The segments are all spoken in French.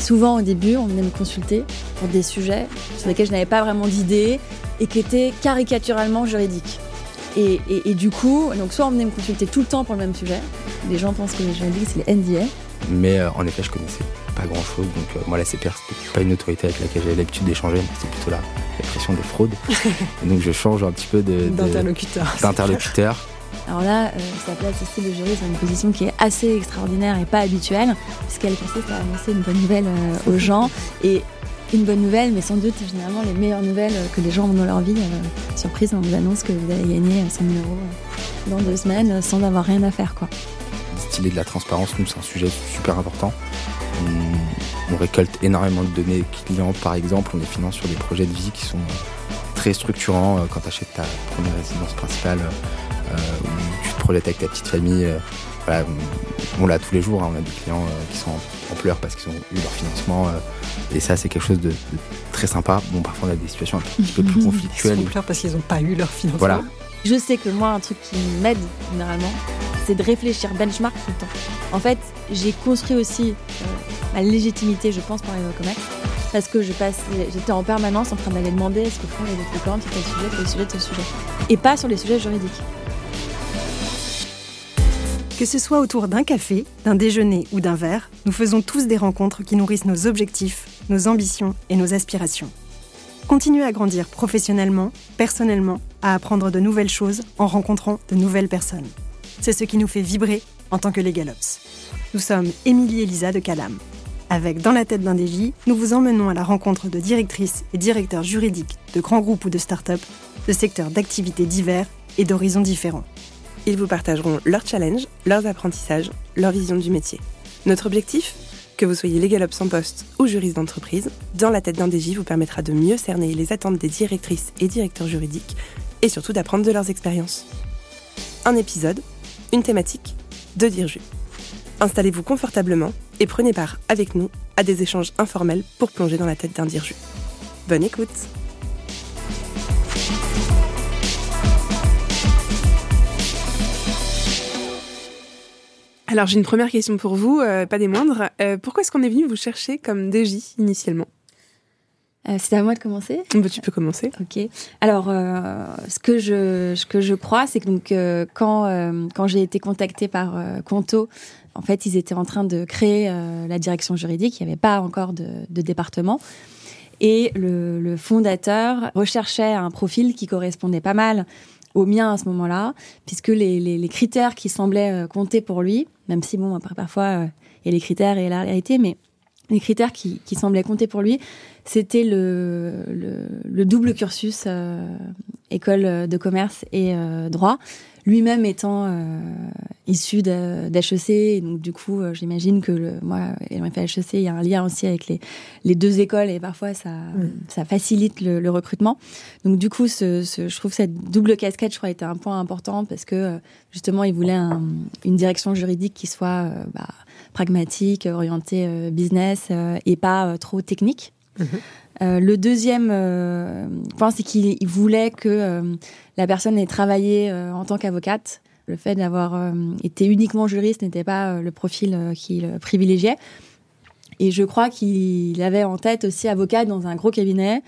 Souvent au début, on venait me consulter pour des sujets sur lesquels je n'avais pas vraiment d'idée et qui étaient caricaturalement juridiques. Et, du coup, donc soit on venait me consulter tout le temps pour le même sujet, les gens pensent que les juridiques c'est les NDA. Mais euh, en effet, je connaissais pas grand chose, donc euh, moi la CPR c'était pas une autorité avec laquelle j'avais l'habitude d'échanger, c'était plutôt la répression des fraudes. donc je change un petit peu d'interlocuteur. d'interlocuteur. Alors là, euh, sa place ici de jury, c'est une position qui est assez extraordinaire et pas habituelle, puisqu'elle consiste à annoncer une bonne nouvelle euh, aux gens. Et une bonne nouvelle, mais sans doute généralement les meilleures nouvelles que les gens ont dans leur vie. Euh, surprise, on vous annonce que vous allez gagner 100 000 euros dans deux semaines sans avoir rien à faire. Quoi. Distiller de la transparence, nous, c'est un sujet super important. On, récolte énormément de données clients, par exemple. On les finance sur des projets de vie qui sont très structurants. Quand tu achètes ta première résidence principale, euh, tu te projettes avec ta petite famille. Euh, voilà, on, l'a tous les jours, hein. on a des clients euh, qui sont en, pleurs parce qu'ils ont eu leur financement. et ça, c'est quelque chose de, très sympa. Bon, parfois, on a des situations un petit peu plus conflictuelles. Ils sont en pleurs parce qu'ils n'ont pas eu leur financement. Voilà. Je sais que moi, un truc qui m'aide généralement, c'est de réfléchir benchmark tout le temps. En fait, j'ai construit aussi ma légitimité, je pense, par les commerce parce que je passe, j'étais en permanence en train d'aller demander ce que font les autres clients sur tel sujet, tel sujet, tel sujet. Et pas sur les sujets juridiques. Que ce soit autour d'un café, d'un déjeuner ou d'un verre, nous faisons tous des rencontres qui nourrissent nos objectifs, nos ambitions et nos aspirations. Continuez à grandir professionnellement, personnellement, à apprendre de nouvelles choses en rencontrant de nouvelles personnes. C'est ce qui nous fait vibrer en tant que les Galops. Nous sommes Émilie et Lisa de Calam. Avec Dans la tête d'un DJ, nous vous emmenons à la rencontre de directrices et directeurs juridiques de grands groupes ou de start-up, de secteurs d'activités divers et d'horizons différents. Ils vous partageront leurs challenges, leurs apprentissages, leur vision du métier. Notre objectif Que vous soyez légal en poste ou juriste d'entreprise, Dans la tête d'un DJ vous permettra de mieux cerner les attentes des directrices et directeurs juridiques et surtout d'apprendre de leurs expériences. Un épisode, une thématique, deux dirjus. Installez-vous confortablement et prenez part avec nous à des échanges informels pour plonger dans la tête d'un dirju. Bonne écoute Alors j'ai une première question pour vous, euh, pas des moindres. Euh, pourquoi est-ce qu'on est venu vous chercher comme DJ initialement? Euh, C'est à moi de commencer? Bah, Tu peux commencer. Ok. Alors ce, que je, ce que je crois, c'est que donc, quand, quand j'ai été contactée par Conto, en fait ils étaient en train de créer la direction juridique, il n'y avait pas encore de, de département. Et le, le fondateur recherchait un profil qui correspondait pas mal au mien à ce moment-là, puisque les, les, les, critères qui semblaient compter pour lui, même si bon, parfois euh, il y a les critères et la réalité, mais les critères qui, semblaient compter pour lui, c'était le, le, le, double cursus euh, école de commerce et droit lui-même étant euh, issu d'HEC, donc du coup, euh, j'imagine que le, moi, ayant fait HEC, il y a un lien aussi avec les, les deux écoles et parfois ça, mm. ça facilite le, recrutement. Donc du coup, ce, ce, je trouve cette double casquette, je crois, était un point important parce que euh, justement, il voulait un, une direction juridique qui soit euh, bah, pragmatique, orientée business et pas trop technique. Mm-hmm. Euh, le deuxième euh, point, c'est qu'il voulait que euh, la personne ait travaillé en tant qu'avocate. Le fait d'avoir été uniquement juriste n'était pas le profil qu'il privilégiait. Et je crois qu'il avait en tête aussi avocat dans un gros cabinet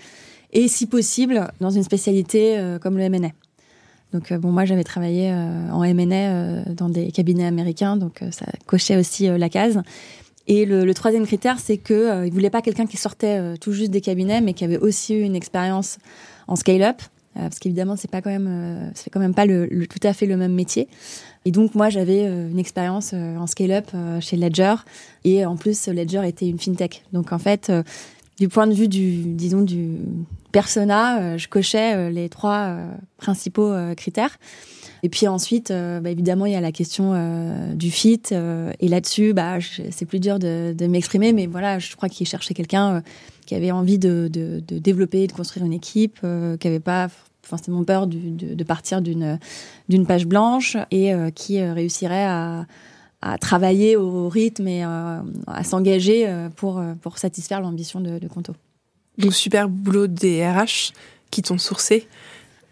et, si possible, dans une spécialité comme le MNA. Donc bon, moi j'avais travaillé en MNA dans des cabinets américains, donc ça cochait aussi la case. Et le, troisième critère, c'est que euh, il voulait pas quelqu'un qui sortait euh, tout juste des cabinets, mais qui avait aussi eu une expérience en scale-up, euh, parce qu'évidemment, c'est pas quand même, euh, c'est quand même pas le, tout à fait le même métier. Et donc moi, j'avais une expérience en scale-up chez Ledger, et en plus, Ledger était une fintech. Donc en fait, du point de vue du, disons, du persona, je cochais les trois principaux critères. Et puis ensuite, euh, bah, évidemment, il y a la question euh, du fit. Euh, et là-dessus, bah, c'est plus dur de, m'exprimer, mais voilà, je crois qu'il cherchait quelqu'un qui avait envie de, développer, de construire une équipe, qui n'avait pas forcément peur du, de, de, partir d'une page blanche et qui réussirait à, travailler au rythme et à s'engager pour, pour satisfaire l'ambition de, de Conto. Donc super boulot des RH qui t'ont sourcé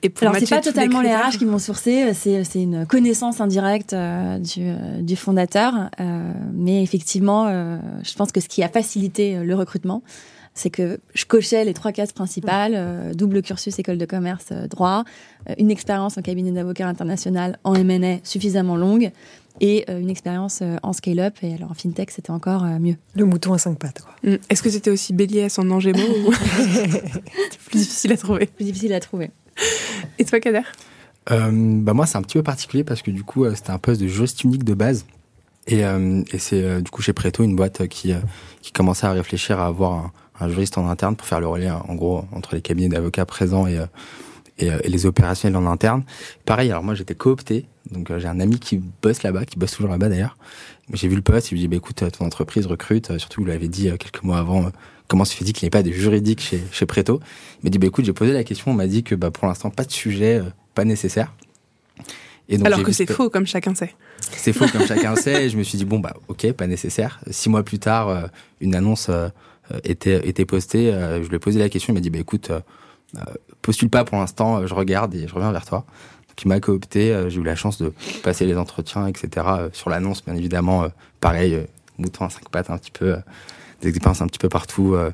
Et pour Alors c'est pas les totalement les RH qui m'ont sourcé, c'est c'est une connaissance indirecte euh, du, euh, du fondateur, euh, mais effectivement, euh, je pense que ce qui a facilité euh, le recrutement, c'est que je cochais les trois cases principales euh, double cursus école de commerce euh, droit, euh, une expérience en cabinet d'avocat international en M&A suffisamment longue et euh, une expérience euh, en scale-up et alors en fintech c'était encore euh, mieux. Le mouton à cinq pattes, quoi. Mm. Est-ce que c'était aussi bélier à son Gémeaux ou c'est plus difficile à trouver Plus difficile à trouver. Et toi, Kader Euh, bah moi, c'est un petit peu particulier parce que du coup, euh, c'était un poste de juriste unique de base. Et, euh, c'est du coup chez Preto une boîte qui, qui commençait à réfléchir à avoir un, juriste en interne pour faire le relais, en gros, entre les cabinets d'avocats présents et, et, les opérationnels en interne. Pareil, alors moi, j'étais coopté. Donc, j'ai un ami qui bosse là-bas, qui bosse toujours là-bas d'ailleurs. J'ai vu le poste, il me dit, bah, écoute, ton entreprise recrute, surtout, vous l'avez dit quelques mois avant, comment se fait-il qu'il n'y ait pas de juridique chez, chez Preto Il m'a dit, bah, écoute, j'ai posé la question, on m'a dit que bah, pour l'instant, pas de sujet, euh, pas nécessaire. Et donc, Alors que c'est ce- faux, comme chacun sait. c'est faux comme chacun sait. Et je me suis dit bon bah ok, pas nécessaire. Six mois plus tard, euh, une annonce euh, était était postée. je lui ai posé la question. Il m'a dit bah écoute, postule pas pour l'instant. Je regarde et je reviens vers toi. Donc il m'a coopté. J'ai eu la chance de passer les entretiens, etc. sur l'annonce, bien évidemment. pareil, mouton à cinq pattes, un petit peu, des expériences un petit peu partout. euh,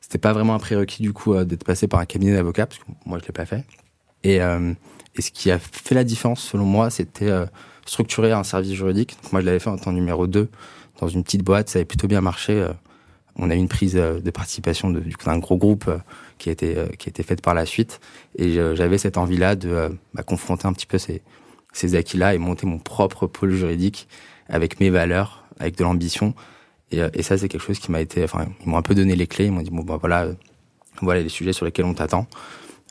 C'était pas vraiment un prérequis du coup euh, d'être passé par un cabinet d'avocats parce que moi je l'ai pas fait. Et, euh, ce qui a fait la différence selon moi, c'était structurer un service juridique. Moi, je l'avais fait en temps numéro 2 dans une petite boîte, ça avait plutôt bien marché. On a eu une prise de participation d'un gros groupe qui a été qui a été faite par la suite. Et j'avais cette envie-là de bah, confronter un petit peu ces, ces acquis-là et monter mon propre pôle juridique avec mes valeurs, avec de l'ambition. Et, euh, et ça, c'est quelque chose qui m'a été. Enfin, ils m'ont un peu donné les clés. Ils m'ont dit bon, bah voilà, euh, voilà les sujets sur lesquels on t'attend.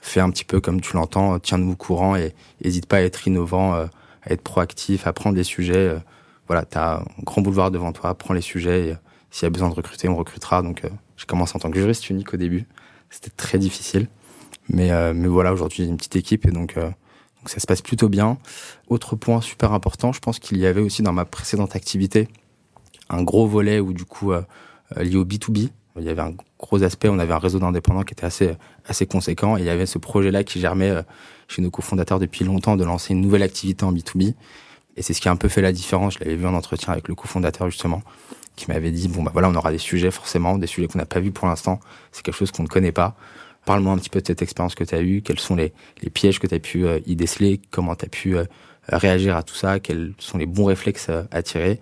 Fais un petit peu comme tu l'entends, euh, tiens-nous au courant et n'hésite pas à être innovant, euh, à être proactif, à prendre les sujets. voilà, tu as un grand boulevard devant toi, prends les sujets. et, S'il y a besoin de recruter, on recrutera. Donc, j'ai commencé en tant que juriste unique au début. C'était très difficile. Mais, mais voilà, aujourd'hui, j'ai une petite équipe et donc, donc ça se passe plutôt bien. Autre point super important, je pense qu'il y avait aussi dans ma précédente activité un gros volet où du coup euh, euh, lié au B2B. Il y avait un gros aspect, on avait un réseau d'indépendants qui était assez, assez conséquent et il y avait ce projet-là qui germait euh, chez nos cofondateurs depuis longtemps de lancer une nouvelle activité en B2B. Et c'est ce qui a un peu fait la différence. Je l'avais vu en entretien avec le cofondateur justement, qui m'avait dit, bon bah voilà, on aura des sujets forcément, des sujets qu'on n'a pas vus pour l'instant. C'est quelque chose qu'on ne connaît pas. Parle-moi un petit peu de cette expérience que tu as eue, quels sont les, les pièges que tu as pu euh, y déceler, comment tu as pu euh, réagir à tout ça, quels sont les bons réflexes euh, à tirer?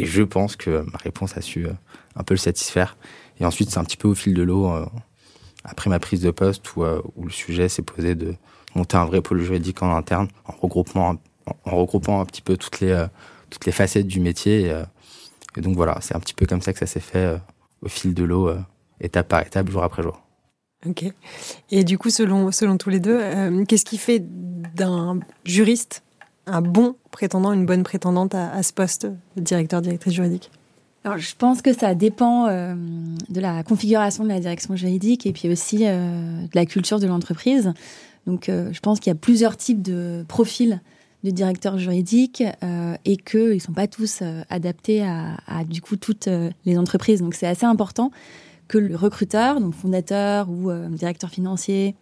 Et je pense que ma réponse a su euh, un peu le satisfaire. Et ensuite, c'est un petit peu au fil de l'eau, euh, après ma prise de poste, où, euh, où le sujet s'est posé de monter un vrai pôle juridique en interne, en regroupant, un petit peu toutes les, facettes du métier. Et, donc voilà, c'est un petit peu comme ça que ça s'est fait au fil de l'eau, étape par étape, jour après jour. Ok. Et du coup, selon, selon tous les deux, qu'est-ce qui fait d'un juriste un bon prétendant, une bonne prétendante à, ce poste de directeur, directrice juridique Alors, je pense que ça dépend euh, de la configuration de la direction juridique et puis aussi euh, de la culture de l'entreprise. Donc, euh, je pense qu'il y a plusieurs types de profils de directeurs juridiques et qu'ils ne sont pas tous adaptés à, à, du coup toutes les entreprises. Donc, c'est assez important que le recruteur, donc fondateur ou directeur financier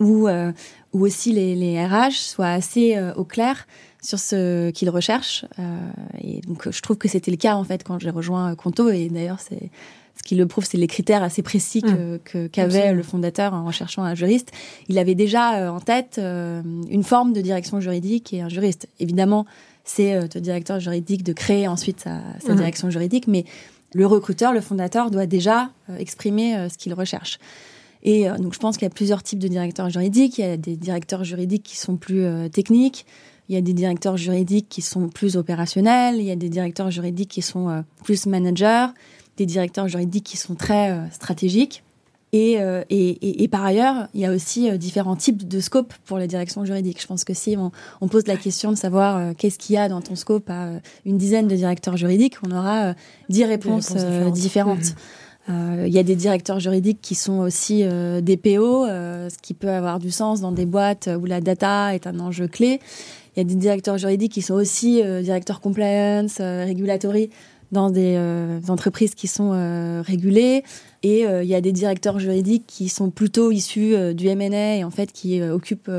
ou, euh, ou aussi les, les RH soient assez euh, au clair sur ce qu'ils recherchent. Euh, et donc, je trouve que c'était le cas en fait quand j'ai rejoint Conto. Et d'ailleurs, c'est ce qui le prouve, c'est les critères assez précis que, que- qu'avait le fondateur en recherchant un juriste. Il avait déjà euh, en tête euh, une forme de direction juridique et un juriste. Évidemment, c'est euh, au directeur juridique de créer ensuite sa, sa Mhm. direction juridique, mais le recruteur, le fondateur, doit déjà euh, exprimer euh, ce qu'il recherche. Et euh, donc, je pense qu'il y a plusieurs types de directeurs juridiques. Il y a des directeurs juridiques qui sont plus euh, techniques. Il y a des directeurs juridiques qui sont plus opérationnels. Il y a des directeurs juridiques qui sont euh, plus managers. Des directeurs juridiques qui sont très euh, stratégiques. Et, euh, et, et, et par ailleurs, il y a aussi euh, différents types de scopes pour les directions juridiques. Je pense que si on, on pose la question de savoir euh, qu'est-ce qu'il y a dans ton scope à une dizaine de directeurs juridiques, on aura dix réponses, réponses différentes. différentes. Euh, Il y a des directeurs juridiques qui sont aussi euh, des PO, euh, ce qui peut avoir du sens dans des boîtes où la data est un enjeu clé. Il y a des directeurs juridiques qui sont aussi euh, directeurs compliance, euh, regulatory. dans des entreprises qui sont régulées. Et il y a des directeurs juridiques qui sont plutôt issus du M&A et en fait qui occupent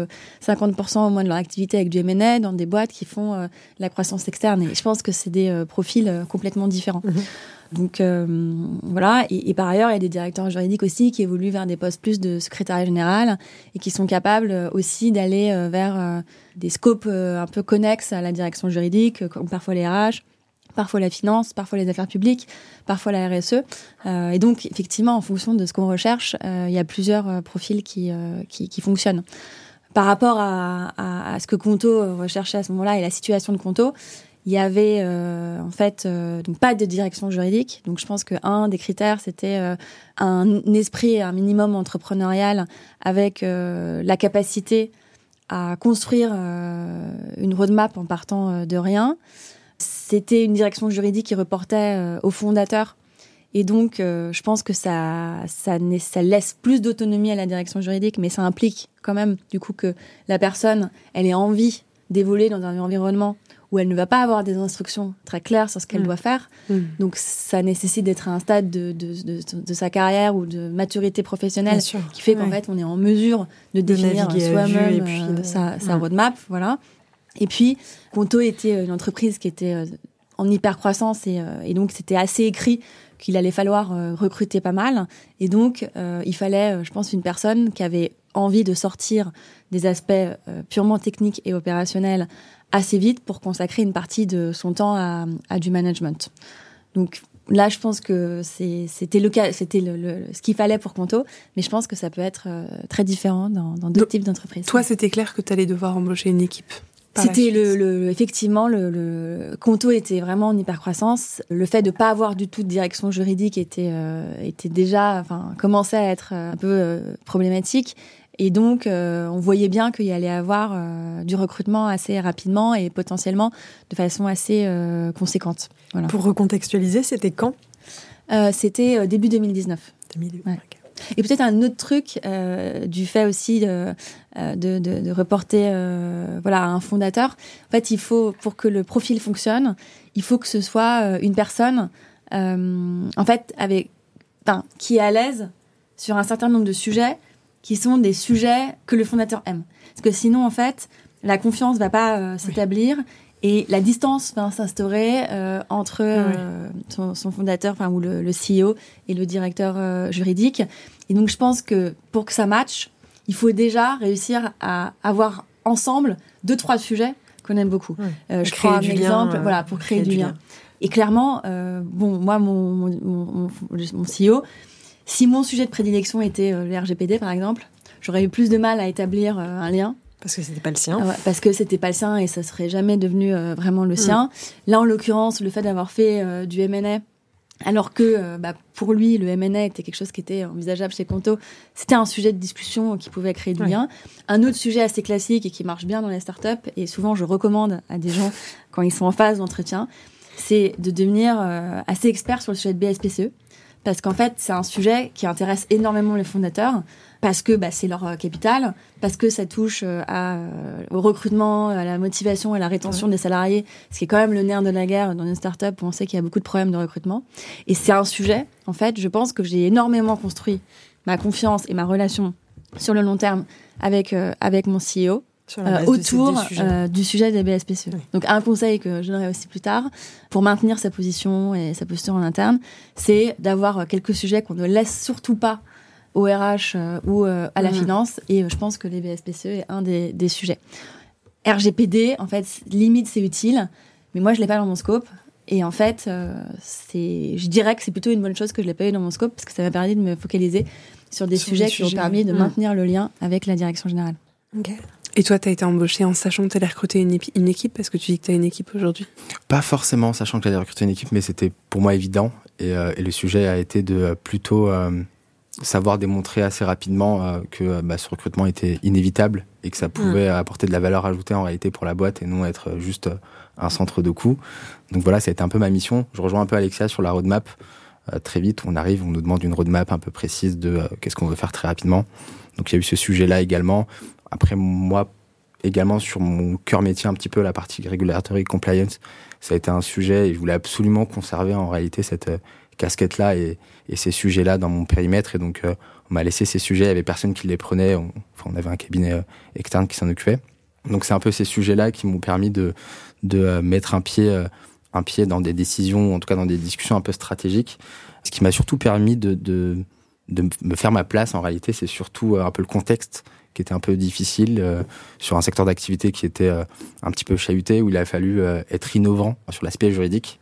50% au moins de leur activité avec du M&A dans des boîtes qui font la croissance externe. Et je pense que c'est des profils complètement différents. Mhm. Donc euh, voilà, et, par ailleurs, il y a des directeurs juridiques aussi qui évoluent vers des postes plus de secrétariat général et qui sont capables euh, aussi d'aller euh, vers des scopes un peu connexes à la direction juridique, comme parfois les RH, parfois la finance, parfois les affaires publiques, parfois la RSE. et donc, effectivement, en fonction de ce qu'on recherche, il y a plusieurs profils qui, qui, fonctionnent. Par rapport à, à, ce que Conto recherchait à ce moment-là et la situation de Conto, il y avait euh, en fait euh, donc pas de direction juridique. Donc je pense que un des critères c'était euh, un esprit un minimum entrepreneurial avec la capacité à construire une roadmap en partant de rien. C'était une direction juridique qui reportait au fondateur. Et donc, je pense que ça, ça, ça laisse plus d'autonomie à la direction juridique, mais ça implique quand même, du coup, que la personne, elle ait envie d'évoluer dans un environnement où elle ne va pas avoir des instructions très claires sur ce qu'elle mm. doit faire. Mm. Donc ça nécessite d'être à un stade de, de, de, sa carrière ou de maturité professionnelle qui fait qu'en fait on est en mesure de, définir soi-même euh, sa, sa roadmap. Voilà. Et puis, Conto était une entreprise qui était euh, en hyper croissance et, euh, et donc c'était assez écrit qu'il allait falloir recruter pas mal. Et donc, il fallait, je pense, une personne qui avait envie de sortir des aspects purement techniques et opérationnels assez vite pour consacrer une partie de son temps à, du management. Donc là, je pense que c'était le cas, c'était le, ce qu'il fallait pour Conto, mais je pense que ça peut être euh, très différent dans d'autres types d'entreprises. Toi, c'était clair que tu allais devoir embaucher une équipe. C'était le, effectivement le, le, Conto était vraiment en hypercroissance. Le fait de pas avoir du tout de direction juridique était euh, était déjà, enfin, commençait à être un peu euh, problématique. Et donc, euh, on voyait bien qu'il y allait avoir euh, du recrutement assez rapidement et potentiellement de façon assez euh, conséquente. Voilà. Pour recontextualiser, c'était quand? C'était début 2019. 2019. Et peut-être un autre truc du fait aussi de, de, de, de reporter voilà, un fondateur. En fait, il faut, pour que le profil fonctionne, il faut que ce soit une personne en fait, avec, qui est à l'aise sur un certain nombre de sujets qui sont des sujets que le fondateur aime. Parce que sinon, en fait, la confiance va pas euh, s'établir et la distance va s'instaurer euh, entre euh, son, fondateur, enfin ou le, CEO et le directeur juridique. Et donc, je pense que pour que ça matche, il faut déjà réussir à avoir ensemble deux trois sujets qu'on aime beaucoup. je prends un exemple, voilà, pour créer, du lien. Et clairement, bon, moi, mon, mon, mon, mon CEO, si mon sujet de prédilection était euh, le RGPD, par exemple, j'aurais eu plus de mal à établir euh, un lien. Parce que c'était pas le sien. parce que c'était pas le sien et ça serait jamais devenu euh, vraiment le mm. sien. Là, en l'occurrence, le fait d'avoir fait du M&A, alors que bah, pour lui, le M&A était quelque chose qui était envisageable chez Conto, c'était un sujet de discussion qui pouvait créer du lien. Un autre sujet assez classique et qui marche bien dans les startups, et souvent je recommande à des gens quand ils sont en phase d'entretien, c'est de devenir assez expert sur le sujet de BSPCE parce qu'en fait, c'est un sujet qui intéresse énormément les fondateurs, parce que bah, c'est leur euh, capital, parce que ça touche euh, euh, au recrutement, à la motivation et à la rétention des salariés, ce qui est quand même le nerf de la guerre dans une startup où on sait qu'il y a beaucoup de problèmes de recrutement. Et c'est un sujet, en fait, je pense que j'ai énormément construit ma confiance et ma relation sur le long terme avec, avec mon CEO euh, autour euh, du sujet des BSPCE. Donc un conseil que je donnerai aussi plus tard pour maintenir sa position et sa posture en interne, c'est d'avoir quelques sujets qu'on ne laisse surtout pas au RH euh, ou à la mmh. finance. Et je pense que les BSPCE est un des, des sujets. RGPD, en fait, limite c'est utile, mais moi je l'ai pas dans mon scope. Et en fait, c'est, je dirais que c'est plutôt une bonne chose que je l'ai pas eu dans mon scope parce que ça m'a permis de me focaliser sur des sujets qui ont permis de mmh. maintenir le lien avec la direction générale. Okay. Et toi, tu as été embauché en sachant que tu allais recruter une, une, équipe parce que tu dis que tu as une équipe aujourd'hui? Pas forcément en sachant que j'allais recruter une équipe, mais c'était pour moi évident. Et, euh, et, le sujet a été de euh, plutôt euh, savoir démontrer assez rapidement que bah, ce recrutement était inévitable et que ça pouvait mm. apporter de la valeur ajoutée en réalité pour la boîte et non être juste un centre de coût. Donc voilà, ça a été un peu ma mission. Je rejoins un peu Alexia sur la roadmap. très vite, on arrive, on nous demande une roadmap un peu précise de qu'est-ce qu'on veut faire très rapidement. Donc il y a eu ce sujet-là également. Après, moi, également sur mon cœur métier, un petit peu la partie regulatory compliance, ça a été un sujet et je voulais absolument conserver en réalité cette casquette-là et, ces sujets-là dans mon périmètre. Et donc, on m'a laissé ces sujets. Il y avait personne qui les prenait. On, enfin, on avait un cabinet externe qui s'en occupait. Donc, c'est un peu ces sujets-là qui m'ont permis de, de mettre un pied, un pied dans des décisions, en tout cas dans des discussions un peu stratégiques. Ce qui m'a surtout permis de, de me faire ma place en réalité, c'est surtout euh, un peu le contexte qui était un peu difficile euh, sur un secteur d'activité qui était euh, un petit peu chahuté où il a fallu être innovant sur l'aspect juridique.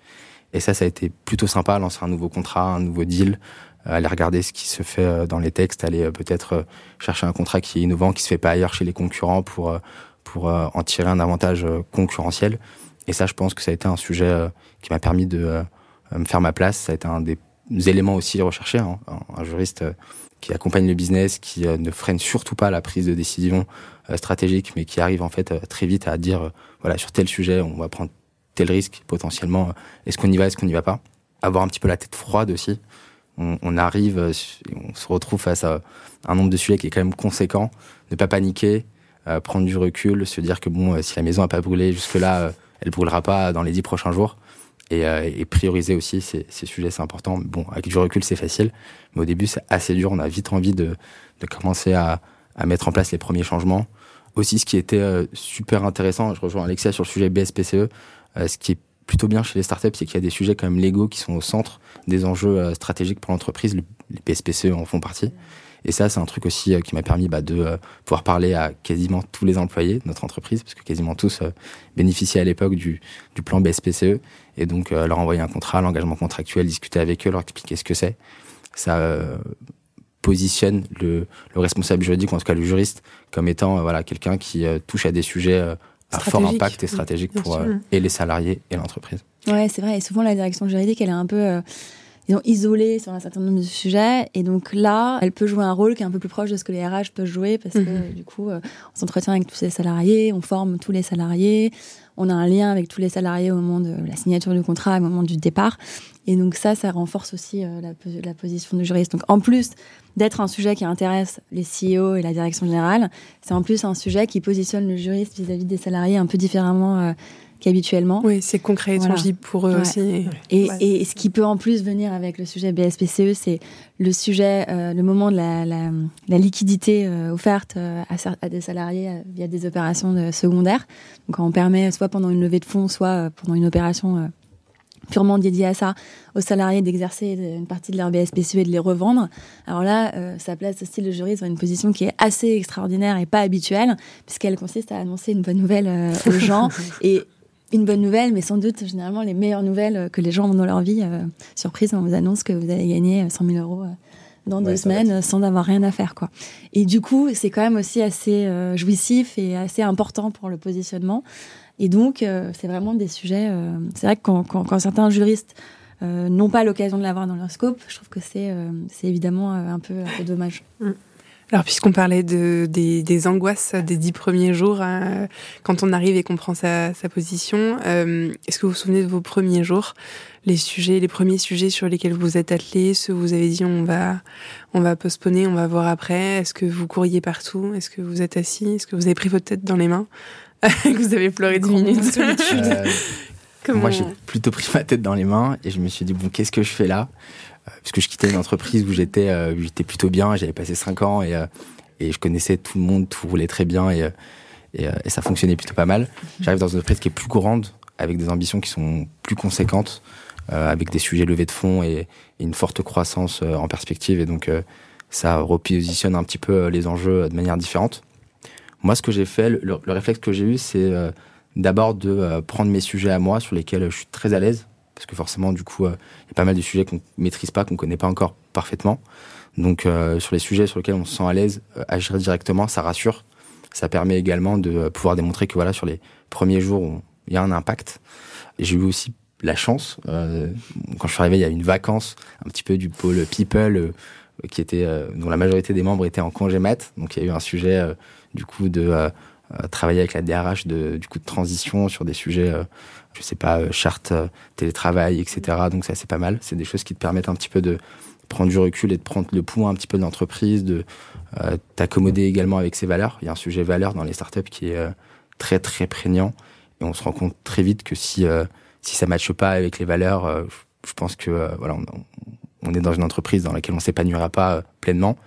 Et ça, ça a été plutôt sympa, lancer un nouveau contrat, un nouveau deal, aller regarder ce qui se fait dans les textes, aller peut-être chercher un contrat qui est innovant, qui se fait pas ailleurs chez les concurrents pour pour en tirer un avantage concurrentiel. Et ça, je pense que ça a été un sujet qui m'a permis de me faire ma place. Ça a été un des éléments aussi recherchés. Hein. Un, juriste euh, qui accompagne le business, qui euh, ne freine surtout pas la prise de décision euh, stratégique, mais qui arrive en fait très vite à dire voilà sur tel sujet on va prendre tel risque potentiellement. Est-ce qu'on y va, est-ce qu'on n'y va pas? Avoir un petit peu la tête froide aussi. On, arrive, on se retrouve face à un nombre de sujets qui est quand même conséquent. Ne pas paniquer, prendre du recul, se dire que bon, si la maison n'a pas brûlé jusque là, elle brûlera pas dans les dix prochains jours et, euh, et prioriser aussi ces, ces sujets, c'est important. Bon, avec du recul, c'est facile, mais au début, c'est assez dur. On a vite envie de, de commencer à, à, mettre en place les premiers changements. Aussi, ce qui était euh, super intéressant, je rejoins Alexia sur le sujet BSPCE, euh, ce qui est plutôt bien chez les startups, c'est qu'il y a des sujets comme légaux qui sont au centre des enjeux stratégiques pour l'entreprise. Les BSPCE en font partie. Et ça, c'est un truc aussi euh, qui m'a permis bah, de euh, pouvoir parler à quasiment tous les employés de notre entreprise, parce que quasiment tous euh, bénéficiaient à l'époque du, du plan BSPCE, et donc leur envoyer un contrat, l'engagement contractuel, discuter avec eux, leur expliquer ce que c'est. Ça positionne le, le, responsable juridique, ou en tout cas le juriste, comme étant voilà quelqu'un qui touche à des sujets à fort impact et stratégique pour et les salariés et l'entreprise. Ouais, c'est vrai. Et souvent, la direction juridique, elle est un peu ils ont isolé sur un certain nombre de sujets. Et donc là, elle peut jouer un rôle qui est un peu plus proche de ce que les RH peuvent jouer parce que mhm. du coup, euh, on s'entretient avec tous les salariés, on forme tous les salariés, on a un lien avec tous les salariés au moment de la signature du contrat, au moment du départ. Et donc ça, ça renforce aussi euh, la, la, position du juriste. Donc en plus d'être un sujet qui intéresse les CEO et la direction générale, c'est en plus un sujet qui positionne le juriste vis-à-vis des salariés un peu différemment. Euh, qu'habituellement. Oui, c'est concret et tangible pour eux aussi. Et, et, ce qui peut en plus venir avec le sujet BSPCE, c'est le sujet, euh, le moment de la, la, la liquidité euh, offerte euh, à, à, des salariés via des opérations secondaires. Donc on permet soit pendant une levée de fonds, soit pendant une opération purement dédiée à ça, aux salariés d'exercer une partie de leur BSPCE et de les revendre. Alors là, ça place aussi le juriste dans une position qui est assez extraordinaire et pas habituelle, puisqu'elle consiste à annoncer une bonne nouvelle aux gens et une bonne nouvelle, mais sans doute généralement les meilleures nouvelles que les gens ont dans leur vie. Euh, surprise, on vous annonce que vous allez gagner 100 000 euros euh, dans deux semaines sans avoir rien à faire, quoi. Et du coup, c'est quand même aussi assez euh, jouissif et assez important pour le positionnement. Et donc, c'est vraiment des sujets. c'est vrai que quand, quand, quand certains juristes n'ont pas l'occasion de l'avoir dans leur scope, je trouve que c'est c'est évidemment un peu, un peu dommage. Alors, puisqu'on parlait de, des, des, angoisses des dix premiers jours, hein, quand on arrive et qu'on prend sa, sa position, euh, est-ce que vous vous souvenez de vos premiers jours, les sujets, les premiers sujets sur lesquels vous êtes attelés, ceux où vous avez dit on va, on va postponer, on va voir après? Est-ce que vous courriez partout? Est-ce que vous êtes assis? Est-ce que vous avez pris votre tête dans les mains? Que vous avez pleuré dix minutes. de solitude. Euh, Moi, j'ai plutôt pris ma tête dans les mains et je me suis dit bon, qu'est-ce que je fais là? Puisque je quittais une entreprise où j'étais euh, j'étais plutôt bien, j'avais passé cinq ans et, euh, et je connaissais tout le monde, tout roulait très bien et, euh, et, et ça fonctionnait plutôt pas mal. J'arrive dans une entreprise qui est plus grande, avec des ambitions qui sont plus conséquentes, avec des sujets levés de fonds et, une forte croissance en perspective. Et donc, ça repositionne un petit peu les enjeux de manière différente. Moi, ce que j'ai fait, le, le, réflexe que j'ai eu, c'est d'abord de prendre mes sujets à moi sur lesquels je suis très à l'aise parce que forcément, du coup, euh, il y a pas mal de sujets qu'on maîtrise pas, qu'on connaît pas encore parfaitement. Donc, euh, sur les sujets sur lesquels on se sent à l'aise, euh, agir directement, ça rassure. Ça permet également de pouvoir démontrer que voilà, sur les premiers jours, il y a un impact. J'ai eu aussi la chance, quand je suis arrivé, il y a une vacance un petit peu du pôle people, qui était dont la majorité des membres étaient en congé mat. Donc, il y a eu un sujet du coup de travailler avec la DRH de, du coup de transition sur des sujets je sais pas, euh, charte euh, télétravail, etc. Donc ça, c'est pas mal. C'est des choses qui te permettent un petit peu de prendre du recul et de prendre le pouls un petit peu de l'entreprise, de euh, t'accommoder également avec ses valeurs. Il y a un sujet valeur dans les startups qui est très très prégnant et on se rend compte très vite que si si ça matche pas avec les valeurs, je pense que voilà, on, est dans une entreprise dans laquelle on s'épanouira pas pleinement.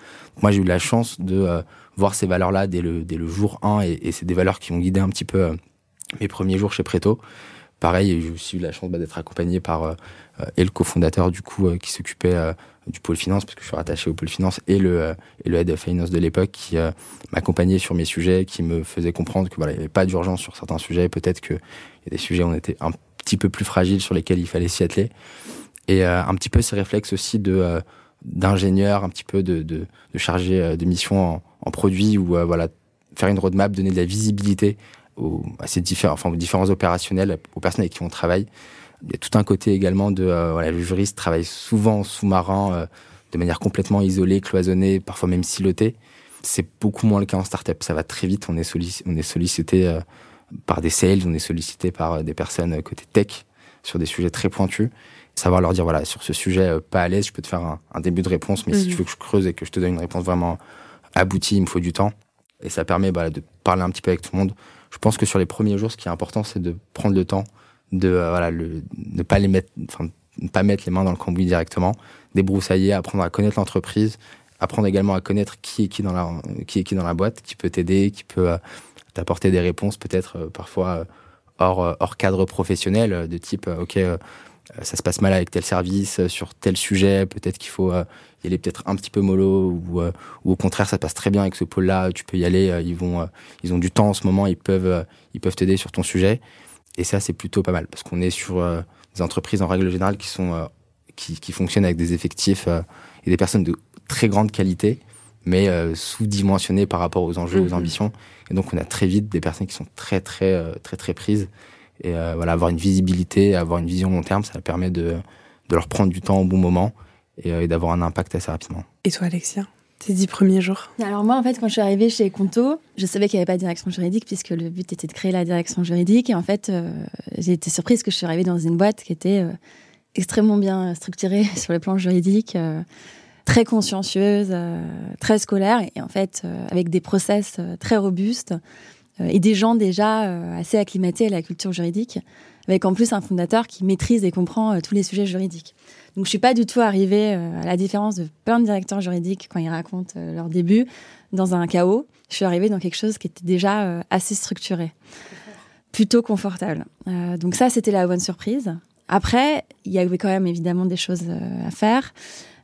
Moi, j'ai eu la chance de voir ces valeurs-là dès le, dès le jour 1 et, et c'est des valeurs qui ont guidé un petit peu mes premiers jours chez Preto. Pareil, j'ai aussi eu la chance bah, d'être accompagné par euh, et le cofondateur du coup qui s'occupait du pôle finance parce que je suis rattaché au pôle finance et le et le head of finance de l'époque qui m'accompagnait sur mes sujets, qui me faisait comprendre que voilà il n'y avait pas d'urgence sur certains sujets, peut-être que il y a des sujets où on était un petit peu plus fragiles sur lesquels il fallait s'y atteler. Et un petit peu ces réflexes aussi de d'ingénieur, un petit peu de, de, de chargé de mission en, en produit ou voilà faire une roadmap, donner de la visibilité aux, à ces différents, enfin, aux différents opérationnels, aux personnes avec qui on travaille. Il y a tout un côté également de euh, voilà, le juriste travaille souvent en sous-marin, euh, de manière complètement isolée, cloisonnée, parfois même silotée. C'est beaucoup moins le cas en startup. Ça va très vite. On est, sollicité, on est sollicité euh, par des sales, on est sollicité par des personnes côté tech sur des sujets très pointus. Savoir leur dire voilà sur ce sujet pas à l'aise, je peux te faire un, un début de réponse, mais si mhm. tu veux que je creuse et que je te donne une réponse vraiment aboutie, il me faut du temps. Et ça permet bah, de parler un petit peu avec tout le monde je pense que sur les premiers jours, ce qui est important, c'est de prendre le temps de euh, ne pas les mettre, enfin, ne pas mettre les mains dans le cambouis directement, débroussailler, apprendre à connaître l'entreprise, apprendre également à connaître qui est qui dans la qui est qui dans la boîte, qui peut t'aider, qui peut euh, t'apporter des réponses peut-être euh, parfois hors hors cadre professionnel de type ok ça se passe mal avec tel service sur tel sujet, peut-être qu'il faut y aller peut-être un petit peu mollo ou, euh, ou au contraire ça passe très bien avec ce pôle-là, tu peux y aller, euh, ils vont, euh, ils ont du temps en ce moment, ils peuvent, ils peuvent t'aider sur ton sujet. Et ça c'est plutôt pas mal parce qu'on est sur des entreprises en règle générale qui sont qui, qui fonctionnent avec des effectifs et des personnes de très grande qualité, mais sous-dimensionnées par rapport aux enjeux, aux mhm. ambitions. Et donc on a très vite des personnes qui sont très très très très prises. Et voilà, avoir une visibilité, avoir une vision long terme, ça permet de, de leur prendre du temps au bon moment euh, et, d'avoir un impact assez rapidement. Et toi, Alexia tes dix premiers jours? Alors moi, en fait, quand je suis arrivée chez Conto, je savais qu'il n'y avait pas de direction juridique puisque le but était de créer la direction juridique. Et en fait, euh, j'ai été surprise que je suis arrivée dans une boîte qui était euh, extrêmement bien structurée sur le plan juridique, très consciencieuse, très scolaire et en fait avec des process très robustes et des gens déjà assez acclimatés à la culture juridique, avec en plus un fondateur qui maîtrise et comprend tous les sujets juridiques. Donc je suis pas du tout arrivée, euh, à la différence de plein de directeurs juridiques quand ils racontent euh, leur début, dans un chaos. Je suis arrivée dans quelque chose qui était déjà euh, assez structuré, plutôt confortable. donc ça, c'était la bonne surprise. Après, il y avait quand même évidemment des choses à faire.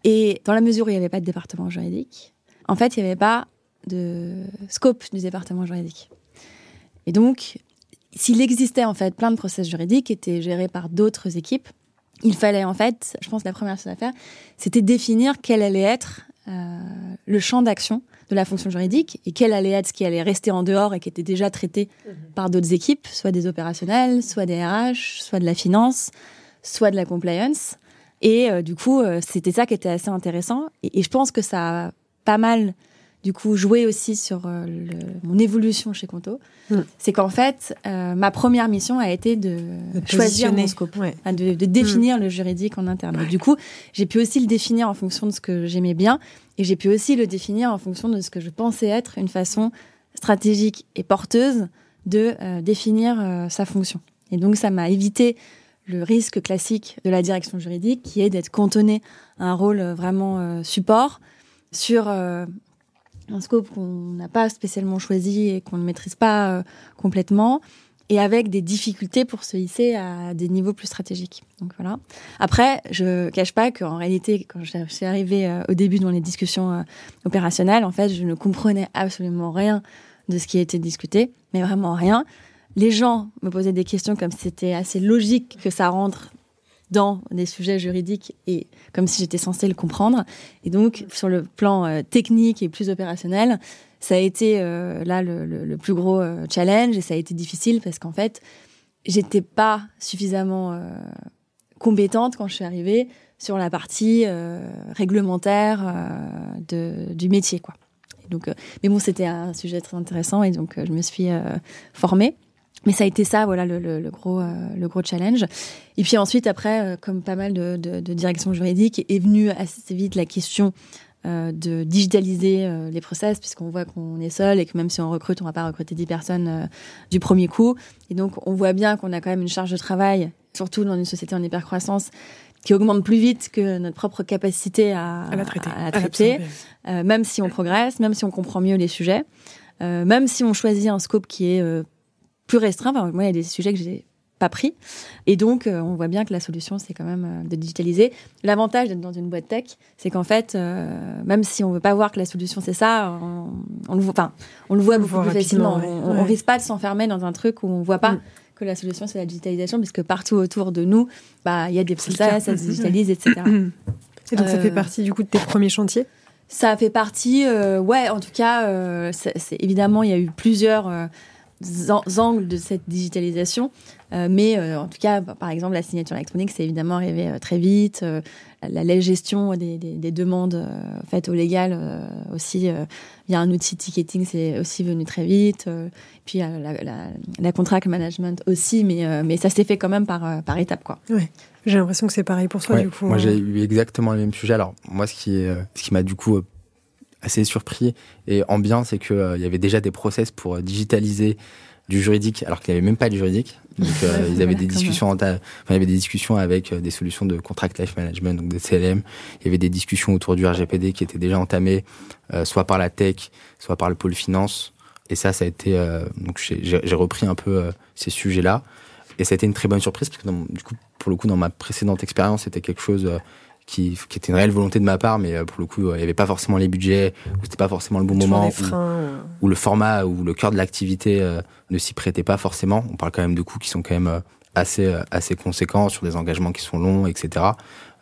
Et dans la mesure où il n'y avait pas de département juridique, en fait, il n'y avait pas de scope du département juridique. Et donc, s'il existait en fait plein de process juridiques qui étaient gérés par d'autres équipes, il fallait en fait, je pense la première chose à faire, c'était définir quel allait être euh, le champ d'action de la fonction juridique et quel allait être ce qui allait rester en dehors et qui était déjà traité mhm. par d'autres équipes, soit des opérationnels, soit des RH, soit de la finance, soit de la compliance. Et euh, du coup, euh, c'était ça qui était assez intéressant. Et, et, je pense que ça a pas mal du coup jouer aussi sur euh, mon évolution chez Conto, hmm. c'est qu'en fait, euh, ma première mission a été de, choisir mon scope, de, définir hmm. le juridique en interne. Du coup, j'ai pu aussi le définir en fonction de ce que j'aimais bien, et j'ai pu aussi le définir en fonction de ce que je pensais être une façon stratégique et porteuse de euh, définir sa fonction. Et donc, ça m'a évité le risque classique de la direction juridique, qui est d'être cantonné à un rôle vraiment support sur un scope qu'on n'a pas spécialement choisi et qu'on ne maîtrise pas euh, complètement, et avec des difficultés pour se hisser à des niveaux plus stratégiques. Donc voilà. Après, je cache pas qu'en réalité, quand je suis arrivée euh, au début dans les discussions euh, opérationnelles, en fait, je ne comprenais absolument rien de ce qui été discuté, mais vraiment rien. Les gens me posaient des questions comme si c'était assez logique que ça rentre dans des sujets juridiques et comme si j'étais censée le comprendre. Et donc, sur le plan euh, technique et plus opérationnel, ça a été euh, là le, plus gros euh, challenge et ça a été difficile parce qu'en fait, j'étais pas suffisamment compétente quand je suis arrivée sur la partie réglementaire du métier, quoi. donc, mais bon, c'était un sujet très intéressant et donc je me suis formée. Mais ça a été ça, voilà, le, le, le gros, euh, le gros challenge. Et puis ensuite, après, euh, comme pas mal de, de, de directions juridiques, est venue assez vite la question de digitaliser les process, puisqu'on voit qu'on est seul et que même si on recrute, on va pas recruter 10 personnes du premier coup. Et donc, on voit bien qu'on a quand même une charge de travail, surtout dans une société en hypercroissance, qui augmente plus vite que notre propre capacité à, la traiter, à la traiter même si on progresse, même si on comprend mieux les sujets, même si on choisit un scope qui est plus restreint. Enfin, moi, il y a des sujets que j'ai pas pris. Et donc, euh, on voit bien que la solution, c'est quand même euh, de digitaliser. L'avantage d'être dans une boîte tech, c'est qu'en fait, euh, même si on veut pas voir que la solution, c'est ça, on, le voit, enfin, on le voit beaucoup plus facilement. On, ne risque pas de s'enfermer dans un truc où on voit pas. Mm. Que la solution c'est la digitalisation, puisque partout autour de nous, bah il y a des process, ça se digitalise, etc. Et donc ça fait partie du coup de tes premiers chantiers? Ça fait partie, ouais, en tout cas, c'est évidemment il y a eu plusieurs angles de cette digitalisation. Euh, mais euh, en tout cas, par exemple, la signature électronique, c'est évidemment arrivé euh, très vite. la, gestion des, demandes faites au légal aussi, via un outil ticketing, c'est aussi venu très vite. puis la, la, contract management aussi, mais, mais ça s'est fait quand même par, par étapes. Quoi. Ouais. J'ai l'impression que c'est pareil pour toi, du coup. Moi, hein. j'ai eu exactement le même sujet. Alors, moi, ce qui, ce qui m'a du coup assez surpris et ambiant, c'est qu'il il y avait déjà des process pour digitaliser du juridique alors qu'il n'y avait même pas de juridique. Donc euh, ils avaient des discussions, enfin, il y avait des discussions avec euh, des solutions de contract life management, donc des CLM. Il y avait des discussions autour du RGPD qui étaient déjà entamées, euh, soit par la tech, soit par le pôle finance. Et ça, ça a été donc j'ai repris un peu ces sujets-là. Et ça a été une très bonne surprise parce que du coup, pour le coup, dans ma précédente expérience, c'était quelque chose qui, qui, était une réelle volonté de ma part, mais euh, pour le coup, il n'y avait pas forcément les budgets, ou c'était pas forcément le bon moment, ou, le format ou le cœur de l'activité euh, ne s'y prêtait pas forcément. On parle quand même de coûts qui sont quand même euh, assez assez conséquents sur des engagements qui sont longs, etc.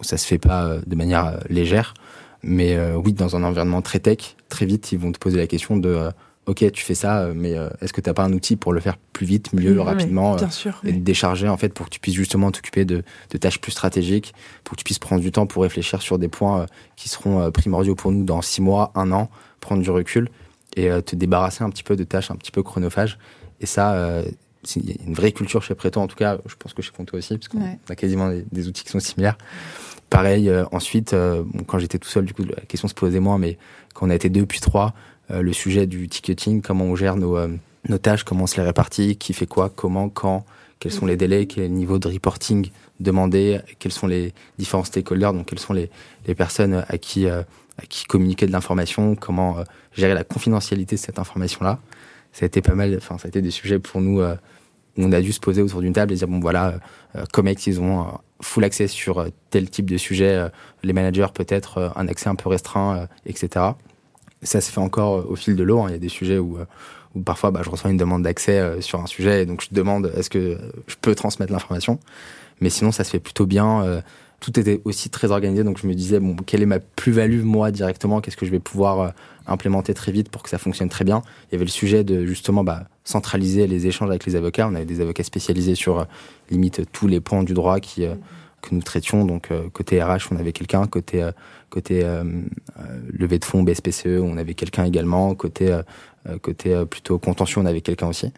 Ça se fait pas de manière légère, mais oui, dans un environnement très tech, très vite, ils vont te poser la question de ok, tu fais ça, euh, mais euh, est-ce que tu n'as pas un outil pour le faire plus vite, mieux, rapidement, bien euh, sûr, et décharger en fait pour que tu puisses justement t'occuper de, tâches plus stratégiques, pour que tu puisses prendre du temps pour réfléchir sur des points qui seront primordiaux pour nous dans six mois, un an, prendre du recul et te débarrasser un petit peu de tâches un petit peu chronophages. Et ça, il y a une vraie culture chez Préto, en tout cas, je pense que chez Conto aussi, parce qu'on a quasiment des, outils qui sont similaires. Pareil, ensuite, quand j'étais tout seul, du coup, la question se posait moins, mais quand on a été deux puis trois, le sujet du ticketing, comment on gère nos, euh, nos tâches, comment on se les répartit, qui fait quoi, comment, quand, quels sont les délais, quel est le niveau de reporting demandé, quels sont les différents stakeholders, donc quelles sont les, les personnes à qui, euh, à qui communiquer de l'information, comment gérer la confidentialité de cette information-là. Ça a été pas mal, enfin, ça a été des sujets pour nous où on a dû se poser autour d'une table et dire, bon, voilà, Comex, ils ont full accès sur tel type de sujet, les managers peut-être un accès un peu restreint, etc ça se fait encore euh, au fil de l'eau. Hein. Il y a des sujets où, euh, parfois bah, je reçois une demande d'accès euh, sur un sujet et donc je demande est-ce que je peux transmettre l'information? Mais sinon, ça se fait plutôt bien. Tout était aussi très organisé, donc je me disais quelle est ma plus-value moi directement? Qu'est-ce que je vais pouvoir implémenter très vite pour que ça fonctionne très bien? Il y avait le sujet de justement bah, centraliser les échanges avec les avocats. On avait des avocats spécialisés sur limite tous les points du droit qui que nous traitions. Donc côté RH, on avait quelqu'un, côté Côté euh, euh, levée de fonds, BSPCE, on avait quelqu'un également. Côté, euh, côté plutôt contention, on avait quelqu'un aussi.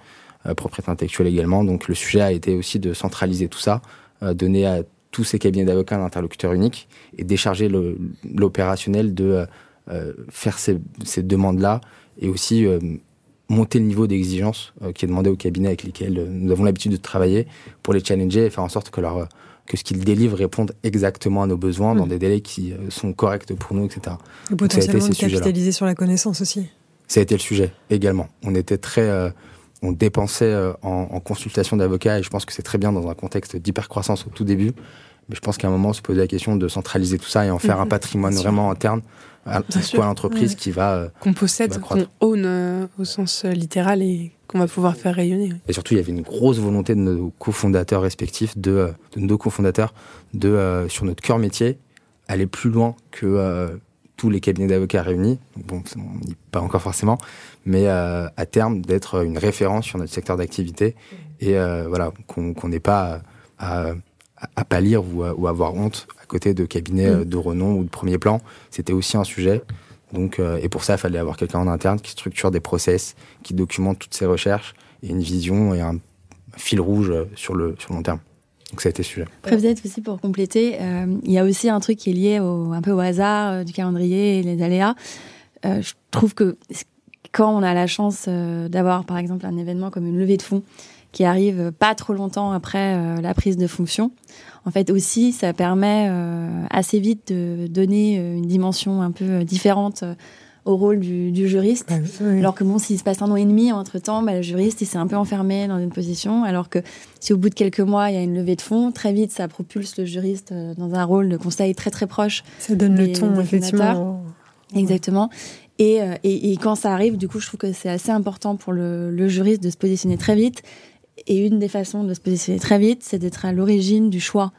propriété intellectuelle également. Donc le sujet a été aussi de centraliser tout ça, donner à tous ces cabinets d'avocats un interlocuteur unique et décharger l'opérationnel de faire ces, ces demandes-là et aussi monter le niveau d'exigence qui est demandé aux cabinets avec lesquels nous avons l'habitude de travailler pour les challenger et faire en sorte que leur que ce qu'ils délivrent réponde exactement à nos besoins dans mm. des délais qui euh, sont corrects pour nous, etc. Et potentiellement de capitaliser sur la connaissance aussi. Ça a été le sujet également. On était très, euh, on dépensait euh, en, consultation d'avocats et je pense que c'est très bien dans un contexte d'hypercroissance au tout début. Mais je pense qu'à un moment, on se posait la question de centraliser tout ça et en faire un mm-hmm. patrimoine vraiment interne à quoi l'entreprise qui va qu'on possède, qu'on own au sens littéral et qu'on va pouvoir faire rayonner. Et surtout, il y avait une grosse volonté de nos cofondateurs respectifs, de, euh, de nos cofondateurs, de, euh, sur notre cœur métier, aller plus loin que euh, tous les cabinets d'avocats réunis. Bon, pas encore forcément, mais à terme, d'être une référence sur notre secteur d'activité. Et voilà, qu'on n'ait pas à, à, pâlir ou, ou avoir honte à côté de cabinets mm. de renom ou de premier plan. C'était aussi un sujet. Donc, euh, et pour ça, il fallait avoir quelqu'un en interne qui structure des process, qui documente toutes ces recherches, et une vision et un fil rouge sur le, sur long terme. Donc ça a été sujet. Après, peut-être aussi pour compléter, il y a aussi un truc qui est lié au, un peu au hasard du calendrier et les aléas. je trouve que quand on a la chance d'avoir, par exemple, un événement comme une levée de fonds qui arrive pas trop longtemps après la prise de fonction, en fait aussi ça permet assez vite de donner une dimension un peu différente au rôle du, juriste. Alors que bon, s'il se passe un an et demi entre temps, bah, le juriste il s'est un peu enfermé dans une position. Alors que si au bout de quelques mois il y a une levée de fonds, très vite ça propulse le juriste euh, dans un rôle de conseil très très proche. Ça donne le ton effectivement. Exactement. Euh, et, et, quand ça arrive, du coup, je trouve que c'est assez important pour le, le juriste de se positionner très vite. Et une des façons de se positionner très vite, c'est d'être à l'origine du choix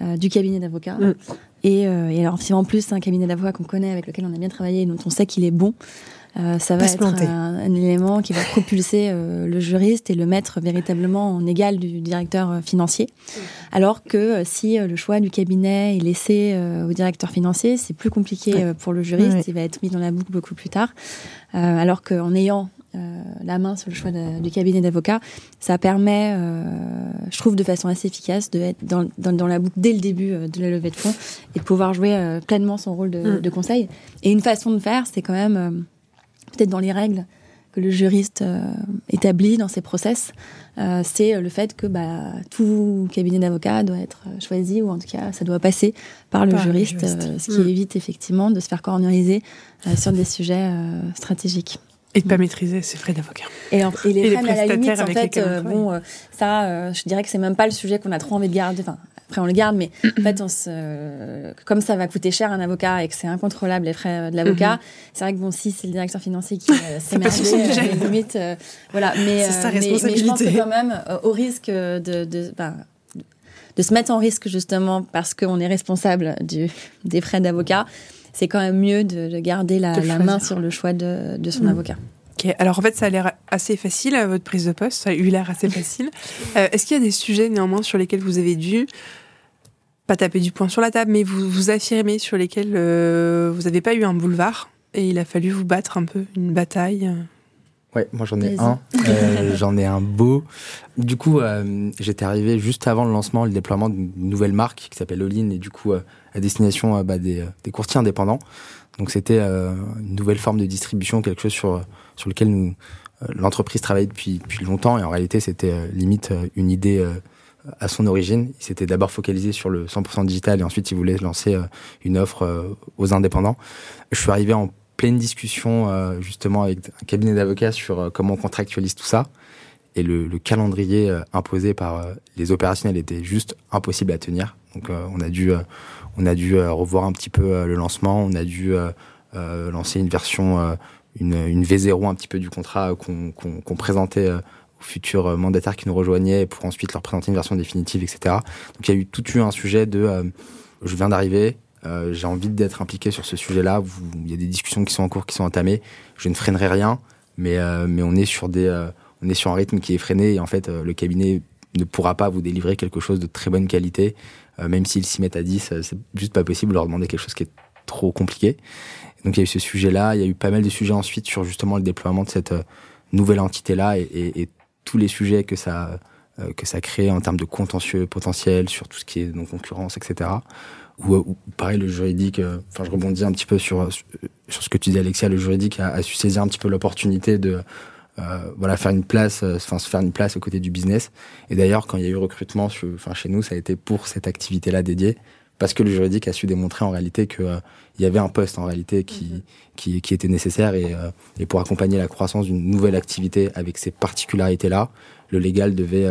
euh, du cabinet d'avocats. Mm. Et, euh, et, alors, si en plus c'est un cabinet d'avocats qu'on connaît, avec lequel on a bien travaillé et dont on sait qu'il est bon, euh, ça va être un, élément qui va propulser euh, le juriste et le mettre véritablement en égal du directeur euh, financier. Mm. Alors que si le choix du cabinet est laissé au directeur financier, c'est plus compliqué pour le juriste, il va être mis dans la boucle beaucoup plus tard. alors qu'en ayant la main sur le choix du cabinet d'avocat, ça permet, euh, je trouve, de façon assez efficace de être dans, dans, la boucle dès le début euh, de la levée de fonds et de pouvoir jouer pleinement son rôle de, mm. de, conseil. Et une façon de faire, c'est quand même peut-être dans les règles que le juriste établit dans ses process, c'est le fait que bah, tout cabinet d'avocat doit être choisi, ou en tout cas, ça doit passer par le juriste, ce qui mm. évite effectivement de se faire corneriser sur des sujets stratégiques. Et de pas maîtriser ses frais d'avocat. Et, et, les frais, à la limite, en fait, euh, bon, euh, ça, euh, je dirais que c'est même pas le sujet qu'on a trop envie de garder. Enfin, après, on le garde, mais en fait, on se, comme ça va coûter cher un avocat et que c'est incontrôlable les frais de l'avocat, mm-hmm. c'est vrai que bon, si c'est le directeur financier qui s'est merdé, limite, voilà. Mais, sa responsabilité. mais, je pense que quand même, au risque de, de, ben, de se mettre en risque justement parce qu'on est responsable du, des frais d'avocat, c'est quand même mieux de, garder la, main sur le choix de, son mm. avocat. Ok, alors en fait, ça a l'air assez facile, votre prise de poste, ça a eu l'air assez facile. Euh, est-ce qu'il y a des sujets néanmoins sur lesquels vous avez dû, pas taper du poing sur la table, mais vous vous affirmer sur lesquels euh, vous n'avez pas eu un boulevard et il a fallu vous battre un peu, une bataille Ouais, moi j'en ai un. Euh, j'en ai un beau. Du coup, j'étais arrivé juste avant le lancement, le déploiement d'une nouvelle marque qui s'appelle Oline et du coup, à destination euh, bah, des, euh, des, courtiers indépendants. Donc c'était euh, une nouvelle forme de distribution, quelque chose sur sur lequel nous l'entreprise travaille depuis depuis longtemps et en réalité c'était limite une idée à son origine. Il s'était d'abord focalisé sur le 100% digital et ensuite il voulait lancer une offre aux indépendants. Je suis arrivé en pleine discussion justement avec un cabinet d'avocats sur comment on contractualise tout ça. Et le, le calendrier imposé par les opérationnels était juste impossible à tenir. Donc on a dû on a dû euh, revoir un petit peu euh, le lancement, on a dû euh, lancer une version, une, une, V0 un petit peu du contrat qu'on présentait aux futurs mandataires qui nous rejoignaient pour ensuite leur présenter une version définitive, etc. Donc il y a eu tout eu un sujet de je viens d'arriver, j'ai envie d'être impliqué sur ce sujet-là. Il y a des discussions qui sont en cours, qui sont entamées. Je ne freinerai rien, mais mais on est sur des on est sur un rythme qui est freiné et en fait le cabinet ne pourra pas vous délivrer quelque chose de très bonne qualité euh, même s'ils s'y mettent à 10, euh, c'est juste pas possible de leur demander quelque chose qui est trop compliqué. Donc il y a eu ce sujet-là, il y a eu pas mal de sujets ensuite sur justement le déploiement de cette euh, nouvelle entité-là et, et, et, tous les sujets que ça que ça crée en termes de contentieux potentiels sur tout ce qui est non concurrence, etc. Ou, ou pareil le juridique. Enfin, je rebondis un petit peu sur sur ce que tu disais, Alexia. Le juridique a, a su saisir un petit peu l'opportunité de euh, voilà faire une place euh, enfin se faire une place aux côtés du business. Et d'ailleurs quand il y a eu recrutement enfin chez nous ça a été pour cette activité là dédiée. Parce que le juridique a su démontrer en réalité que euh, il y avait un poste en réalité qui mhm. qui, qui, était nécessaire. Et, et pour accompagner la croissance d'une nouvelle activité avec ces particularités là le légal devait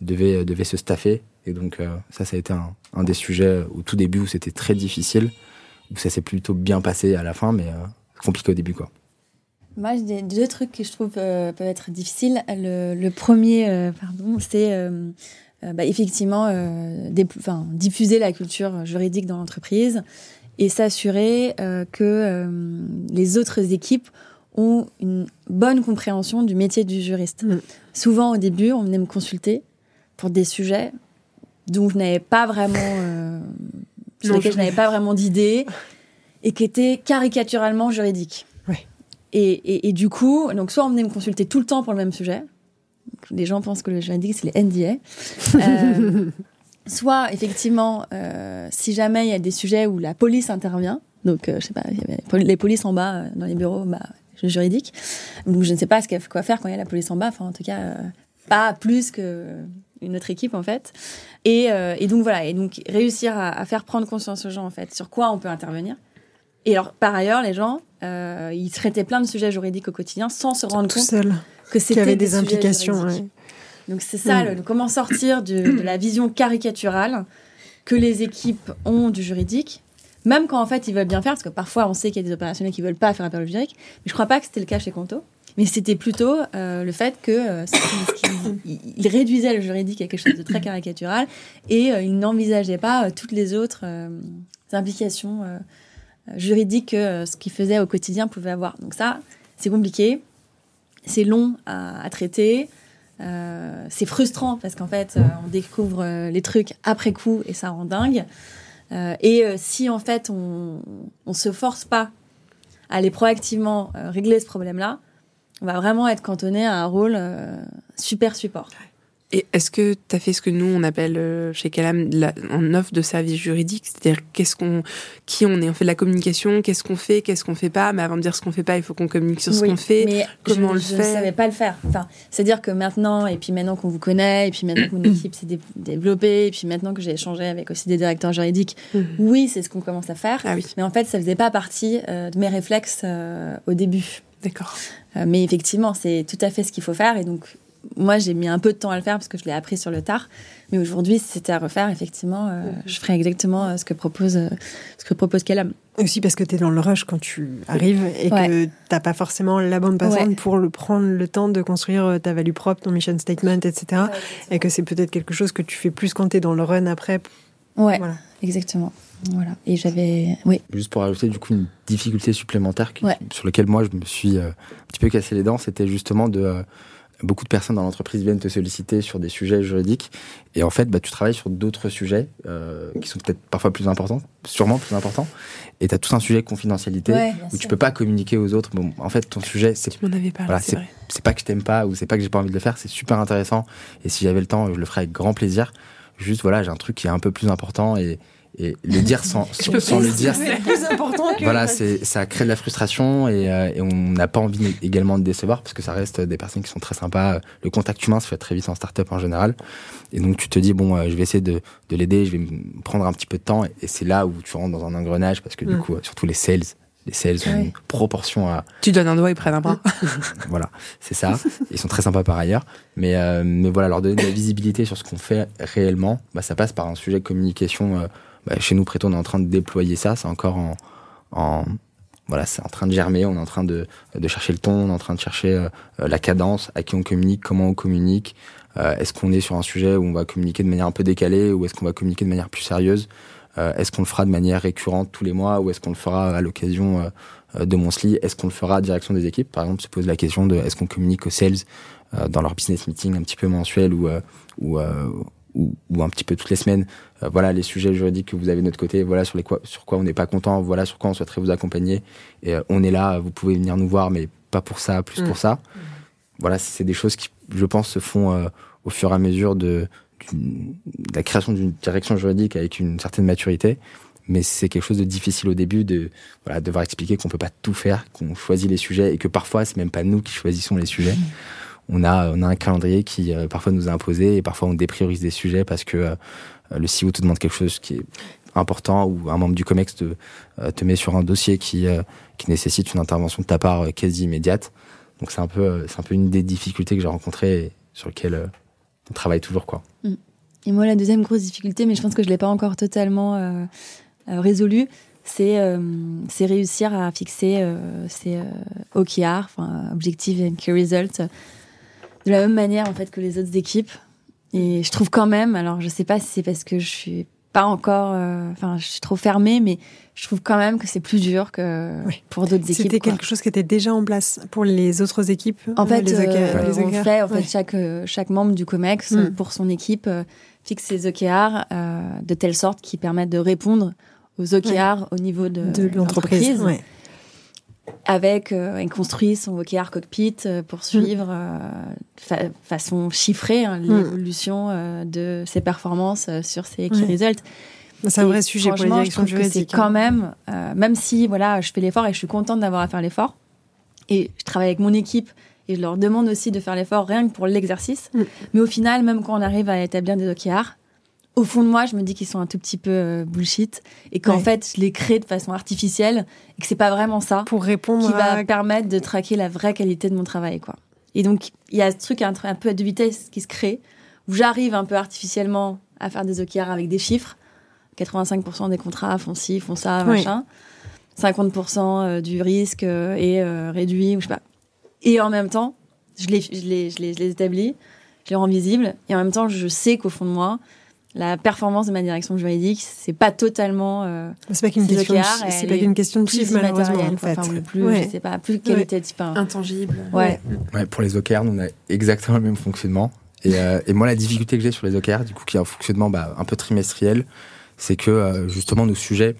devait devait se staffer. Et donc ça ça a été un, un, des sujets au tout début où c'était très difficile où ça s'est plutôt bien passé à la fin mais compliqué au début quoi moi, j'ai deux trucs que je trouve euh, peuvent être difficiles. Le, le premier, euh, pardon, c'est euh, bah, effectivement enfin, diffuser la culture juridique dans l'entreprise et s'assurer que les autres équipes ont une bonne compréhension du métier du juriste. Mm. Souvent, au début, on venait me consulter pour des sujets dont je n'avais pas vraiment, sur lesquels je n'avais pas vraiment d'idée et qui étaient caricaturalement juridiques. Et, et, et, du coup, donc soit on venait me consulter tout le temps pour le même sujet. Les gens pensent que le juridique, c'est les NDA. Euh, soit effectivement, si jamais il y a des sujets où la police intervient, donc je sais pas, les polices en bas dans les bureaux, bah, juridique. Donc je ne sais pas ce quoi faire quand il y a la police en bas. Enfin, en tout cas, pas plus que une autre équipe en fait. Et, et donc voilà, et donc réussir à, à, faire prendre conscience aux gens en fait sur quoi on peut intervenir. Et alors par ailleurs, les gens, ils traitaient plein de sujets juridiques au quotidien sans se rendre Tout compte seul. que c'était avait des, des implications. Ouais. Donc c'est ça, le, comment sortir de, de, la vision caricaturale que les équipes ont du juridique, même quand en fait ils veulent bien faire, parce que parfois on sait qu'il y a des opérationnels qui veulent pas faire appel au juridique, mais je crois pas que c'était le cas chez Conto. Mais c'était plutôt euh, le fait que euh, il, il réduisait le juridique à quelque chose de très caricatural et euh, il n'envisageait pas toutes les autres implications juridiques que ce qu'il faisait au quotidien pouvait avoir. Donc ça, c'est compliqué, c'est long à, traiter. Euh, c'est frustrant parce qu'en fait, euh, on découvre euh, les trucs après coup et ça rend dingue. et si en fait on, on se force pas à aller proactivement régler ce problème-là, on va vraiment être cantonné à un rôle super support. Et est-ce que tu as fait ce que nous on appelle euh, chez Calam la, en offre de service juridique, c'est-à-dire qu'est-ce qu'on, qui on est, on fait de la communication, qu'est-ce qu'on fait, qu'est-ce qu'on fait pas, mais avant de dire ce qu'on fait pas, il faut qu'on communique sur ce oui, qu'on fait, mais comment je, on le je fait? Je savais pas le faire. Enfin, c'est-à-dire que maintenant, et puis maintenant qu'on vous connaît, et puis maintenant que mon équipe s'est dé développée, et puis maintenant que j'ai échangé avec aussi des directeurs juridiques, Mmh. oui, c'est ce qu'on commence à faire. Ah oui, Mais en fait, ça faisait pas partie euh, de mes réflexes euh, au début. d'accord. Euh, mais effectivement, c'est tout à fait ce qu'il faut faire. Et donc, moi, j'ai mis un peu de temps à le faire parce que je l'ai appris sur le tard. Mais aujourd'hui, si c'était à refaire, effectivement, euh, je ferais exactement euh, ce que propose, euh, ce que propose Calam. Aussi parce que tu es dans le rush quand tu arrives et Ouais. que t'as pas forcément la bonne personne Ouais. pour le prendre le temps de construire ta value propre, ton mission statement, etc. Et que c'est peut-être quelque chose que tu fais plus quand tu es dans le run après. Ouais, Voilà. exactement. Voilà. Et j'avais, oui, Juste pour ajouter du coup une difficulté supplémentaire qui- sur laquelle moi je me suis euh, un petit peu cassé les dents, c'était justement de euh, beaucoup de personnes dans l'entreprise viennent te solliciter sur des sujets juridiques et en fait bah, tu travailles sur d'autres sujets euh, qui sont peut-être parfois plus importants, sûrement plus importants et tu as tout un sujet de confidentialité Ouais, où tu sûr. peux pas communiquer aux autres. Bon, en fait ton sujet c'est Tu m'en avais parlé, Voilà, c'est vrai. c'est pas que je t'aime pas ou c'est pas que j'ai pas envie de le faire, c'est super intéressant et si j'avais le temps, je le ferais avec grand plaisir. Juste voilà, j'ai un truc qui est un peu plus important et, et le dire sans, sans, sans le dire, C'est plus important que. voilà, c'est ça crée de la frustration et, euh, et on n'a pas envie également de décevoir parce que ça reste des personnes qui sont très sympas. Le contact humain se fait très vite en start-up en général. Et donc tu te dis bon, euh, je vais essayer de, de l'aider, je vais me prendre un petit peu de temps et, et c'est là où tu rentres dans un engrenage parce que du Mm. coup, surtout les sales, les sales ont Ouais. une proportion à Tu donnes un doigt, ils prennent un bras. voilà, c'est ça. Ils sont très sympas par ailleurs. Mais, euh, mais voilà, leur donner de la visibilité sur ce qu'on fait réellement, bah, ça passe par un sujet de communication. Bah, chez nous, Préto, on est en train de déployer ça. C'est encore en, en- voilà, c'est en train de germer. On est en train de, de chercher le ton, on est en train de chercher euh, la cadence, à qui on communique, comment on communique. Euh, est-ce qu'on est sur un sujet où on va communiquer de manière un peu décalée ou est-ce qu'on va communiquer de manière plus sérieuse? Euh, Est-ce qu'on le fera de manière récurrente tous les mois ou est-ce qu'on le fera à l'occasion euh, euh, de Monthly? Est-ce qu'on le fera à direction des équipes? Par exemple, se pose la question de est-ce qu'on communique aux sales euh, dans leur business meeting un petit peu mensuel ou, ou, ou, ou un petit peu toutes les semaines? Euh, Voilà les sujets juridiques que vous avez de notre côté, voilà sur, les quoi, sur quoi on n'est pas content, voilà sur quoi on souhaiterait vous accompagner. Et euh, on est là, vous pouvez venir nous voir, mais pas pour ça, plus Mm. pour ça. Voilà, c'est des choses qui, je pense, se font euh, au fur et à mesure de, la création d'une direction juridique avec une certaine maturité mais c'est quelque chose de difficile au début de voilà, devoir expliquer qu'on peut pas tout faire, qu'on choisit les sujets et que parfois c'est même pas nous qui choisissons les sujets. On a on a un calendrier qui euh, parfois nous est imposé et parfois on dépriorise des sujets parce que euh, le CEO te demande quelque chose qui est important ou un membre du Comex te, euh, te met sur un dossier qui euh, qui nécessite une intervention de ta part euh, quasi immédiate. Donc c'est un peu euh, c'est un peu une des difficultés que j'ai rencontrées et sur lesquelles euh, on travaille toujours quoi. Et moi, la deuxième grosse difficulté, mais je pense que je l'ai pas encore totalement euh, euh, résolue, c'est euh, c'est réussir à fixer euh, ces euh, OKR, enfin Objective and Key Results, euh, de la même manière en fait que les autres équipes. Et je trouve quand même, alors je sais pas si c'est parce que je suis pas encore, euh, enfin je suis trop fermée, mais je trouve quand même que c'est plus dur que Oui. pour d'autres équipes. C'était quelque chose qui était déjà en place pour les autres équipes. En fait, les euh, les on fait, en fait chaque, euh, chaque membre du COMEX, Mm. euh, pour son équipe, euh, fixe ses OKR euh, de telle sorte qu'ils permettent de répondre aux OKR au niveau de, de l'entreprise. l'entreprise. Ouais. Avec euh, il construit son OKR cockpit euh, pour suivre euh, fa- façon chiffrée hein, l'évolution euh, de ses performances euh, sur ses key Ouais. results. C'est un vrai sujet pour les directions je trouve que. C'est quand même, euh, même si voilà, je fais l'effort et je suis contente d'avoir à faire l'effort, et je travaille avec mon équipe et je leur demande aussi de faire l'effort rien que pour l'exercice. Mm. Mais au final, même quand on arrive à établir des OKR, au fond de moi, je me dis qu'ils sont un tout petit peu euh, bullshit et qu'en Ouais. fait, je les crée de façon artificielle et que c'est pas vraiment ça Pour répondre qui va à... permettre de traquer la vraie qualité de mon travail, quoi. Et donc, il y a ce truc un, un peu à deux vitesses qui se crée, où j'arrive un peu artificiellement à faire des OKR avec des chiffres. 85% des contrats font ci, font ça, Oui. machin. 50% euh, du risque euh, est réduit, ou je sais pas. Et en même temps, je les, je les, je les, je les établis, je les rends visibles, et en même temps, je sais qu'au fond de moi, la performance de ma direction juridique, c'est pas totalement euh, C'est pas qu'une question, de- c'est pas qu'une question de plus chiffre malheureusement en fait. Enfin, plus, Ouais. je sais pas, plus qualitatif. enfin, Intangible. Ouais. Ouais, pour les OKR, nous, on a exactement le même fonctionnement. Et, euh, et moi, la difficulté que j'ai sur les OKR, du coup, qui est un fonctionnement bah, un peu trimestriel, c'est que euh, justement nos sujets,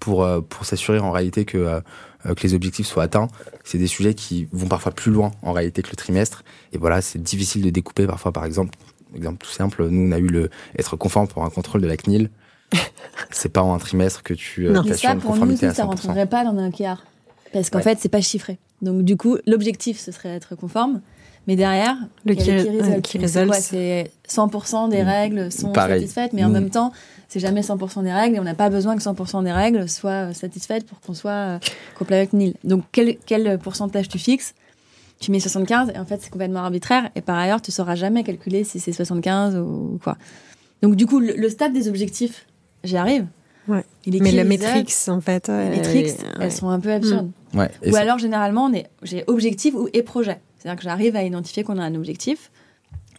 pour, euh, pour s'assurer en réalité que, que les objectifs soient atteints, c'est des sujets qui vont parfois plus loin en réalité que le trimestre. Et voilà, c'est difficile de découper parfois, par exemple, exemple tout simple, nous, on a eu le être conforme pour un contrôle de la CNIL. c'est pas en un trimestre que tu euh, Non. Mais ça, une pour nous ça à 100%. rentrerait pas dans un OKR. Parce qu'en Ouais. fait, c'est pas chiffré. Donc, du coup, l'objectif, ce serait d'être conforme. Mais derrière, Le key Donc, c'est quoi results. C'est 100% des Mm. règles sont Pareil. satisfaites, mais en Mm. même temps, c'est jamais 100% des règles et on n'a pas besoin que 100% des règles soient satisfaites pour qu'on soit euh, complet avec NIL. Donc, quel, quel pourcentage tu fixes? Tu mets 75 et en fait, c'est complètement arbitraire. Et par ailleurs, tu sauras jamais calculer si c'est 75 ou quoi. Donc, du coup, le, le stade des objectifs, j'y arrive. Ouais. Mais la métrique, en fait. les elle- métriques, ouais. elles sont un peu absurdes. Ouais, et Ou ça- alors, généralement, on est, j'ai objectif ou, et projet. C'est-à-dire que j'arrive à identifier qu'on a un objectif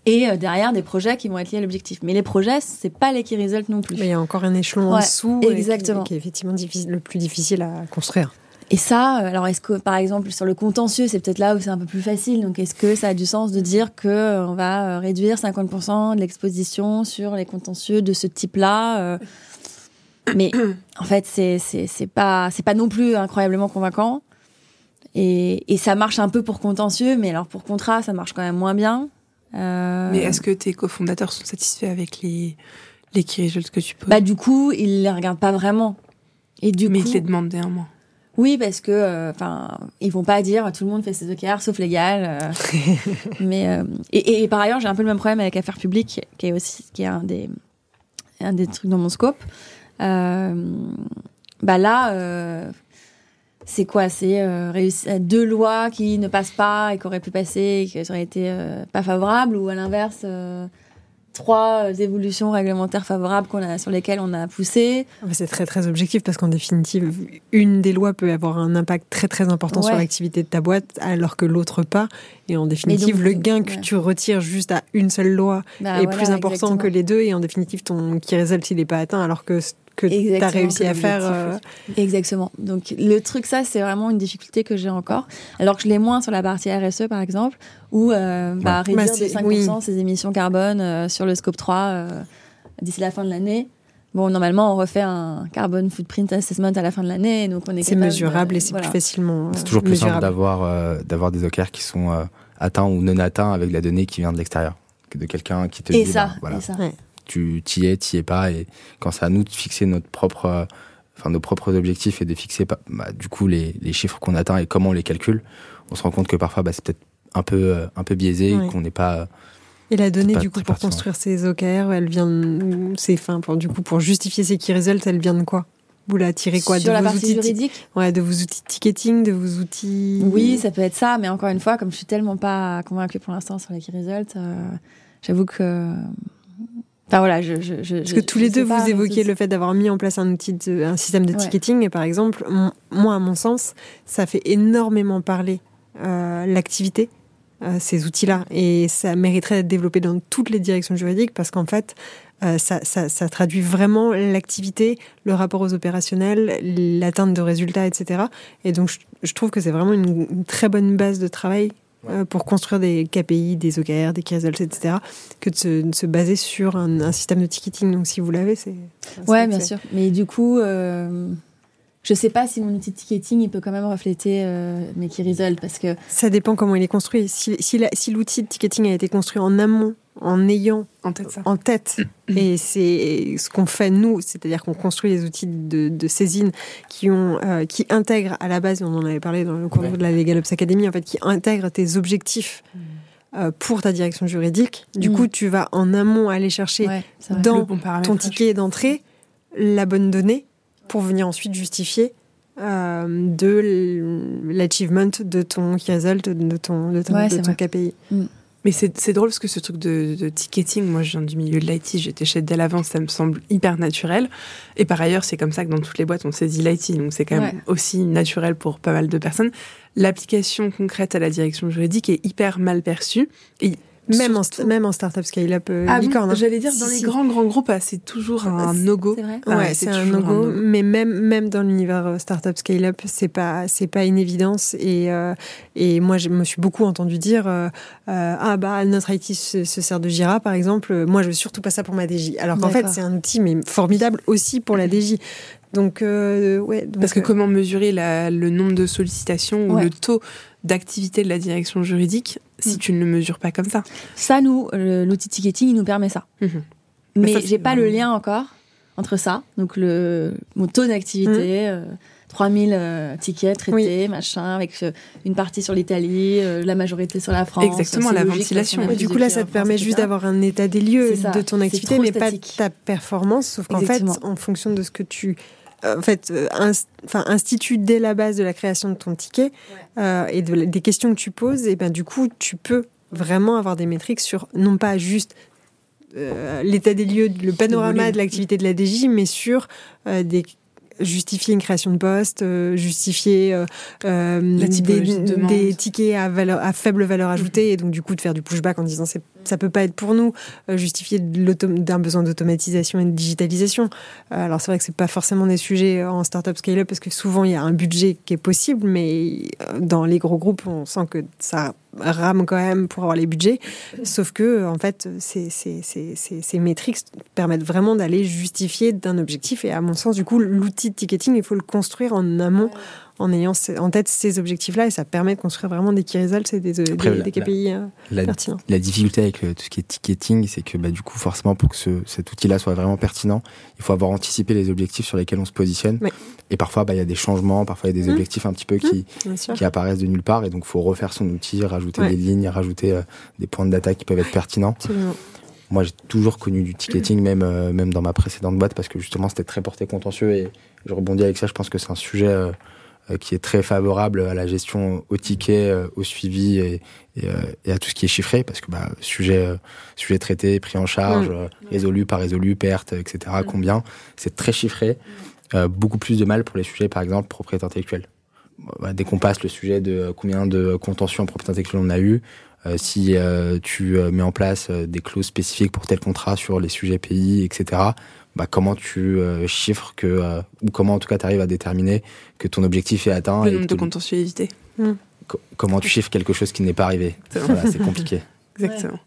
et euh, derrière des projets qui vont être liés à l'objectif. Mais les projets, c'est pas les key results non plus. Mais il y a encore un échelon en dessous et qui- exactement. qui est effectivement difficile, le plus difficile à construire. Et ça, euh, alors est-ce que par exemple sur le contentieux, c'est peut-être là où c'est un peu plus facile. Donc est-ce que ça a du sens de dire que euh, on va euh, réduire 50% de l'exposition sur les contentieux de ce type-là Mais en fait, c'est c'est c'est pas c'est pas non plus incroyablement convaincant. Et, et ça marche un peu pour contentieux, mais alors pour contrat, ça marche quand même moins bien. Euh, Mais est-ce que tes cofondateurs sont satisfaits avec les, les key results que tu poses? Bah du coup, ils les regardent pas vraiment. Et du Mais coup, ils te les demandent néanmoins. Oui, parce que, euh, enfin, ils vont pas dire tout le monde fait ses OKR sauf légal. euh. mais euh, et, et par ailleurs, j'ai un peu le même problème avec affaires publiques, qui est aussi qui est un des un des trucs dans mon scope. Euh, bah là, euh, c'est quoi? C'est euh, deux lois qui ne passent pas et qui auraient pu passer, et qui auraient été euh, pas favorables, ou à l'inverse. Euh, Trois évolutions réglementaires favorables qu'on a, sur lesquelles on a poussé. Ouais, C'est très très objectif parce qu'en définitive, une des lois peut avoir un impact très très important sur l'activité de ta boîte, alors que l'autre pas. Et en définitive, donc, le gain que tu retires juste à une seule loi Bah, est voilà, plus important exactement. que les deux. Et en définitive, ton key result, il n'est pas atteint, alors que que tu as réussi à faire. euh, Exactement. Donc le truc, ça, c'est vraiment une difficulté que j'ai encore. Alors que je l'ai moins sur la partie RSE, par exemple, où euh, bah, réduire Bah, de c'est- 5% oui. ses émissions carbone euh, sur le scope 3 euh, d'ici la fin de l'année. Bon, normalement, on refait un carbon footprint assessment à la fin de l'année, donc on est C'est mesurable de- et c'est voilà. plus facilement. C'est toujours plus simple d'avoir euh, d'avoir des OKR qui sont euh, atteints ou non atteints avec la donnée qui vient de l'extérieur que de quelqu'un qui te Et dit ça, bah, voilà et ça. Ouais. Tu t'y es t'y es pas et quand c'est à nous de fixer notre propre euh, enfin nos propres objectifs et de fixer bah, du coup les, les chiffres qu'on atteint et comment on les calcule on se rend compte que parfois bah, c'est peut-être un peu euh, un peu biaisé Ouais. et qu'on n'est pas Et la donnée, du coup, pour pertinent. construire ces OKR, elle vient. de- C'est fin, pour, du coup, pour justifier ces key results, elle vient de quoi? Vous la tirez quoi? Sur de la vos partie outils juridique? Ouais, de vos outils de ticketing, de vos outils. Oui, ça peut être ça, mais encore une fois, comme je suis tellement pas convaincue pour l'instant sur les key results, euh, j'avoue que... Enfin voilà, je... je, je Parce que tous les deux, vous évoquiez le fait d'avoir mis en place un outil, de, un système de Ouais. ticketing, et par exemple, moi, à mon sens, ça fait énormément parler euh, l'activité, euh, ces outils-là, et ça mériterait d'être développé dans toutes les directions juridiques, parce qu'en fait, euh, ça, ça, ça traduit vraiment l'activité, le rapport aux opérationnels, l'atteinte de résultats, etc. Et donc, je, je trouve que c'est vraiment une, une très bonne base de travail euh, pour construire des KPI, des OKR, des key results, etc., que de se, de se baser sur un, un système de ticketing. Donc, si vous l'avez, c'est. Ouais, bien sûr. Mais du coup, euh, je sais pas si mon outil de ticketing il peut quand même refléter euh, mes key results parce que ça dépend comment il est construit. Si, si l'outil de ticketing a été construit en amont, en ayant en tête, ça. En tête. et c'est ce qu'on fait nous, c'est-à-dire qu'on construit les outils de, de saisine qui ont euh, qui intègrent à la base, on en avait parlé dans le cours de la Legal Ops Academy, en fait, qui intègrent tes objectifs. Mm. Euh, pour ta direction juridique. Du mm. coup, tu vas en amont aller chercher dans ton ticket d'entrée la bonne donnée pour venir ensuite justifier euh, de l'achievement de ton key result, de ton, de ton, de ton KPI. Mm. Mais c'est drôle parce que ce truc de, ticketing, moi je viens du milieu de l'IT, j'étais chez Dell avant, ça me semble hyper naturel. Et par ailleurs, c'est comme ça que dans toutes les boîtes on saisit l'IT, donc c'est quand même aussi naturel pour pas mal de personnes. L'application concrète à la direction juridique est hyper mal perçue. Et même, en, même en startup scale-up euh, ah hein. J'allais dire, dans les grands, grands groupes, ah, c'est toujours un no-go. C'est vrai Ouais, c'est un no-go. Mais même, même dans l'univers euh, startup scale-up, c'est pas, c'est pas une évidence. Et, euh, et moi, je me suis beaucoup entendu dire, ah bah, notre IT se, sert de Jira, par exemple. Moi, je veux surtout pas ça pour ma DJ. Alors qu'en fait, c'est un outil, mais formidable aussi pour la DJ. Donc, ouais. Parce que comment mesurer la, le nombre de sollicitations ou le taux d'activité de la direction juridique si mm. tu ne le mesures pas comme ça. Ça, nous, l'outil ticketing, il nous permet ça. Mhm. Mais, j'ai pas le lien encore entre ça, donc le, mon taux d'activité, 3000 mm. euh, euh, tickets traités, machin, avec euh, une partie sur l'Italie, la majorité sur la France. Exactement, la ventilation. du coup, là, ça te permet juste d'avoir un état des lieux de ton activité, mais pas ta performance, sauf qu'en fait, en fonction de ce que tu en fait, euh, enfin, institue dès la base de la création de ton ticket euh, et des questions que tu poses, et ben du coup, tu peux vraiment avoir des métriques sur non pas juste euh, l'état des lieux, le panorama de l'activité de la DJ, mais sur des justifier une création de poste, euh, justifier des, tickets à, valeur, à faible valeur ajoutée et donc du coup de faire du pushback en disant ça peut pas être pour nous, euh, justifier d'un besoin d'automatisation et de digitalisation. alors c'est vrai que c'est pas forcément des sujets en startup scale-up parce que souvent il y a un budget qui est possible, mais dans les gros groupes on sent que ça rame quand même pour avoir les budgets. Sauf que, en fait, ces métriques permettent vraiment d'aller justifier d'un objectif. Et à mon sens, du coup, l'outil de ticketing, il faut le construire en amont en ayant en tête ces objectifs-là et ça permet de construire vraiment des key results et des, des, KPI euh, la, pertinents. La difficulté avec tout ce qui est ticketing, c'est que bah, du coup, forcément, pour que ce, cet outil-là soit vraiment pertinent, il faut avoir anticipé les objectifs sur lesquels on se positionne. Et parfois, bah, il y a des changements, parfois il y a des mmh. objectifs un petit peu qui, mmh, qui apparaissent de nulle part et donc il faut refaire son outil, rajouter des lignes, rajouter euh, des points de data qui peuvent être pertinents. Moi, j'ai toujours connu du ticketing, même, euh, même dans ma précédente boîte, parce que justement, c'était très porté contentieux et je rebondis avec ça. Je pense que c'est un sujet euh, qui est très favorable à la gestion au ticket, euh, au suivi et, et, euh, et, à tout ce qui est chiffré, parce que bah, sujet, sujet traité, pris en charge, mmh. résolu, pas résolu, perte, etc., mmh. combien, c'est très chiffré. beaucoup plus de mal pour les sujets, par exemple, propriété intellectuelle. Bah, dès qu'on passe le sujet de combien de contentieux en propriété intellectuelle on a eu, si tu mets en place des clauses spécifiques pour tel contrat sur les sujets pays, etc., bah, comment tu euh, chiffres que, euh, ou comment en tout cas tu arrives à déterminer que ton objectif est atteint. Le nombre de contentieux évité. Hmm. comment tu chiffres quelque chose qui n'est pas arrivé voilà, C'est compliqué. Exactement.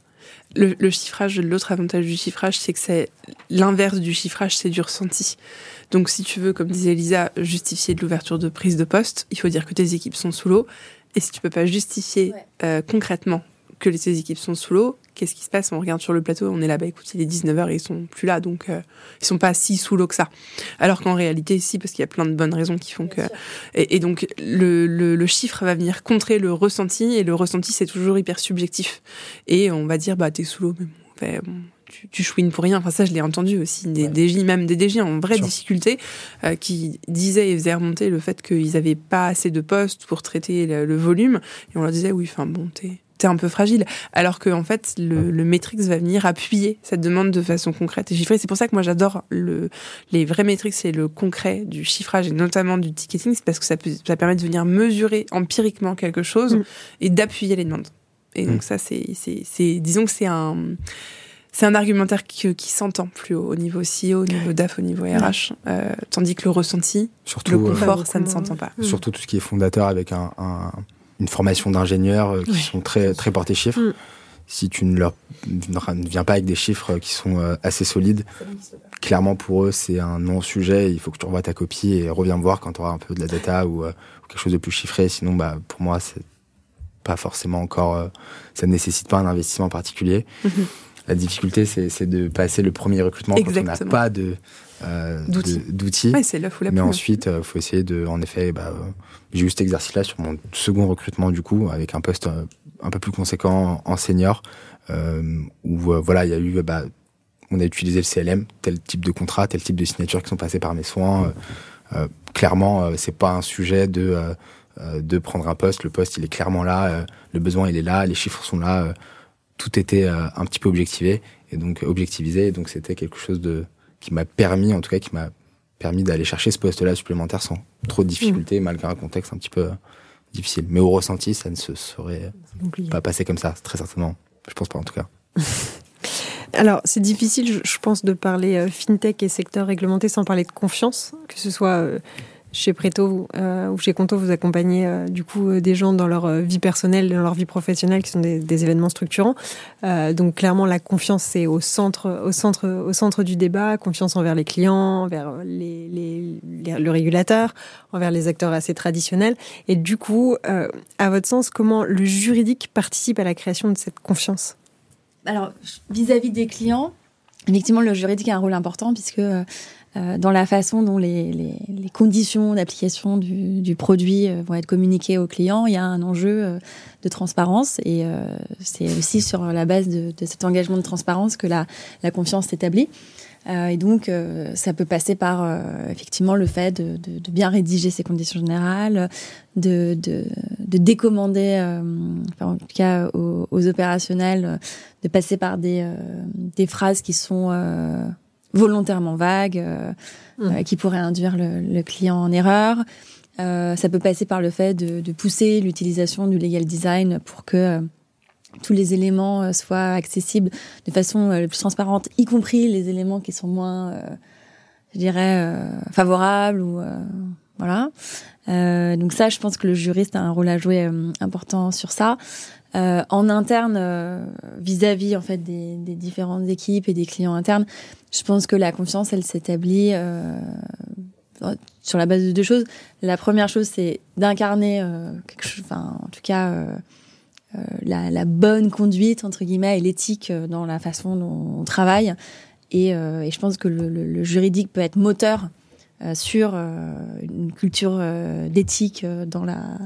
Le, le, chiffrage, l'autre avantage du chiffrage, c'est que c'est l'inverse du chiffrage, c'est du ressenti. Donc, si tu veux, comme disait Elisa, justifier de l'ouverture de prise de poste, il faut dire que tes équipes sont sous l'eau. Et si tu peux pas justifier euh, concrètement que les équipes sont sous l'eau, qu'est-ce qui se passe? On regarde sur le plateau, on est là, bas écoute, il est 19h et ils sont plus là, donc euh, ils sont pas si sous l'eau que ça. Alors qu'en réalité, si, parce qu'il y a plein de bonnes raisons qui font que... Et, donc, le, le, chiffre va venir contrer le ressenti, et le ressenti, c'est toujours hyper subjectif. Et on va dire, bah, t'es sous l'eau, mais bon, tu, tu chouines pour rien. Enfin, ça, je l'ai entendu aussi. Des DJ, même des DJ en vraie difficulté, euh, qui disaient et faisaient remonter le fait qu'ils avaient pas assez de postes pour traiter le, le volume. Et on leur disait, oui, enfin, bon, t'es t'es un peu fragile. Alors que en fait, le, le Matrix va venir appuyer cette demande de façon concrète et chiffrée. C'est pour ça que moi j'adore le, les vrais Matrix et le concret du chiffrage et notamment du ticketing, c'est parce que ça, peut, ça permet de venir mesurer empiriquement quelque chose mm. et d'appuyer les demandes. Et donc mm. ça, c'est, c'est, disons que c'est un, c'est un argumentaire qui, qui s'entend plus haut, au niveau CEO, au niveau DAF, au niveau RH, euh, tandis que le ressenti, Surtout, le confort, ça ne s'entend pas. Surtout tout ce qui est fondateur avec un, un une formation d'ingénieurs euh, qui sont très très portés chiffres. Mm. Si tu ne leur ne viens pas avec des chiffres qui sont euh, assez solides, clairement pour eux c'est un non-sujet, il faut que tu revoies ta copie et reviens me voir quand tu auras un peu de la data ou, quelque chose de plus chiffré. Sinon, bah, pour moi, c'est pas forcément encore, ça ne nécessite pas un investissement particulier. Mhm. La difficulté, c'est de passer le premier recrutement quand on n'a pas de euh, d'outils. Mais ensuite, il euh, faut essayer de, en effet, bah, j'ai eu cet exercice-là sur mon second recrutement du coup, avec un poste euh, un peu plus conséquent en senior, où voilà, il y a eu, bah, on a utilisé le CLM, tel type de contrat, tel type de signature qui sont passés par mes soins. clairement, c'est pas un sujet de de prendre un poste. Le poste, il est clairement là, le besoin, il est là, les chiffres sont là. tout était un petit peu objectivé et donc objectivisé. Et donc c'était quelque chose de qui m'a permis, en tout cas, qui m'a permis d'aller chercher ce poste-là supplémentaire sans trop de difficultés, mmh. malgré un contexte un petit peu difficile. Mais au ressenti, ça ne se serait pas passé comme ça, très certainement. Je pense pas, en tout cas. Alors, c'est difficile, je pense, de parler euh, fintech et secteur réglementé sans parler de confiance, que ce soit euh, chez Preto euh, ou chez Conto, vous accompagnez euh, du coup euh, des gens dans leur vie personnelle, dans leur vie professionnelle, qui sont des, événements structurants. donc clairement, la confiance c'est au centre, au centre, au centre du débat. Confiance envers les clients, envers le régulateur, envers les acteurs assez traditionnels. Et du coup, à votre sens, comment le juridique participe à la création de cette confiance? Alors vis-à-vis des clients, effectivement, le juridique a un rôle important puisque dans la façon dont les, les, conditions d'application du, du, produit euh, vont être communiquées aux clients, il y a un enjeu euh, de transparence et c'est aussi sur la base de, de, cet engagement de transparence que la, la confiance s'établit. et donc, ça peut passer par effectivement le fait de, de, de, bien rédiger ces conditions générales, de, de décommander, enfin, en tout cas aux, aux, opérationnels, de passer par des, des phrases qui sont volontairement vague, euh, mmh. euh, qui pourrait induire le, client en erreur. Euh, ça peut passer par le fait de, pousser l'utilisation du legal design pour que tous les éléments soient accessibles de façon la plus transparente, y compris les éléments qui sont moins, je dirais, favorables ou voilà. donc ça, je pense que le juriste a un rôle à jouer important sur ça. Euh, en interne, euh, vis-à-vis en fait des, des, différentes équipes et des clients internes, je pense que la confiance, elle s'établit euh, sur la base de deux choses. La première chose, c'est d'incarner quelque chose, enfin, en tout cas, la, la, bonne conduite entre guillemets et l'éthique dans la façon dont on travaille. Et, et je pense que le, le, le, juridique peut être moteur euh, sur euh, une culture euh, d'éthique dans la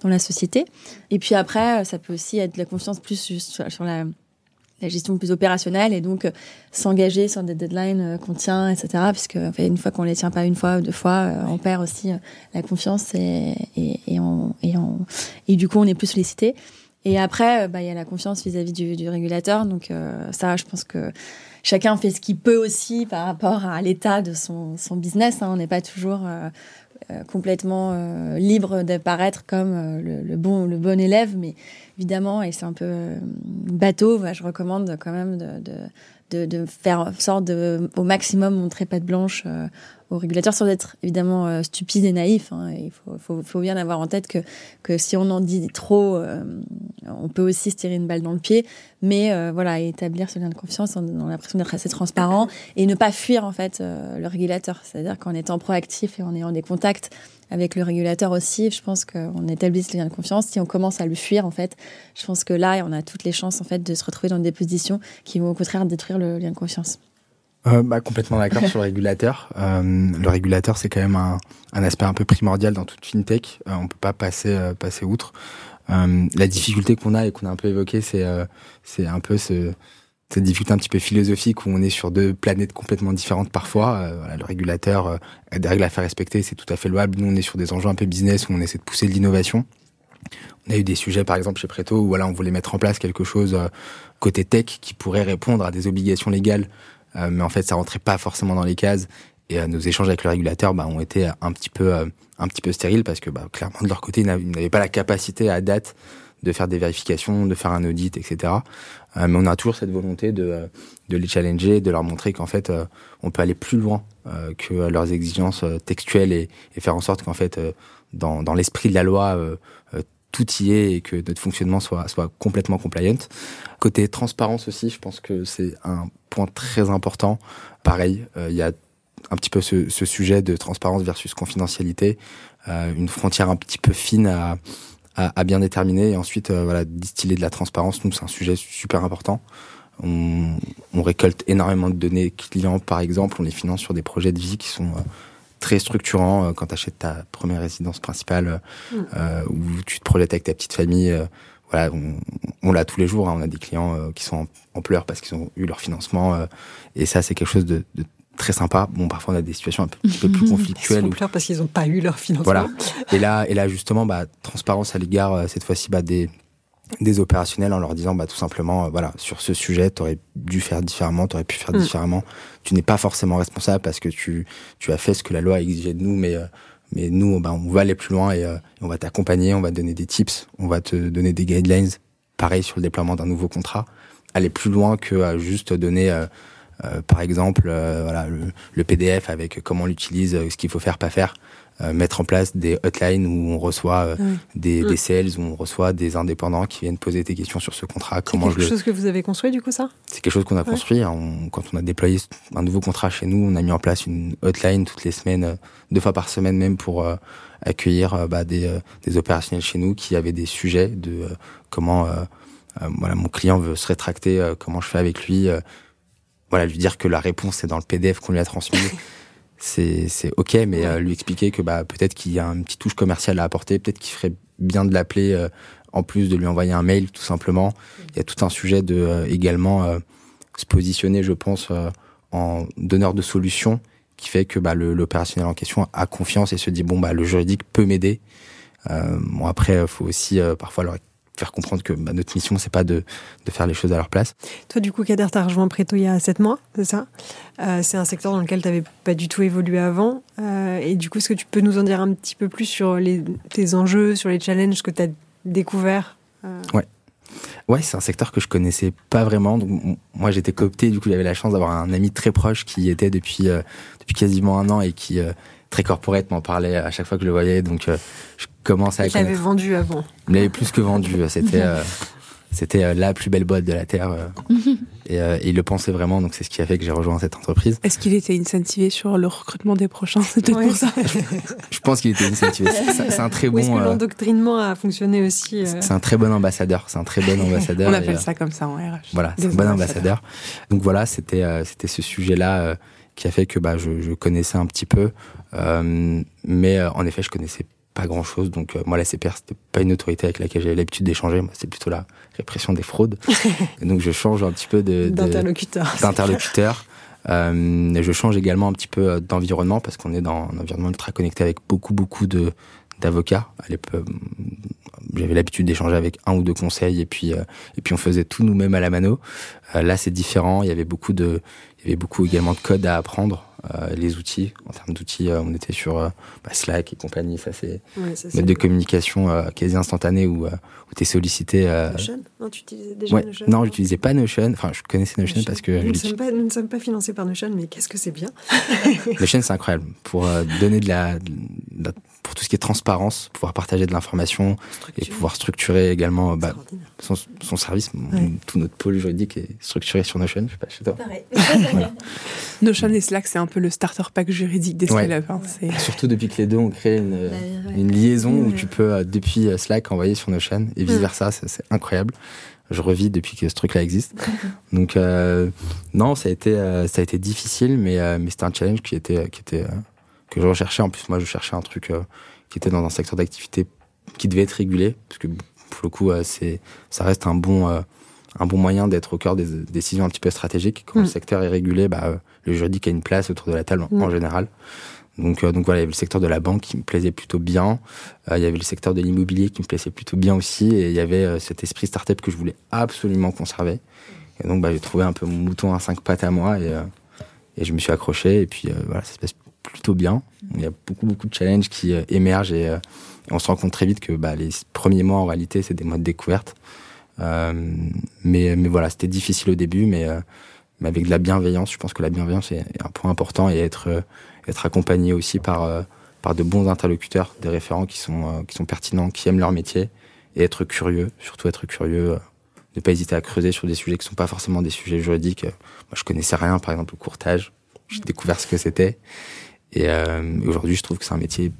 dans la société. Et puis après, ça peut aussi être de la confiance plus sur, sur la la gestion plus opérationnelle et donc s'engager sur des deadlines qu'on tient, etc. Puisque une fois qu'on les tient pas une fois ou deux fois, on perd aussi la confiance et, et, et, on, et, on, et du coup on est plus sollicité. Et après, bah, il y a la confiance vis-à-vis du, du, régulateur. Donc ça, je pense que chacun fait ce qu'il peut aussi par rapport à l'état de son, son business. Hein. On n'est pas toujours euh, euh, complètement euh, libre d'apparaître comme le, le, bon, le bon élève, mais évidemment, et c'est un peu bateau, bah, je recommande quand même de, de de, de, faire en sorte de, au maximum, montrer patte blanche euh, aux régulateurs sans être évidemment euh, stupide et naïf. Hein. Il faut, faut, faut, bien avoir en tête que, que si on en dit trop, euh, on peut aussi se tirer une balle dans le pied. Mais euh, voilà, établir ce lien de confiance, on, a l'impression d'être assez transparent et ne pas fuir en fait le régulateur. C'est-à-dire qu'en étant proactif et en ayant des contacts avec le régulateur aussi, je pense qu'on établit ce lien de confiance. Si on commence à le fuir, en fait, je pense que là, on a toutes les chances en fait de se retrouver dans des positions qui vont au contraire détruire le lien de confiance. Euh, bah, complètement d'accord sur le régulateur. Euh, le régulateur, c'est quand même un, un, aspect un peu primordial dans toute fintech. Euh, on peut pas passer euh, passer outre. Euh, la difficulté qu'on a et qu'on a un peu évoqué, c'est c'est un peu ce, cette difficulté un petit peu philosophique où on est sur deux planètes complètement différentes parfois. Voilà, le régulateur a des règles à faire respecter, c'est tout à fait louable. Nous, on est sur des enjeux un peu business où on essaie de pousser de l'innovation. On a eu des sujets, par exemple, chez Preto, où voilà, on voulait mettre en place quelque chose côté tech qui pourrait répondre à des obligations légales euh, mais en fait ça rentrait pas forcément dans les cases et euh, nos échanges avec le régulateur bah, ont été un petit peu euh, un petit peu stériles parce que bah, clairement de leur côté ils n'avaient pas la capacité à date de faire des vérifications, de faire un audit, etc. mais on a toujours cette volonté de, de les challenger, de leur montrer qu'en fait, on peut aller plus loin que leurs exigences textuelles et, et faire en sorte qu'en fait, dans, dans l'esprit de la loi, tout y est et que notre fonctionnement soit, soit complètement compliant. Côté transparence aussi, je pense que c'est un point très important. Pareil, il y a un petit peu ce, sujet de transparence versus confidentialité, euh, une frontière un petit peu fine à, bien déterminer et ensuite euh, voilà distiller de la transparence. Nous c'est un sujet super important. On, on, récolte énormément de données clients par exemple, on les finance sur des projets de vie qui sont euh, très structurants quand tu achètes ta première résidence principale mm. où tu te projettes avec ta petite famille voilà, on, on l'a tous les jours. Hein. On a des clients qui sont en, en pleurs parce qu'ils ont eu leur financement. et ça, c'est quelque chose de, de, très sympa. Bon, parfois on a des situations un petit peu plus conflictuelles. Ils sont parce qu'ils n'ont pas eu leur financement. Voilà. Et là, et là justement, bah, transparence à l'égard euh, cette fois-ci bah, des des opérationnels en leur disant bah tout simplement euh, voilà sur ce sujet tu aurais dû faire différemment tu aurais pu faire mm. différemment tu n'es pas forcément responsable parce que tu tu as fait ce que la loi exigeait de nous mais euh, mais nous bah, on va aller plus loin et on va t'accompagner on va te donner des tips on va te donner des guidelines pareil sur le déploiement d'un nouveau contrat aller plus loin que juste donner euh, par exemple, euh, voilà, le, PDF avec comment on l'utilise, euh, ce qu'il faut faire, pas faire. Mettre en place des hotlines où on reçoit des, des, sales, où on reçoit des indépendants qui viennent poser des questions sur ce contrat. C'est quelque chose que vous avez construit du coup ça? C'est quelque chose qu'on a construit. Quand on a déployé un nouveau contrat chez nous, on a mis en place une hotline toutes les semaines, deux fois par semaine même pour accueillir bah, des, des, opérationnels chez nous qui avaient des sujets de comment voilà mon client veut se rétracter, comment je fais avec lui voilà, lui dire que la réponse est dans le PDF qu'on lui a transmis. c'est c'est ok, mais euh, lui expliquer que bah peut-être qu'il y a un petit touche commercial à apporter, peut-être qu'il ferait bien de l'appeler euh, en plus de lui envoyer un mail tout simplement. Il y a tout un sujet de euh, également se positionner, je pense, en donneur de solutions qui fait que bah, l'opérationnel en question a confiance et se dit bon bah le juridique peut m'aider. bon après, faut aussi parfois leur faire comprendre que bah, notre mission, c'est pas de, de, faire les choses à leur place. Toi, du coup, Kader, tu as rejoint Préto il y a 7 mois, c'est ça? Euh, C'est un secteur dans lequel tu n'avais pas du tout évolué avant. Euh, et du coup, est-ce que tu peux nous en dire un petit peu plus sur les, tes enjeux, sur les challenges que tu as découverts? Euh... Ouais. Ouais, c'est un secteur que je connaissais pas vraiment. Donc, moi, j'étais coopté. Du coup, j'avais la chance d'avoir un ami très proche qui y était depuis, euh, depuis quasiment un an et qui, euh, très corporate, m'en parlait à chaque fois que je le voyais. Donc, je commence à. Il l'avait vendu avant. Il l'avait plus que vendu. C'était euh, c'était euh, la plus belle boîte de la terre euh, et, et, il le pensait vraiment. Donc c'est ce qui a fait que j'ai rejoint cette entreprise. Est-ce qu'il était incentivé sur le recrutement des prochains? C'était pour ça. je pense qu'il était incentivé. C'est un très bon. Est-ce que l'endoctrinement a fonctionné aussi C'est un très bon ambassadeur. C'est un très bon ambassadeur. On appelle ça comme ça en RH. Voilà, c'est un bon ambassadeur. Donc voilà, c'était c'était ce sujet-là qui a fait que bah, je, je connaissais un petit peu, mais en effet, je connaissais pas grand chose. Donc, euh, moi, la CPR, c'était pas une autorité avec laquelle j'avais l'habitude d'échanger. Moi, c'est plutôt la répression des fraudes. et donc, je change un petit peu de, d'interlocuteur. D'interlocuteur. Euh, je change également un petit peu euh, d'environnement parce qu'on est dans un environnement ultra connecté avec beaucoup, beaucoup de, d'avocats. J'avais l'habitude d'échanger avec un ou deux conseils et puis, et puis on faisait tout nous-mêmes à la mano. là, c'est différent. Il y avait beaucoup de, il y avait beaucoup également de codes à apprendre. Euh, les outils. En termes d'outils, euh, on était sur euh, bah, Slack et compagnie. Ça, c'est ouais, mode de communication quasi instantané où, où tu es sollicité. Notion? Non, tu utilisais déjà ouais. Notion Non, j'utilisais pas Notion. Enfin, je connaissais Notion, parce que. Nous ne, sommes pas, nous ne sommes pas financés par Notion, mais qu'est-ce que c'est bien? Notion, c'est incroyable. Pour donner de la, de la, pour tout ce qui est transparence, pouvoir partager de l'information et pouvoir structurer également bah, son, son, service. Ouais. Tout notre pôle juridique est structuré sur Notion. Je sais pas chez toi. Voilà. Notion et Slack, c'est un peu le starter pack juridique des ouais. Hein, Surtout depuis que les deux ont créé une, ouais. une liaison où tu peux, euh, depuis euh, Slack, envoyer sur Notion et vice versa. C'est incroyable. Je revis depuis que ce truc-là existe. Donc, euh, non, ça a été, euh, ça a été difficile, mais, euh, mais c'était un challenge qui était, qui était, que je recherchais. En plus, moi, je cherchais un truc qui était dans un secteur d'activité qui devait être régulé, parce que pour le coup, c'est, ça reste un bon, un bon moyen d'être au cœur des décisions un petit peu stratégiques. Quand mmh. le secteur est régulé, bah, le juridique a une place autour de la table mmh. en général. Donc, euh, donc voilà, il y avait le secteur de la banque qui me plaisait plutôt bien. Euh, il y avait le secteur de l'immobilier qui me plaisait plutôt bien aussi. Et il y avait euh, cet esprit startup que je voulais absolument conserver. Et donc, bah, j'ai trouvé un peu mon mouton à cinq pattes à moi et, et je me suis accroché. Et puis voilà, ça se passe plutôt bien. Il y a beaucoup, beaucoup de challenges qui émergent et, on se rend compte très vite que bah, les premiers mois, en réalité, c'est des mois de découverte. mais, mais voilà, c'était difficile au début, mais mais avec de la bienveillance. Je pense que la bienveillance est un point important et être, euh, être accompagné aussi par, euh, par de bons interlocuteurs, des référents qui sont, euh, qui sont pertinents, qui aiment leur métier et être curieux, surtout être curieux, euh, ne pas hésiter à creuser sur des sujets qui sont pas forcément des sujets juridiques. Moi, je connaissais rien, par exemple, au courtage. J'ai découvert ce que c'était. Et euh, aujourd'hui, je trouve que c'est un métier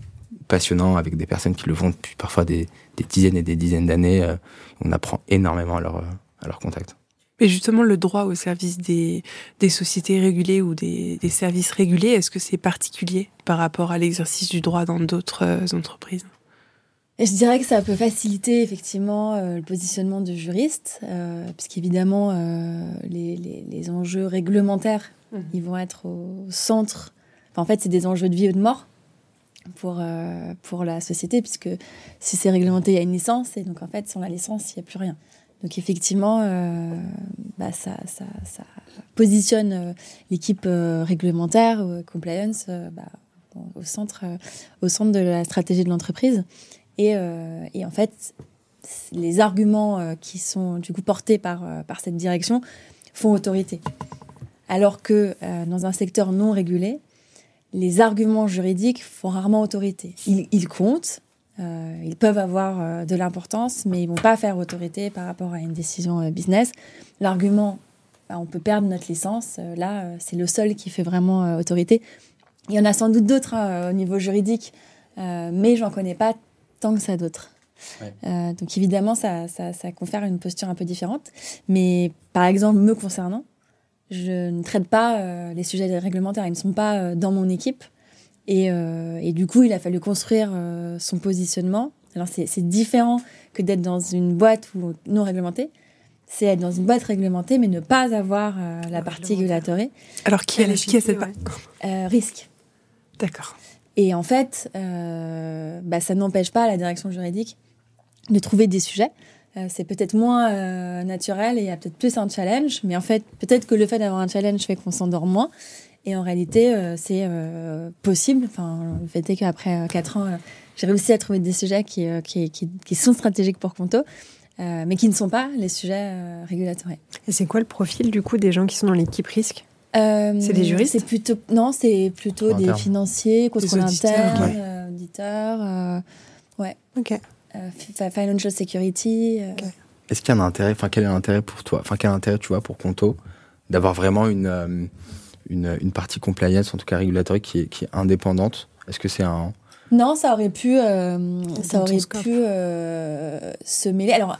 passionnant avec des personnes qui le font depuis parfois des, des dizaines et des dizaines d'années. Euh, on apprend énormément à leur, à leur contact. Mais justement, le droit au service des, des sociétés régulées ou des, des services régulés, est-ce que c'est particulier par rapport à l'exercice du droit dans d'autres euh, entreprises? Et je dirais que ça peut faciliter effectivement euh, le positionnement de juriste, euh, puisqu'évidemment euh, les, les, les, enjeux réglementaires, mmh. ils vont être au centre. En fait, c'est des enjeux de vie ou de mort pour euh, pour la société, puisque si c'est réglementé, il y a une licence, et donc en fait, sans la licence, il n'y a plus rien. Donc effectivement, euh, bah, ça, ça, ça, positionne euh, l'équipe réglementaire, compliance, bah, au centre, au centre de la stratégie de l'entreprise. Et, et, en fait, les arguments qui sont du coup portés par, par cette direction font autorité. Alors que dans un secteur non régulé, les arguments juridiques font rarement autorité. Ils, ils comptent, euh, ils peuvent avoir euh, de l'importance, mais ils vont pas faire autorité par rapport à une décision euh, business. L'argument, bah, on peut perdre notre licence, là, c'est le seul qui fait vraiment autorité. Il y en a sans doute d'autres hein, au niveau juridique, mais j'en connais pas tant que ça d'autres. Ouais. donc évidemment, ça, ça, ça confère une posture un peu différente. Mais par exemple, me concernant, je ne traite pas les sujets réglementaires. Ils ne sont pas dans mon équipe. Et, euh, et, du coup, il a fallu construire euh, son positionnement. Alors, c'est différent que d'être dans une boîte non réglementée. C'est être dans une boîte réglementée, mais ne pas avoir euh, la partie régulatorée. Alors, qui, a, qui a cette ouais. Euh, Risque. D'accord. Et en fait, euh, bah, ça n'empêche pas la direction juridique de trouver des sujets. C'est peut-être moins naturel et il y a peut-être plus un challenge, mais en fait, peut-être que le fait d'avoir un challenge fait qu'on s'endort moins. Et en réalité, euh, c'est euh, possible. Enfin, le fait est qu'après euh, quatre ans, j'ai réussi à trouver des sujets qui, qui, qui, qui sont stratégiques pour Conto. Euh, mais qui ne sont pas les sujets euh, régulatoires. Et c'est quoi le profil du coup des gens qui sont dans l'équipe risque? Euh, C'est des juristes? C'est plutôt non, c'est plutôt des financiers, contrôle interne, ouais. euh, auditeurs, ouais. Ok. Financial security. Okay. Est-ce qu'il y a un intérêt Enfin, quel est l'intérêt pour toi Enfin, quel intérêt tu vois pour Conto d'avoir vraiment une une, une, partie compliance, en tout cas régulatorie, qui est, qui est indépendante? Est-ce que c'est un... Non, ça aurait pu, euh, ça aurait pu euh, se mêler. Alors,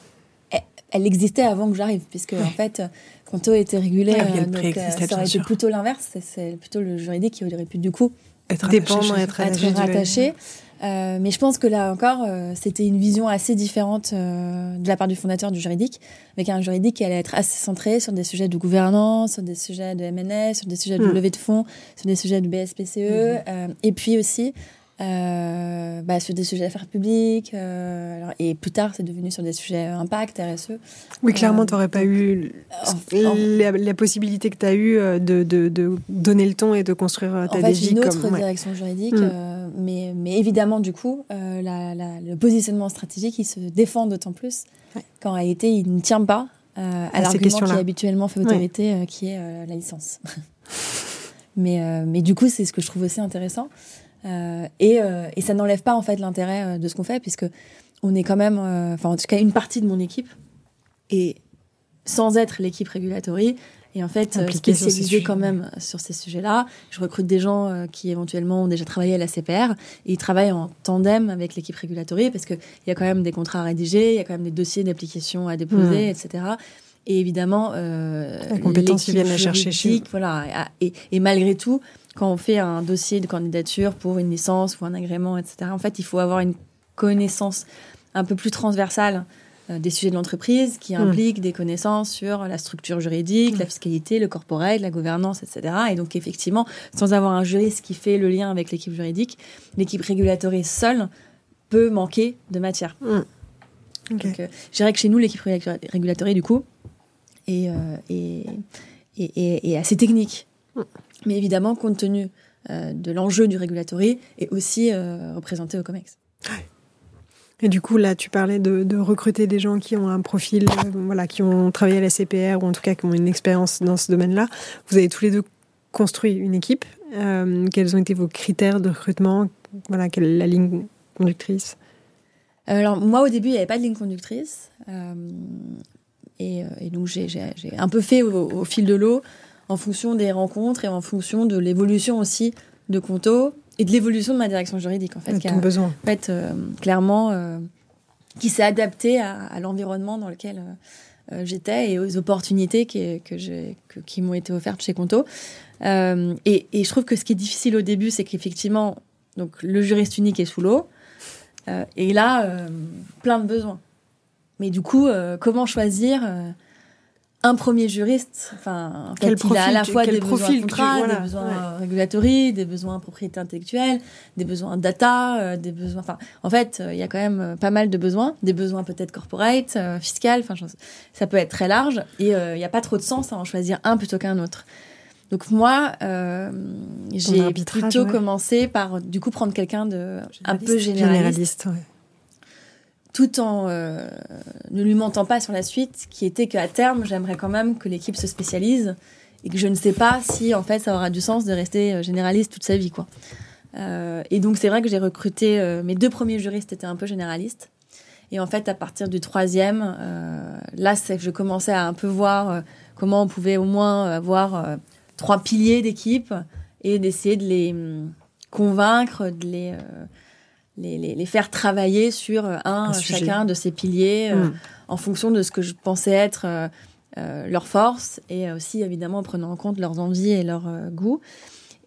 elle, elle, existait avant que j'arrive, puisque ouais. en fait, Conto était régulé, ouais, euh, donc ça aurait été plutôt l'inverse. C'est plutôt le juridique qui aurait pu du coup être dépendre, être, être rattaché. Euh, mais je pense que là encore, euh, c'était une vision assez différente euh, de la part du fondateur du juridique, avec un juridique qui allait être assez centré sur des sujets de gouvernance, sur des sujets de MNS, sur des sujets de mmh. levée de fonds, sur des sujets de BSPCE, mmh. et puis aussi bah, sur des sujets d'affaires publiques. Alors, et plus tard, c'est devenu sur des sujets impact, RSE. Oui, clairement, tu n'aurais pas eu la, la, possibilité que tu as eue de, de, de, donner le ton et de construire ta en fait, une autre comme, direction ouais. juridique. Mm. Euh, mais, mais évidemment, du coup, euh, la, la, le positionnement stratégique, il se défend d'autant plus ouais. qu'en réalité, il ne tient pas euh, à, à l'argument qui habituellement fait autorité, ouais. qui est la licence. mais, mais du coup, c'est ce que je trouve aussi intéressant. Euh, et, euh, et, ça n'enlève pas en fait l'intérêt euh, de ce qu'on fait puisque on est quand même, enfin en tout cas une partie de mon équipe et sans être l'équipe régulatory et en fait spécialisée quand même sur ces sujets-là. Je recrute des gens euh, qui éventuellement ont déjà travaillé à la CPR et ils travaillent en tandem avec l'équipe régulatory parce qu'il y a quand même des contrats à rédiger, il y a quand même des dossiers d'application à déposer, mmh. etc. Et évidemment, euh, la compétence qu'ils viennent la chercher chez voilà. Et, et, malgré tout, quand on fait un dossier de candidature pour une licence ou un agrément, etc., en fait, il faut avoir une connaissance un peu plus transversale euh, des sujets de l'entreprise qui mmh. impliquent des connaissances sur la structure juridique, mmh. la fiscalité, le corporate, la gouvernance, etc. Et donc, effectivement, sans avoir un juriste qui fait le lien avec l'équipe juridique, l'équipe régulatorée seule peut manquer de matière. Mmh. Okay. Donc, euh, je dirais que chez nous, l'équipe régulatorée, du coup, et, euh, assez technique. Mais évidemment, compte tenu euh, de l'enjeu du régulatory, est aussi euh, représenté au COMEX. Et du coup, là, tu parlais de, recruter des gens qui ont un profil, euh, voilà, qui ont travaillé à la CPR ou en tout cas qui ont une expérience dans ce domaine-là. Vous avez tous les deux construit une équipe. Euh, quels ont été vos critères de recrutement? Voilà, quelle la ligne conductrice? Alors moi au début il n'y avait pas de ligne conductrice et, et, donc j'ai un peu fait au, fil de l'eau en fonction des rencontres et en fonction de l'évolution aussi de Conto et de l'évolution de ma direction juridique en fait. Ton besoin. En fait, clairement, qui s'est adapté à, à l'environnement dans lequel euh, j'étais et aux opportunités qui, que que, qui m'ont été offertes chez Conto. Euh, et, et, je trouve que ce qui est difficile au début, c'est qu'effectivement, donc le juriste unique est sous l'eau euh, et là, plein de besoins. Mais du coup, comment choisir un premier juriste, enfin, en fait, il a à la fois des besoins contrats, des besoins régulatoires, des besoins propriété intellectuelle, des besoins data, euh, des besoins, enfin, en fait, euh, il y a quand même euh, pas mal de besoins, des besoins peut-être corporate, fiscal, enfin, ça peut être très large et il n'y a pas trop de sens à en choisir un plutôt qu'un autre. Donc moi, j'ai plutôt commencé par du coup prendre quelqu'un de un peu généraliste. généraliste tout en euh, ne lui mentant pas sur la suite, qui était qu'à terme, j'aimerais quand même que l'équipe se spécialise et que je ne sais pas si en fait ça aura du sens de rester euh, généraliste toute sa vie quoi. Euh, et donc c'est vrai que j'ai recruté mes deux premiers juristes étaient un peu généralistes et en fait à partir du troisième, là c'est que je commençais à un peu voir comment on pouvait au moins avoir trois piliers d'équipe et d'essayer de les hum, convaincre, de les les, les, faire travailler sur euh, un, chacun de ces piliers euh, mm. en fonction de ce que je pensais être euh, leur force et aussi évidemment en prenant en compte leurs envies et leurs goûts.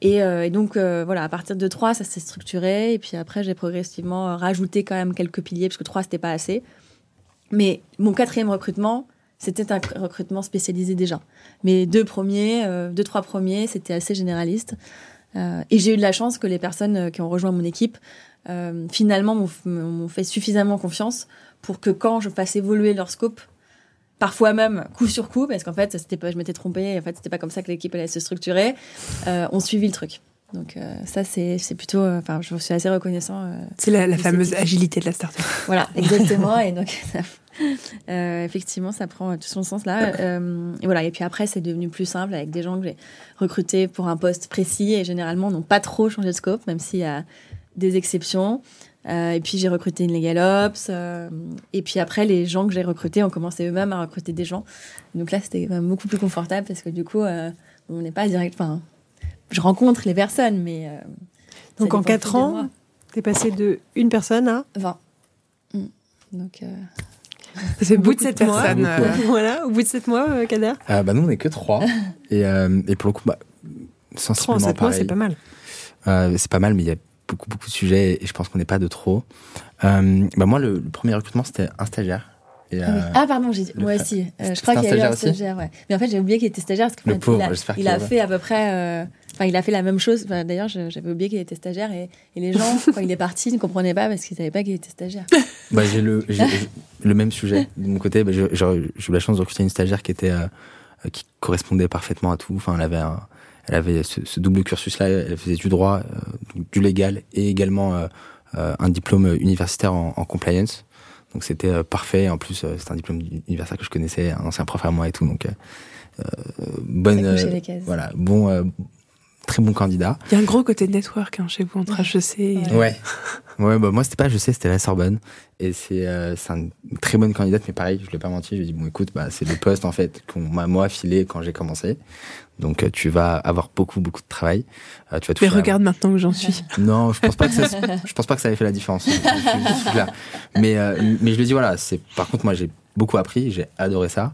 Et, et, donc voilà, à partir de trois, ça s'est structuré et puis après j'ai progressivement rajouté quand même quelques piliers parce que trois c'était pas assez. Mais mon quatrième recrutement, c'était un recrutement spécialisé déjà. Mes deux premiers, deux trois premiers, c'était assez généraliste. et j'ai eu de la chance que les personnes qui ont rejoint mon équipe euh, finalement m'ont fait suffisamment confiance pour que quand je fasse évoluer leur scope, parfois même coup sur coup, parce qu'en fait, c'était pas, je m'étais trompée, en fait, c'était pas comme ça que l'équipe allait se structurer, euh, on suivi le truc. Donc euh, ça, c'est plutôt, euh, enfin, je suis assez reconnaissant. C'est la, la fameuse agilité de la startup. Voilà, exactement. et donc, ça, effectivement, ça prend tout son sens là. et voilà. Et puis après, c'est devenu plus simple avec des gens que j'ai recrutés pour un poste précis et généralement n'ont pas trop changé de scope, même s'il y a des exceptions. Euh, et puis j'ai recruté une Legal Ops. Euh, et puis après, les gens que j'ai recrutés ont commencé eux-mêmes à recruter des gens. Donc là, c'était beaucoup plus confortable parce que du coup, euh, on n'est pas direct. Enfin, je rencontre les personnes, mais. Donc en 4 ans, tu es passé de une personne à 20. Mm. Donc. C'est au bout de 7 mois. voilà, au bout de 7 mois, Kader Bah nous, on n'est que 3. et, et pour le coup, bah, sensiblement 3 en 7 mois, c'est pas mal. c'est pas mal, mais il y a beaucoup, beaucoup de sujets et je pense qu'on n'est pas de trop. Euh, bah moi, le, premier recrutement, c'était un stagiaire. Et, ah, euh, ah, pardon, j'ai dit, moi aussi. Euh, je crois qu'il y a eu un stagiaire, ouais. Mais en fait, j'ai oublié qu'il était stagiaire parce a, il a fait à peu près. Enfin, il a fait la même chose. D'ailleurs, j'avais oublié qu'il était stagiaire et, et les gens, quand il est parti, ne comprenaient pas parce qu'ils ne savaient pas qu'il était stagiaire. Bah, j'ai le, le même sujet de mon côté. Bah, j'ai eu la chance de recruter une stagiaire qui était qui correspondait parfaitement à tout. Enfin, elle avait un, elle avait ce, double cursus-là. Elle faisait du droit, euh, du légal et également euh, euh, un diplôme universitaire en, compliance. Donc c'était parfait. En plus, c'est un diplôme universitaire que je connaissais, un ancien prof à moi et tout. Donc bonne, voilà, bon, très bon candidat. Il y a un gros côté network hein, chez vous entre HEC. Ouais. ouais, bah moi c'était pas HEC, c'était la Sorbonne. Et c'est euh, une très bonne candidate, mais pareil, je l'ai pas menti. Je lui ai dit bon écoute, bah c'est le poste en fait qu'on m'a moi filé quand j'ai commencé. Donc euh, tu vas avoir beaucoup beaucoup de travail. Euh, tu vas mais regarde maintenant où j'en suis. Non, je pense pas que ça, je pense pas que ça ait fait la différence. mais euh, mais je ai dit voilà, c'est par contre moi j'ai beaucoup appris, j'ai adoré ça.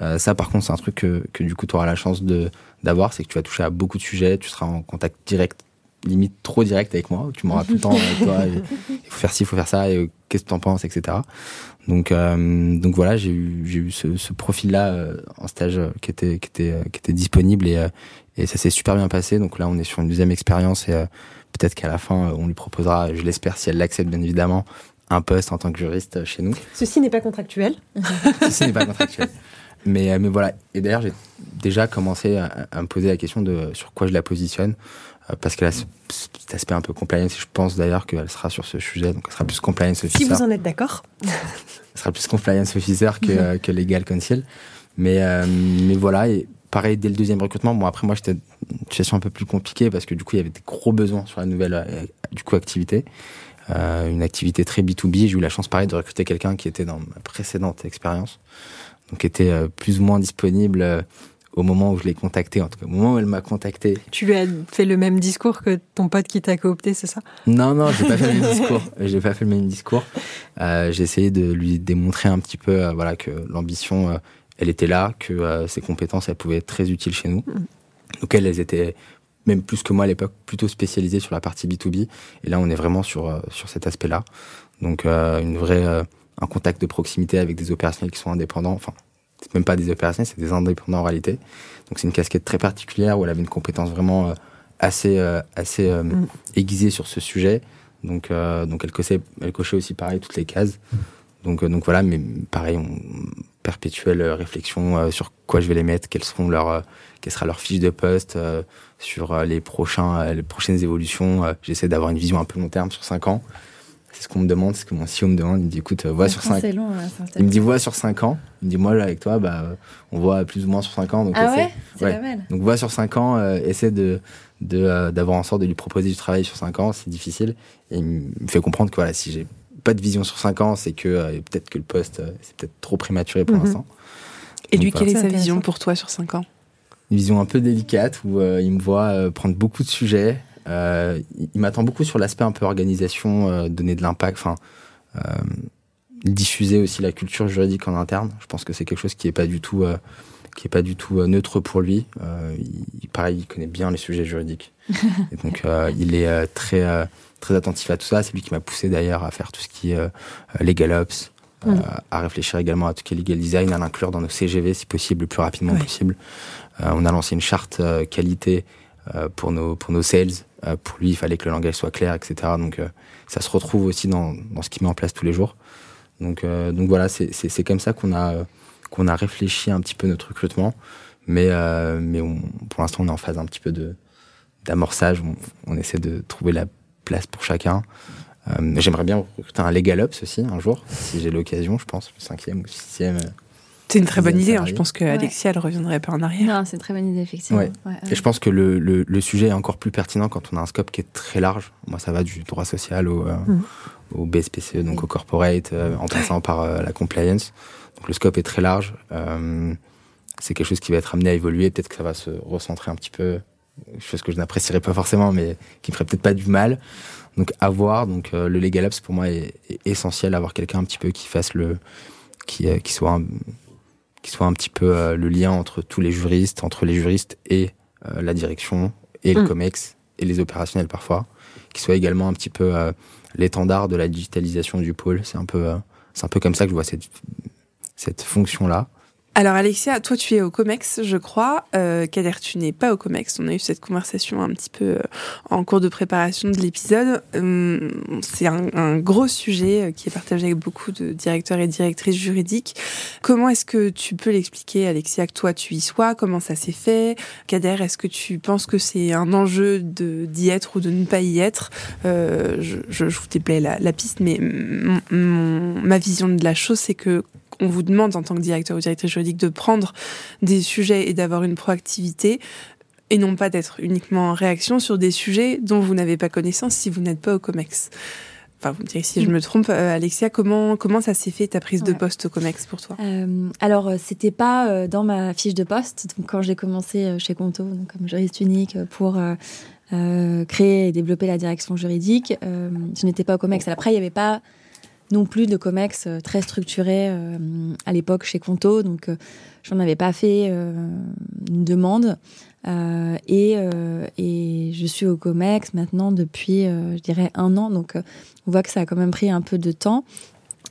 Euh, ça, par contre, c'est un truc que, que du coup, tu auras la chance de d'avoir, c'est que tu vas toucher à beaucoup de sujets, tu seras en contact direct, limite trop direct avec moi, tu m'auras tout le temps avec toi, il faut faire ci, il faut faire ça, et euh, qu'est-ce que tu en penses, etc. Donc, euh, donc voilà, j'ai eu, j'ai eu ce, ce profil-là en stage qui était, qui était, qui était disponible et, et ça s'est super bien passé. Donc là, on est sur une deuxième expérience et peut-être qu'à la fin, on lui proposera, je l'espère, si elle l'accepte bien évidemment, un poste en tant que juriste chez nous. Ceci n'est pas contractuel. Ceci n'est pas contractuel. Mais, euh, mais voilà. Et d'ailleurs, j'ai déjà commencé à, me poser la question de sur quoi je la positionne. Euh, parce qu'elle a cet aspect un peu compliance. Je pense d'ailleurs qu'elle sera sur ce sujet. Donc, elle sera plus compliance officer. Si vous en êtes d'accord. elle sera plus compliance officer que, que legal counsel. Mais, euh, mais voilà. Et pareil, dès le deuxième recrutement, bon, après, moi, j'étais une situation un peu plus compliquée parce que du coup, il y avait des gros besoins sur la nouvelle, du coup, activité. une activité très B2B. J'ai eu la chance, pareil, de recruter quelqu'un qui était dans ma précédente expérience, donc était plus ou moins disponible au moment où je l'ai contacté, en tout cas au moment où elle m'a contacté. Tu lui as fait le même discours que ton pote qui t'a coopté, c'est ça? Non, non, j'ai pas fait le même discours. J'ai pas fait le même discours. Euh, j'ai essayé de lui démontrer un petit peu, euh, voilà, que l'ambition, euh, elle était là, que ses compétences, elles pouvaient être très utiles chez nous. Mm. Donc elles, elles étaient même plus que moi à l'époque, plutôt spécialisées sur la partie B2B. Et là, on est vraiment sur sur cet aspect-là. Donc une vraie un contact de proximité avec des opérationnels qui sont indépendants. Enfin, c'est même pas des opérationnels, c'est des indépendants en réalité. Donc c'est une casquette très particulière où elle avait une compétence vraiment euh, assez euh, assez euh, mm. aiguisée sur ce sujet. Donc donc elle cochait elle cochait aussi pareil toutes les cases. Donc donc voilà, mais pareil, on, perpétuelle réflexion sur quoi je vais les mettre, quelles seront leurs quelle sera leur fiche de poste sur les prochains les prochaines évolutions. J'essaie d'avoir une vision un peu long terme sur 5 ans. C'est ce qu'on me demande, c'est ce que mon CEO me demande. Il me dit, écoute, vois sur 5 ans. Il me dit, vois sur 5 ans. Il me dit, moi, là, avec toi, bah, on voit plus ou moins sur 5 ans. Donc ah ouais, c'est pas mal. Donc, vois sur 5 ans, euh, essaie de, de, euh, d'avoir en sorte de lui proposer du travail sur 5 ans. C'est difficile. Et il me fait comprendre que voilà, si j'ai pas de vision sur 5 ans, c'est que euh, peut-être que le poste, c'est peut-être trop prématuré pour mhm. l'instant. Et lui, quelle est sa vision pour toi sur 5 ans? Une vision un peu délicate où il me voit prendre beaucoup de sujets, euh, il m'attend beaucoup sur l'aspect un peu organisation, euh, donner de l'impact, enfin euh, diffuser aussi la culture juridique en interne. Je pense que c'est quelque chose qui est pas du tout qui est pas du tout neutre pour lui. il, pareil, il connaît bien les sujets juridiques. Et donc, il est très, très attentif à tout ça. C'est lui qui m'a poussé d'ailleurs à faire tout ce qui est legal ops, mm. à réfléchir également à tout ce qui est legal design, à l'inclure dans nos CGV si possible, le plus rapidement possible. on a lancé une charte qualité pour nos pour nos sales euh, pour lui, il fallait que le langage soit clair, etc. Donc, euh, ça se retrouve aussi dans, ce qu'il met en place tous les jours. Donc, euh, voilà, c'est comme ça qu'on a, réfléchi un petit peu notre recrutement. Mais, pour l'instant, on est en phase un petit peu d'amorçage. On, on, essaie de trouver la place pour chacun. J'aimerais bien recruter un Legal Ops aussi un jour, si j'ai l'occasion, je pense, le cinquième ou sixième. C'est une très bonne idée. Hein. Je pense qu'Alexia, elle reviendrait pas en arrière. Non, c'est une très bonne idée, effectivement. Et je pense que le, le, sujet est encore plus pertinent quand on a un scope qui est très large. Moi, ça va du droit social au, euh, au BSPCE, donc au corporate, euh, en passant par euh, la compliance. Donc le scope est très large. c'est quelque chose qui va être amené à évoluer. Peut-être que ça va se recentrer un petit peu, chose que je n'apprécierais pas forcément, mais qui me ferait peut-être pas du mal. Donc avoir, donc le legal ops pour moi est, essentiel, avoir quelqu'un un petit peu qui fasse le, qui, qui soit un, qui soit un petit peu euh, le lien entre tous les juristes, entre les juristes et euh, la direction et le mm. COMEX et les opérationnels parfois, qui soit également un petit peu euh, l'étendard de la digitalisation du pôle. C'est un peu, c'est un peu comme ça que je vois cette, cette fonction-là. Alors Alexia, toi tu es au COMEX, je crois. Euh, Kader, tu n'es pas au COMEX. On a eu cette conversation un petit peu euh, en cours de préparation de l'épisode. Hum, c'est un, gros sujet euh, qui est partagé avec beaucoup de directeurs et directrices juridiques. Comment est-ce que tu peux l'expliquer, Alexia, que toi tu y sois? Comment ça s'est fait? Kader, est-ce que tu penses que c'est un enjeu d'y être ou de ne pas y être? Euh, je, je, vous déplais la, la piste, mais ma vision de la chose, c'est que on vous demande en tant que directeur ou directrice juridique de prendre des sujets et d'avoir une proactivité et non pas d'être uniquement en réaction sur des sujets dont vous n'avez pas connaissance si vous n'êtes pas au COMEX. Enfin, vous me direz si je me trompe, euh, Alexia, comment comment ça s'est fait ta prise de poste au Comex pour toi? Euh, Alors, euh, c'était pas euh, dans ma fiche de poste. Donc, quand j'ai commencé chez Conto, donc, comme juriste unique pour créer et développer la direction juridique, je n'étais pas au Comex. Après, il n'y avait pas non plus de COMEX euh, très structuré euh, à l'époque chez Conto, donc euh, j'en avais pas fait une demande. et, et je suis au COMEX maintenant depuis, je dirais, un an, donc on voit que ça a quand même pris un peu de temps.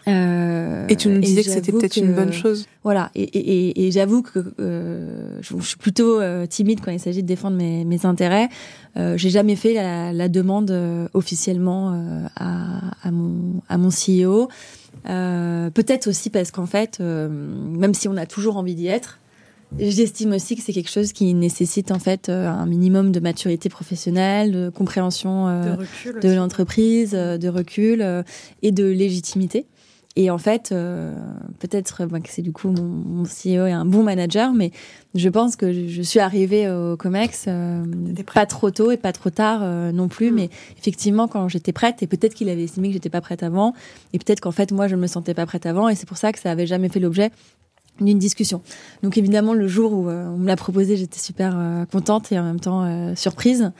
Euh, et tu nous disais que c'était peut-être une bonne chose. Voilà, et, et, et j'avoue que euh, je, suis plutôt euh, timide quand il s'agit de défendre mes, mes intérêts. Euh, J'ai jamais fait la, la demande euh, officiellement à, à, mon, à mon CEO. peut-être aussi parce qu'en fait, même si on a toujours envie d'y être, J'estime aussi que c'est quelque chose qui nécessite en fait un minimum de maturité professionnelle, de compréhension de, de l'entreprise, de recul et de légitimité. Et en fait, euh, peut-être bah, que c'est du coup mon, mon, CEO est un bon manager, mais je pense que je suis arrivée au Comex euh, pas trop tôt et pas trop tard euh, non plus. Mm. Mais effectivement, quand j'étais prête, et peut-être qu'il avait estimé que j'étais pas prête avant, et peut-être qu'en fait moi je me sentais pas prête avant, et c'est pour ça que ça avait jamais fait l'objet d'une discussion. Donc évidemment, le jour où on me l'a proposé, j'étais super contente et en même temps surprise.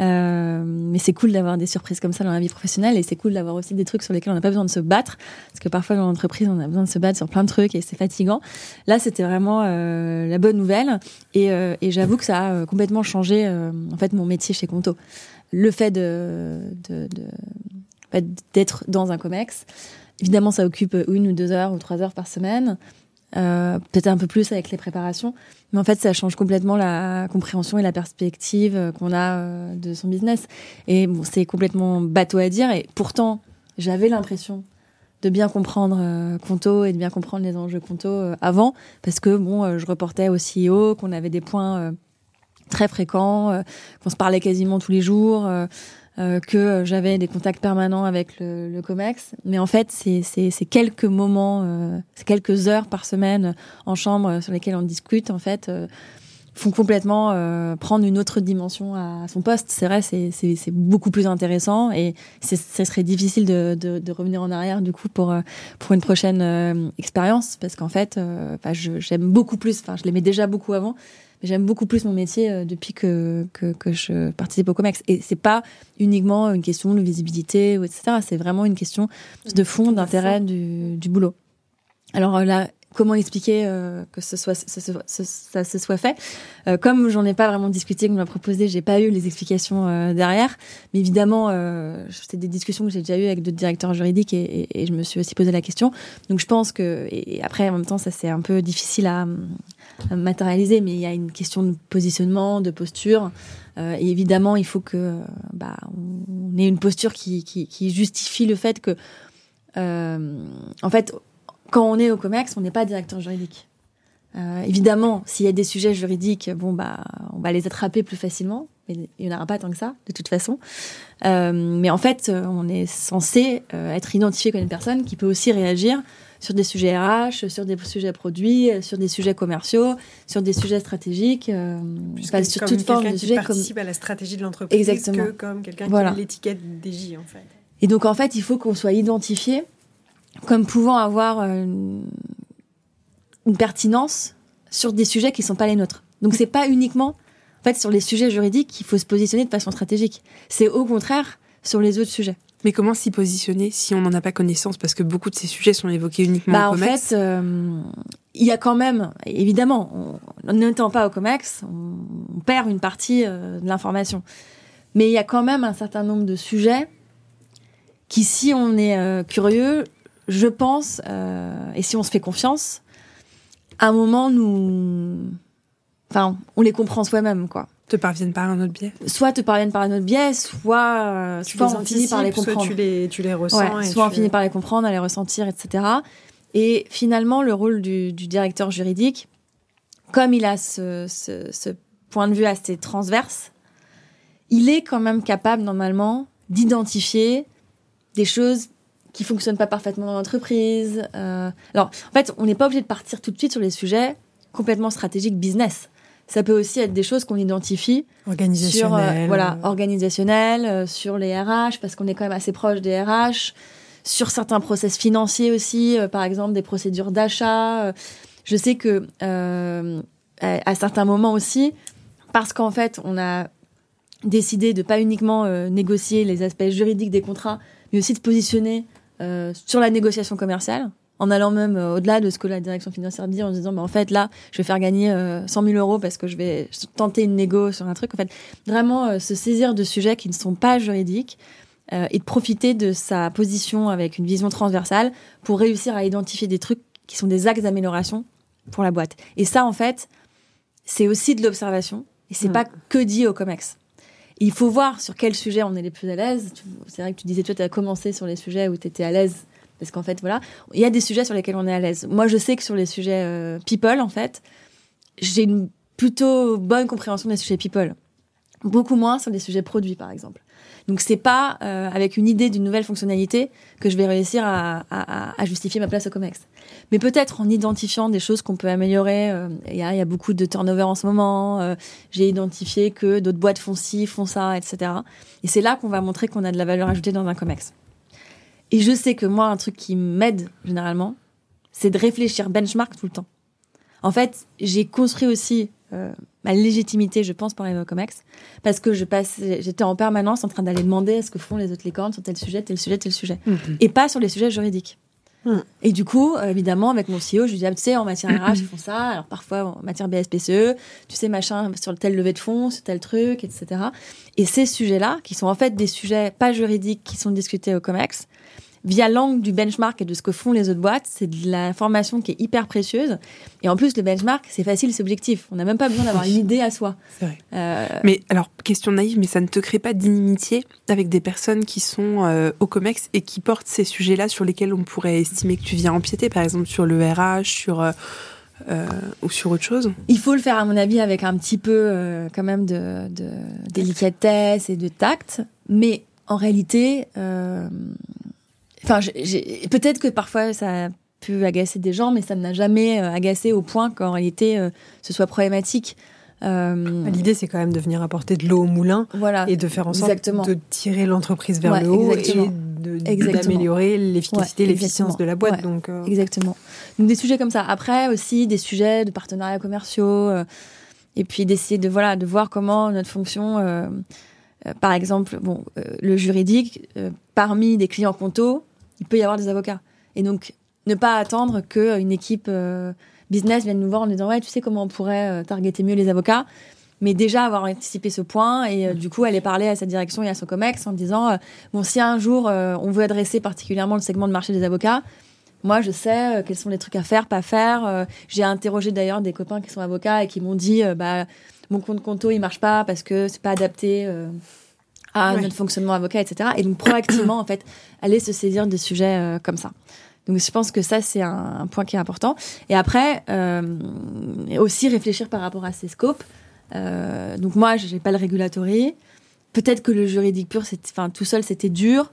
Euh, mais c'est cool d'avoir des surprises comme ça dans la vie professionnelle et c'est cool d'avoir aussi des trucs sur lesquels on n'a pas besoin de se battre parce que parfois dans l'entreprise on a besoin de se battre sur plein de trucs et c'est fatigant. Là c'était vraiment euh, la bonne nouvelle et, euh, et j'avoue que ça a complètement changé en fait mon métier chez Conto. Le fait de, de, de d'être dans un comex, évidemment ça occupe une ou deux heures ou trois heures par semaine. Euh, peut-être un peu plus avec les préparations. Mais en fait, ça change complètement la compréhension et la perspective euh, qu'on a euh, de son business. Et bon, c'est complètement bateau à dire. Et pourtant, j'avais l'impression de bien comprendre euh, Conto et de bien comprendre les enjeux Conto avant, parce que bon, je reportais au CEO, qu'on avait des points très fréquents, qu'on se parlait quasiment tous les jours. Euh, que j'avais des contacts permanents avec le, le COMEX. Mais en fait, c'est quelques moments, euh, c'est quelques heures par semaine en chambre sur lesquelles on discute, en fait, euh, font complètement euh, prendre une autre dimension à son poste. C'est vrai, c'est beaucoup plus intéressant et ce serait difficile de, de, de, revenir en arrière du coup pour pour une prochaine expérience parce qu'en fait, j'aime beaucoup plus. Enfin, je l'aimais déjà beaucoup avant, j'aime beaucoup plus mon métier euh, depuis que, que, que, je participe au COMEX. Et c'est pas uniquement une question de visibilité, ou etc. C'est vraiment une question de fond, d'intérêt du, du boulot. Alors euh, là, comment expliquer euh, que ce soit, ce, ce, ça se soit fait? Euh, Comme j'en ai pas vraiment discuté, qu'on m'a proposé, j'ai pas eu les explications euh, derrière. Mais évidemment, c'est des discussions que j'ai déjà eues avec d'autres directeurs juridiques et, et, et, je me suis aussi posé la question. Donc je pense que et après en même temps, ça c'est un peu difficile à, à, matérialiser, mais il y a une question de positionnement, de posture. et évidemment, il faut que bah, on ait une posture qui, justifie le fait que en fait, quand on est au COMEX, on n'est pas directeur juridique. Euh, évidemment, s'il y a des sujets juridiques, bon bah, on va les attraper plus facilement. Mais il n'y en aura pas tant que ça, de toute façon. Euh, mais en fait, on est censé euh, être identifié comme une personne qui peut aussi réagir sur des sujets RH, sur des sujets produits, sur des sujets commerciaux, sur des sujets stratégiques, euh, pas, sur toute forme de sujets. Qui participe à la stratégie de l'entreprise Exactement. que comme quelqu'un voilà. qui a l'étiquette DJ en fait. Et donc en fait, il faut qu'on soit identifié comme pouvant avoir euh, une pertinence sur des sujets qui ne sont pas les nôtres. Donc c'est pas uniquement en fait sur les sujets juridiques qu'il faut se positionner de façon stratégique. C'est au contraire sur les autres sujets. Mais comment s'y positionner si on n'en a pas connaissance? Parce que beaucoup de ces sujets sont évoqués uniquement bah, au COMEX. En fait, euh, il y a quand même, évidemment, en n'étant pas au COMEX, on, on, perd une partie euh, de l'information. Mais il y a quand même un certain nombre de sujets qui, si on est euh, curieux, je pense, et si on se fait confiance, à un moment, nous. Enfin, on les comprend soi-même, quoi. Te parviennent par un autre biais Soit te parviennent par un autre biais, soit, euh, tu soit on finit par les comprendre. Soit tu les, tu les ressens. Ouais, soit on finit par les comprendre, à les ressentir, etc. Et finalement, le rôle du, du directeur juridique, comme il a ce, ce, ce, point de vue assez transverse, il est quand même capable, normalement, d'identifier des choses qui fonctionnent pas parfaitement dans l'entreprise. Euh, alors, en fait, on n'est pas obligé de partir tout de suite sur les sujets complètement stratégiques business. Ça peut aussi être des choses qu'on identifie sur euh, voilà organisationnel, euh, sur les RH parce qu'on est quand même assez proche des RH, sur certains process financiers aussi, euh, par exemple des procédures d'achat. Je sais que à, à, certains moments aussi, parce qu'en fait, on a décidé de pas uniquement négocier les aspects juridiques des contrats, mais aussi de positionner euh, sur la négociation commerciale, en allant même euh, au-delà de ce que la direction financière dit, en disant, bah, en fait, là, je vais faire gagner 100 euh, 000 euros parce que je vais tenter une négo sur un truc. En fait, vraiment se saisir de sujets qui ne sont pas juridiques et de profiter de sa position avec une vision transversale pour réussir à identifier des trucs qui sont des axes d'amélioration pour la boîte. Et ça, en fait, c'est aussi de l'observation et c'est mmh. pas que dit au COMEX il faut voir sur quel sujet on est les plus à l'aise. C'est vrai que tu disais, toi, tu as commencé sur les sujets où tu étais à l'aise. Parce qu'en fait, voilà, il y a des sujets sur lesquels on est à l'aise. Moi, je sais que sur les sujets euh, people, en fait, j'ai une plutôt bonne compréhension des sujets people. beaucoup moins sur des sujets produits, par exemple. Donc c'est pas euh, avec une idée d'une nouvelle fonctionnalité que je vais réussir à, justifier ma place au COMEX. Mais peut-être en identifiant des choses qu'on peut améliorer. Euh, il y, a, beaucoup de turnover en ce moment. J'ai identifié que d'autres boîtes font ci, font ça, etc. Et c'est là qu'on va montrer qu'on a de la valeur ajoutée dans un COMEX. Et je sais que moi, un truc qui m'aide généralement, c'est de réfléchir benchmark tout le temps. En fait, j'ai construit aussi euh, ma légitimité, je pense, par les Comex, parce que je passais, j'étais en permanence en train d'aller demander ce que font les autres licornes sur tel sujet, tel sujet, tel sujet, mm -hmm. et pas sur les sujets juridiques. Et du coup, évidemment, avec mon CEO, je lui dis, ah, tu sais, en matière RH, ils font ça. Alors parfois, en matière BSPCE, tu sais, machin, sur tel levée de fonds, sur tel truc, etc. Et ces sujets-là, qui sont en fait des sujets pas juridiques, qui sont discutés au COMEX, via l'angle du benchmark et de ce que font les autres boîtes, c'est de l'information qui est hyper précieuse. Et en plus, le benchmark, c'est facile, c'est objectif. On n'a même pas besoin d'avoir une idée à soi. C'est vrai. Euh... Mais alors, question naïve, mais ça ne te crée pas d'inimitié avec des personnes qui sont euh, au COMEX et qui portent ces sujets-là sur lesquels on pourrait estimer que tu viens empiéter, par exemple sur le RH, sur... Euh, euh, ou sur autre chose? Il faut le faire, à mon avis, avec un petit peu euh, quand même de, de délicatesse et de tact. Mais en réalité, euh, Enfin, peut-être que parfois ça a pu agacer des gens, mais ça ne m'a jamais euh, agacé au point qu'en réalité euh, ce soit problématique. Euh... L'idée, c'est quand même de venir apporter de l'eau au moulin voilà, et de faire en sorte exactement. de tirer l'entreprise vers ouais, le haut exactement. et d'améliorer l'efficacité, ouais, l'efficience de la boîte. Ouais, donc, euh... Exactement. Donc des sujets comme ça. Après aussi des sujets de partenariats commerciaux euh, et puis d'essayer de voilà de voir comment notre fonction, par exemple, bon, le juridique parmi des clients comptos il peut y avoir des avocats. Et donc, ne pas attendre qu'une équipe euh, business vienne nous voir en disant Ouais, tu sais comment on pourrait euh, targeter mieux les avocats. Mais déjà avoir anticipé ce point et euh, du coup aller parler à sa direction et à son COMEX en disant Bon, si un jour on veut adresser particulièrement le segment de marché des avocats, moi je sais quels sont les trucs à faire, pas faire. J'ai interrogé d'ailleurs des copains qui sont avocats et qui m'ont dit Bah, mon compte conto il marche pas parce que c'est pas adapté à ouais. notre fonctionnement avocat, etc. Et donc proactivement, en fait, aller se saisir des sujets euh, comme ça. Donc je pense que ça, c'est un, un, point qui est important. Et après, euh, aussi réfléchir par rapport à ces scopes. Euh, donc moi, je n'ai pas le régulatory. Peut-être que le juridique pur, enfin, tout seul, c'était dur.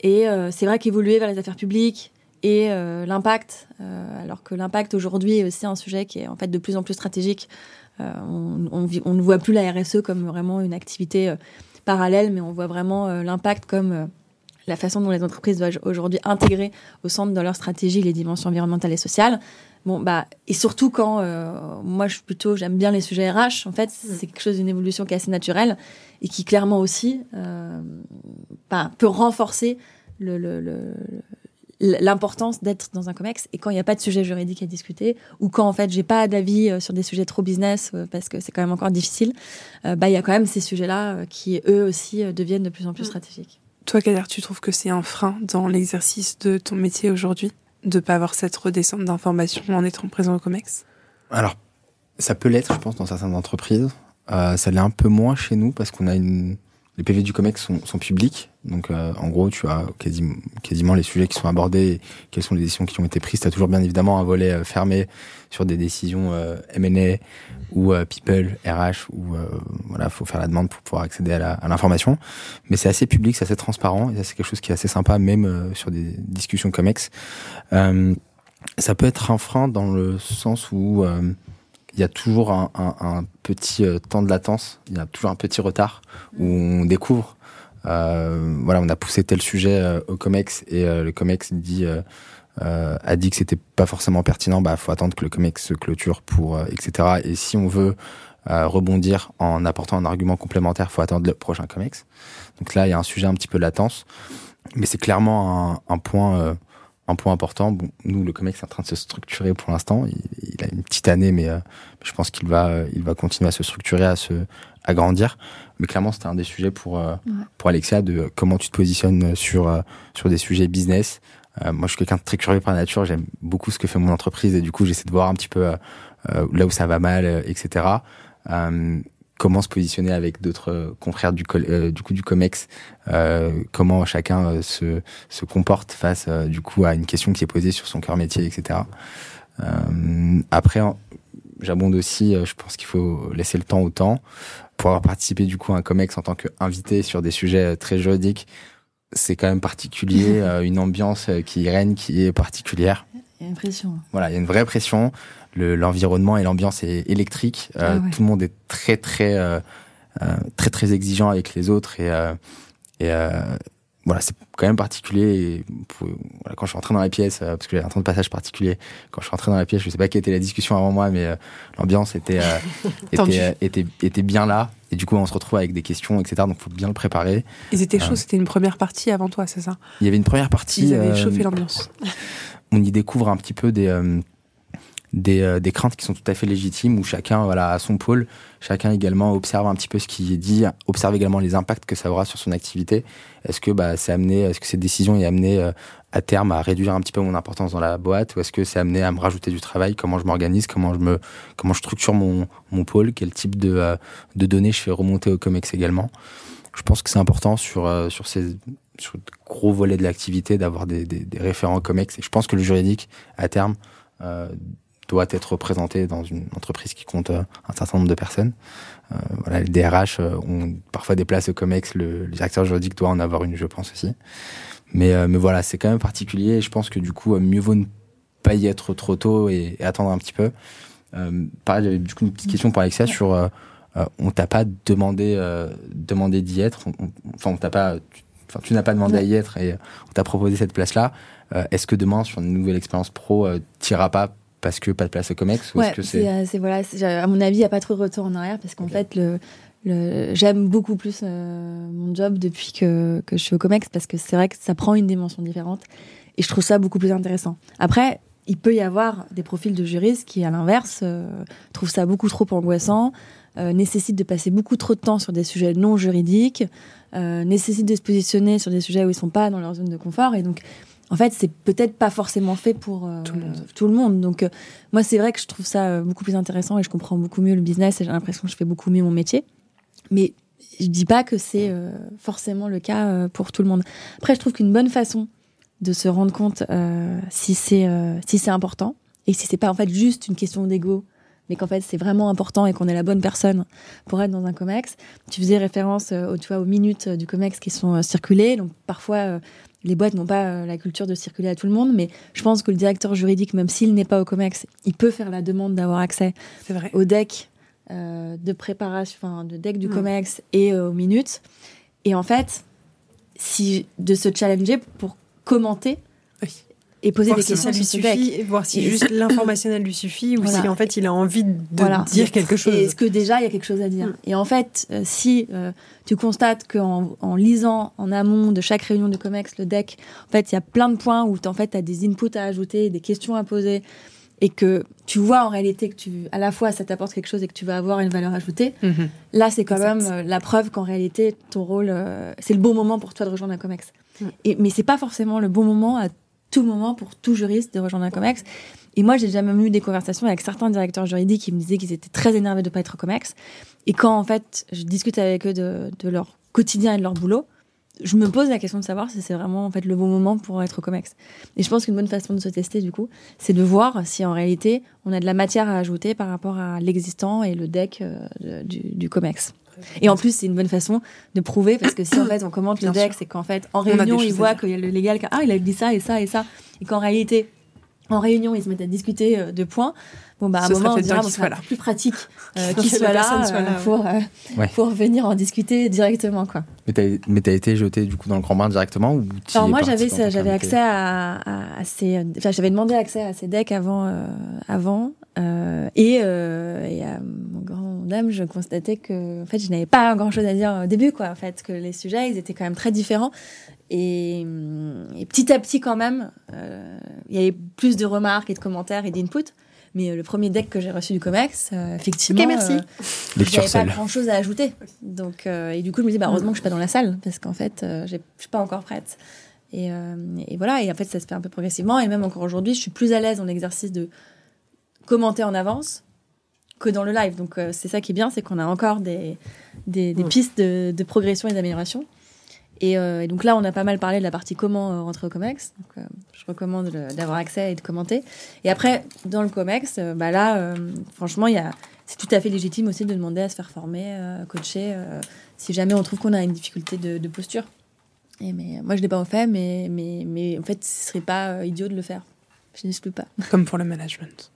Et c'est vrai qu'évoluer vers les affaires publiques et l'impact, alors que l'impact aujourd'hui est aussi un sujet qui est en fait de plus en plus stratégique. on, ne voit plus la RSE comme vraiment une activité parallèle, mais on voit vraiment euh, l'impact comme euh, la façon dont les entreprises doivent aujourd'hui intégrer au centre de leur stratégie les dimensions environnementales et sociales. Bon, bah, et surtout quand euh, moi je suis plutôt, j'aime bien les sujets RH, en fait, c'est quelque chose d'une évolution qui est assez naturelle et qui clairement aussi bah, peut renforcer le, le, le, l'importance d'être dans un comex et quand il n'y a pas de sujet juridique à discuter ou quand en fait j'ai pas d'avis sur des sujets trop business parce que c'est quand même encore difficile euh, bah il y a quand même ces sujets là qui eux aussi deviennent de plus en plus stratégiques. Toi Kader tu trouves que c'est un frein dans l'exercice de ton métier aujourd'hui de pas avoir cette redescente d'informations en étant présent au comex? Alors ça peut l'être je pense dans certaines entreprises. Euh, ça l'est un peu moins chez nous parce qu'on a une les PV du COMEX sont, sont publics. Donc, euh, en gros, tu as quasiment, quasiment les sujets qui sont abordés, quelles sont les décisions qui ont été prises. Tu as toujours bien évidemment un volet euh, fermé sur des décisions euh, M&A ou euh, People, RH, où euh, voilà, faut faire la demande pour pouvoir accéder à l'information. Mais c'est assez public, c'est assez transparent, et c'est quelque chose qui est assez sympa, même sur des discussions COMEX. Ça peut être un frein dans le sens où il y a toujours un, un, un petit euh, temps de latence, il y a toujours un petit retard où on découvre. Euh, voilà, on a poussé tel sujet euh, au Comex et euh, le Comex dit a dit que c'était pas forcément pertinent. Bah, faut attendre que le Comex se clôture pour etc. Et si on veut rebondir en apportant un argument complémentaire, faut attendre le prochain Comex. Donc là, il y a un sujet un petit peu de latence, mais c'est clairement un, un point un point important. Bon, nous, le COMEX est en train de se structurer pour l'instant. Il, il, a une petite année, mais euh, je pense qu'il va, euh, il va continuer à se structurer, à se à grandir. Mais clairement, c'était un des sujets pour euh, ouais. pour Alexia de comment tu te positionnes sur euh, sur des sujets business. Euh, moi, je suis quelqu'un de très curieux par nature. J'aime beaucoup ce que fait mon entreprise et du coup, j'essaie de voir un petit peu là où ça va mal, etc comment se positionner avec d'autres confrères du, euh, du coup du Comex, euh, comment chacun euh, se, se comporte face euh, du coup à une question qui est posée sur son cœur métier, etc. Après, j'abonde aussi. je pense qu'il faut laisser le temps au temps. Pour avoir participé du coup à un COMEX en tant qu'invité sur des sujets très juridiques, c'est quand même particulier, une ambiance qui règne, qui est particulière. Il y a une pression. Voilà, il y a une vraie pression. L'environnement et l'ambiance est électrique. Ah tout le monde est très très très très exigeant avec les autres et et voilà, c'est quand même particulier. voilà, quand je suis rentré dans la pièce, euh, parce que j'ai un temps de passage particulier, quand je suis rentré dans la pièce, je sais pas quelle était la discussion avant moi, mais euh, l'ambiance était, euh, était, était, était, bien là. Et du coup, on se retrouve avec des questions, etc. Donc, faut bien le préparer. Ils étaient chauds, c'était une première partie avant toi, c'est ça? Il y avait une première partie. Ils avaient chauffé l'ambiance. On y découvre un petit peu des des, euh, des, craintes qui sont tout à fait légitimes, où chacun voilà, a son pôle, chacun également observe un petit peu ce qui est dit, observe également les impacts que ça aura sur son activité. Est-ce que bah, c'est amené, est-ce que cette décision est amenée euh, à terme à réduire un petit peu mon importance dans la boîte, ou est-ce que c'est amené à me rajouter du travail, comment je m'organise, comment je me, comment je structure mon, mon pôle, quel type de, euh, de données je fais remonter au COMEX également? Je pense que c'est important sur, sur ces sur gros volets de l'activité d'avoir des, des, des, référents COMEX, et je pense que le juridique, à terme, doit être représenté dans une entreprise qui compte euh, un certain nombre de personnes. Euh, voilà, les DRH euh, ont parfois des places au COMEX, le, le, directeur juridique doit en avoir une, je pense aussi. Mais, mais voilà, c'est quand même particulier. Je pense que du coup, mieux vaut ne pas y être trop tôt et, attendre un petit peu. Euh, pareil, j'avais du coup une petite question pour Alexia sur euh, on t'a pas demandé demandé d'y être. enfin, on t'a pas. Enfin, tu n'as pas demandé à y être et on t'a proposé cette place-là. Est-ce que demain, sur une nouvelle expérience pro, tu n'iras pas parce que pas de place au COMEX ou est-ce que c'est euh, voilà à mon avis il n'y a pas trop de retour en arrière parce qu'en fait le, le j'aime beaucoup plus euh, mon job depuis que, que je suis au COMEX parce que c'est vrai que ça prend une dimension différente et je trouve ça beaucoup plus intéressant. Après il peut y avoir des profils de juristes qui à l'inverse euh, trouvent ça beaucoup trop angoissant euh, nécessitent de passer beaucoup trop de temps sur des sujets non juridiques nécessitent de se positionner sur des sujets où ils sont pas dans leur zone de confort et donc en fait, c'est peut-être pas forcément fait pour euh, tout, le monde. Donc, euh, moi, c'est vrai que je trouve ça euh, beaucoup plus intéressant et je comprends beaucoup mieux le business et j'ai l'impression que je fais beaucoup mieux mon métier. Mais je dis pas que c'est forcément le cas pour tout le monde. Après, je trouve qu'une bonne façon de se rendre compte si c'est si c'est important et si c'est pas en fait juste une question d'ego mais qu'en fait c'est vraiment important et qu'on est la bonne personne pour être dans un comex. Tu faisais référence aux, tu vois, aux minutes du comex qui sont circulées, donc parfois les boîtes n'ont pas euh, la culture de circuler à tout le monde, mais je pense que le directeur juridique, même s'il n'est pas au COMEX, il peut faire la demande d'avoir accès au deck euh, de préparation, enfin, de deck du mm. COMEX et euh, aux minutes. Et en fait, si de se challenger pour commenter et poser des questions lui suffit, voir si juste l'informationnel lui suffit ou si en fait il a envie de dire quelque chose. Est-ce que déjà il y a quelque chose à dire mm. Et en fait, euh, si euh, tu constates qu'en en lisant en amont de chaque réunion de Comex le deck, en fait il y a plein de points où en fait tu as des inputs à ajouter, des questions à poser et que tu vois en réalité que tu à la fois ça t'apporte quelque chose et que tu vas avoir une valeur ajoutée, mm-hmm. là c'est quand même euh, la preuve qu'en réalité ton rôle c'est le bon moment pour toi de rejoindre un Comex. Mm. Et mais c'est pas forcément le bon moment à tout moment pour tout juriste de rejoindre un COMEX. Et moi, j'ai jamais eu des conversations avec certains directeurs juridiques qui me disaient qu'ils étaient très énervés de ne pas être COMEX. Et quand, en fait, je discute avec eux de, leur quotidien et de leur boulot, je me pose la question de savoir si c'est vraiment en fait le bon moment pour être COMEX. Et je pense qu'une bonne façon de se tester, du coup, c'est de voir si en réalité on a de la matière à ajouter par rapport à l'existant et le deck euh, du COMEX. Et en plus, c'est une bonne façon de prouver parce que si en fait on commente le deck, c'est qu'en fait en réunion il voit qu'il y a le légal, ah il a dit ça et ça et ça, et qu'en réalité en réunion ils se mettent à discuter euh, de points. Bon bah à un moment on dira bon, plus pratique euh, qu'il soit, là, euh, pour pour venir en discuter directement quoi. Mais t'as été jeté du coup dans le grand bain directement ou Alors moi j'avais j'avais accès à, à, ces enfin j'avais demandé accès à ces decks avant avant et, et à mon grand dame, je constatais que en fait, je n'avais pas grand-chose à dire au début, quoi. En fait, que les sujets, ils étaient quand même très différents. Et, petit à petit, quand même, euh, il y avait plus de remarques et de commentaires et d'inputs. Mais euh, le premier deck que j'ai reçu du COMEX, euh, effectivement, okay, merci. j'avais pas grand-chose à ajouter. Donc, et du coup, je me dis, bah, heureusement que je suis pas dans la salle, parce qu'en fait, je suis pas encore prête. Et, et, voilà, et en fait, ça se fait un peu progressivement. Et même encore aujourd'hui, je suis plus à l'aise dans l'exercice de commenter en avance que dans le live. Donc euh, c'est ça qui est bien, c'est qu'on a encore des, des, pistes de, progression et d'amélioration. Et, donc là, on a pas mal parlé de la partie comment rentrer au COMEX. Donc, je recommande d'avoir accès et de commenter. Et après, dans le COMEX, bah là, franchement, c'est tout à fait légitime aussi de demander à se faire former, euh, coacher, euh, si jamais on trouve qu'on a une difficulté de, posture. Et mais, moi, je ne l'ai pas fait, mais, mais, mais en fait, ce serait pas euh, idiot de le faire. Je n'exclus pas. Comme pour le management.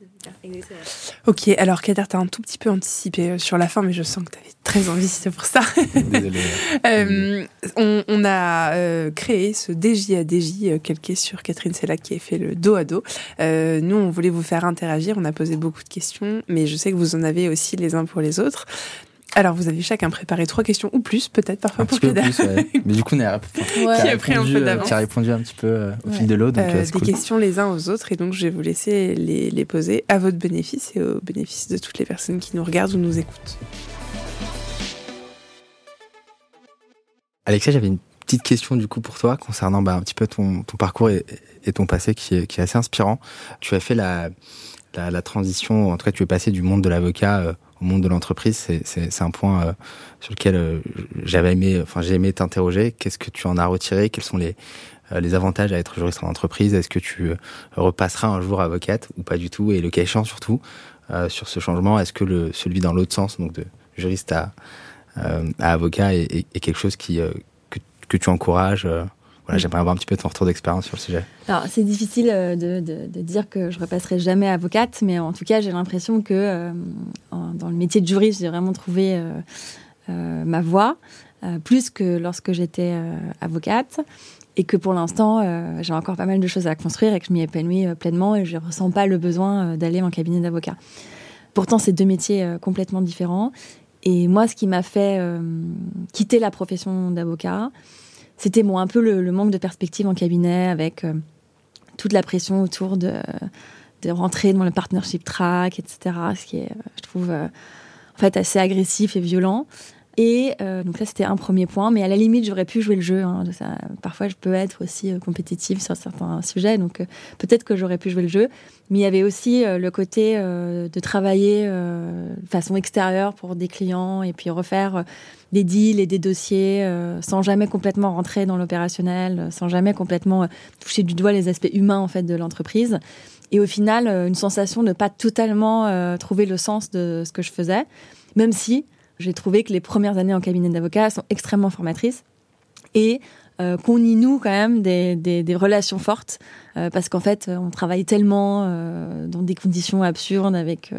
Ok, alors Kader, tu as un tout petit peu anticipé sur la fin, mais je sens que tu avais très envie, c'est pour ça. Désolé. on, a créé ce DJ à DJ, calqué sur Catherine Sellac qui a fait le dos à dos. nous, on voulait vous faire interagir, on a posé beaucoup de questions, mais je sais que vous en avez aussi les uns pour les autres. Alors, vous avez chacun préparé trois questions ou plus, peut-être parfois pour Plus, Mais du coup, on a, qui a pris un peu d'avance. Qui a répondu un petit peu euh, au fil de l'eau. Donc, euh, euh, des questions les uns aux autres, et donc je vais vous laisser les, les poser à votre bénéfice et au bénéfice de toutes les personnes qui nous regardent ou nous écoutent. Alexia, j'avais une petite question du coup pour toi concernant bah, un petit peu ton, ton parcours et, et, ton passé qui est, qui est, assez inspirant. Tu as fait la, la, transition, en tout cas tu es passé du monde de l'avocat au monde de l'entreprise, c'est un point euh, sur lequel euh, j'avais aimé, enfin j'ai aimé t'interroger. Qu'est-ce que tu en as retiré? Quels sont les euh, avantages à être juriste en entreprise? Est-ce que tu repasseras un jour avocate ou pas du tout? Et le cas échéant surtout sur ce changement, est-ce que celui dans l'autre sens, donc de juriste à, avocat, est, quelque chose que tu encourages j'aimerais avoir un petit peu ton retour d'expérience sur le sujet. C'est difficile euh, de, de, dire que je repasserai jamais avocate, mais en tout cas, j'ai l'impression que euh, dans le métier de juriste, j'ai vraiment trouvé euh, ma voie, plus que lorsque j'étais avocate, et que pour l'instant, j'ai encore pas mal de choses à construire et que je m'y épanouis pleinement et je ne ressens pas le besoin d'aller en cabinet d'avocat. Pourtant, c'est deux métiers complètement différents. Et moi, ce qui m'a fait quitter la profession d'avocat, c'était un peu le, manque de perspective en cabinet avec euh, toute la pression autour de, de rentrer dans le partnership track, etc. Ce qui est, euh, je trouve, euh, en fait, assez agressif et violent. Et donc ça, c'était un premier point. Mais à la limite, j'aurais pu jouer le jeu. Hein, parfois, je peux être aussi compétitive sur certains sujets. Donc peut-être que j'aurais pu jouer le jeu. Mais il y avait aussi le côté de travailler de façon extérieure pour des clients et puis refaire des deals et des dossiers euh, sans jamais complètement rentrer dans l'opérationnel, euh, sans jamais complètement euh, toucher du doigt les aspects humains en fait de l'entreprise. Et au final, une sensation de ne pas totalement trouver le sens de ce que je faisais, même si j'ai trouvé que les premières années en cabinet d'avocat sont extrêmement formatrices et qu'on y noue quand même des, relations fortes parce qu'en fait on travaille tellement dans des conditions absurdes avec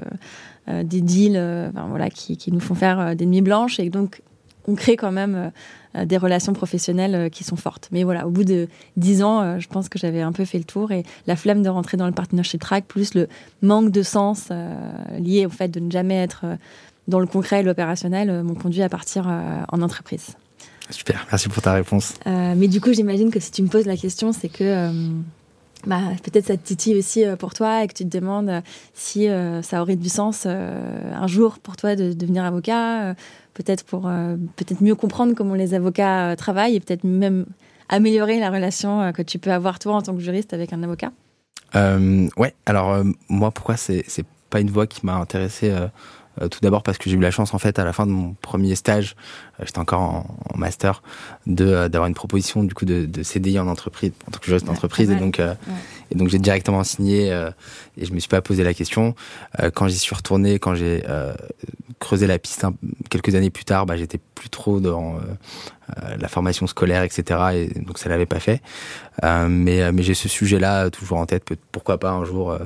des deals voilà, qui, nous font faire des nuits blanches et donc on crée quand même euh, des relations professionnelles euh, qui sont fortes. Mais voilà, au bout de dix ans, euh, je pense que j'avais un peu fait le tour et la flemme de rentrer dans le partnership track, plus le manque de sens lié au fait de ne jamais être dans le concret et l'opérationnel, m'ont conduit à partir en entreprise. Super, merci pour ta réponse. mais du coup, j'imagine que si tu me poses la question, c'est que bah, peut-être ça te titille aussi pour toi et que tu te demandes si ça aurait du sens un jour pour toi de devenir avocat peut-être pour euh, peut-être mieux comprendre comment les avocats euh, travaillent et peut-être même améliorer la relation euh, que tu peux avoir toi en tant que juriste avec un avocat Ouais, alors moi pourquoi c'est c'est pas une voie qui m'a intéressé tout d'abord parce que j'ai eu la chance en fait à la fin de mon premier stage, j'étais encore en, master, de d'avoir une proposition du coup de, de CDI en entreprise en tant que juriste d'entreprise et donc et donc j'ai directement signé et je me suis pas posé la question. quand j'y suis retourné, quand j'ai creuser la piste quelques années plus tard, bah, j'étais plus trop dans euh, euh, la formation scolaire, etc. Et donc ça l'avait pas fait. Euh, mais mais j'ai ce sujet-là toujours en tête. Pourquoi pas un jour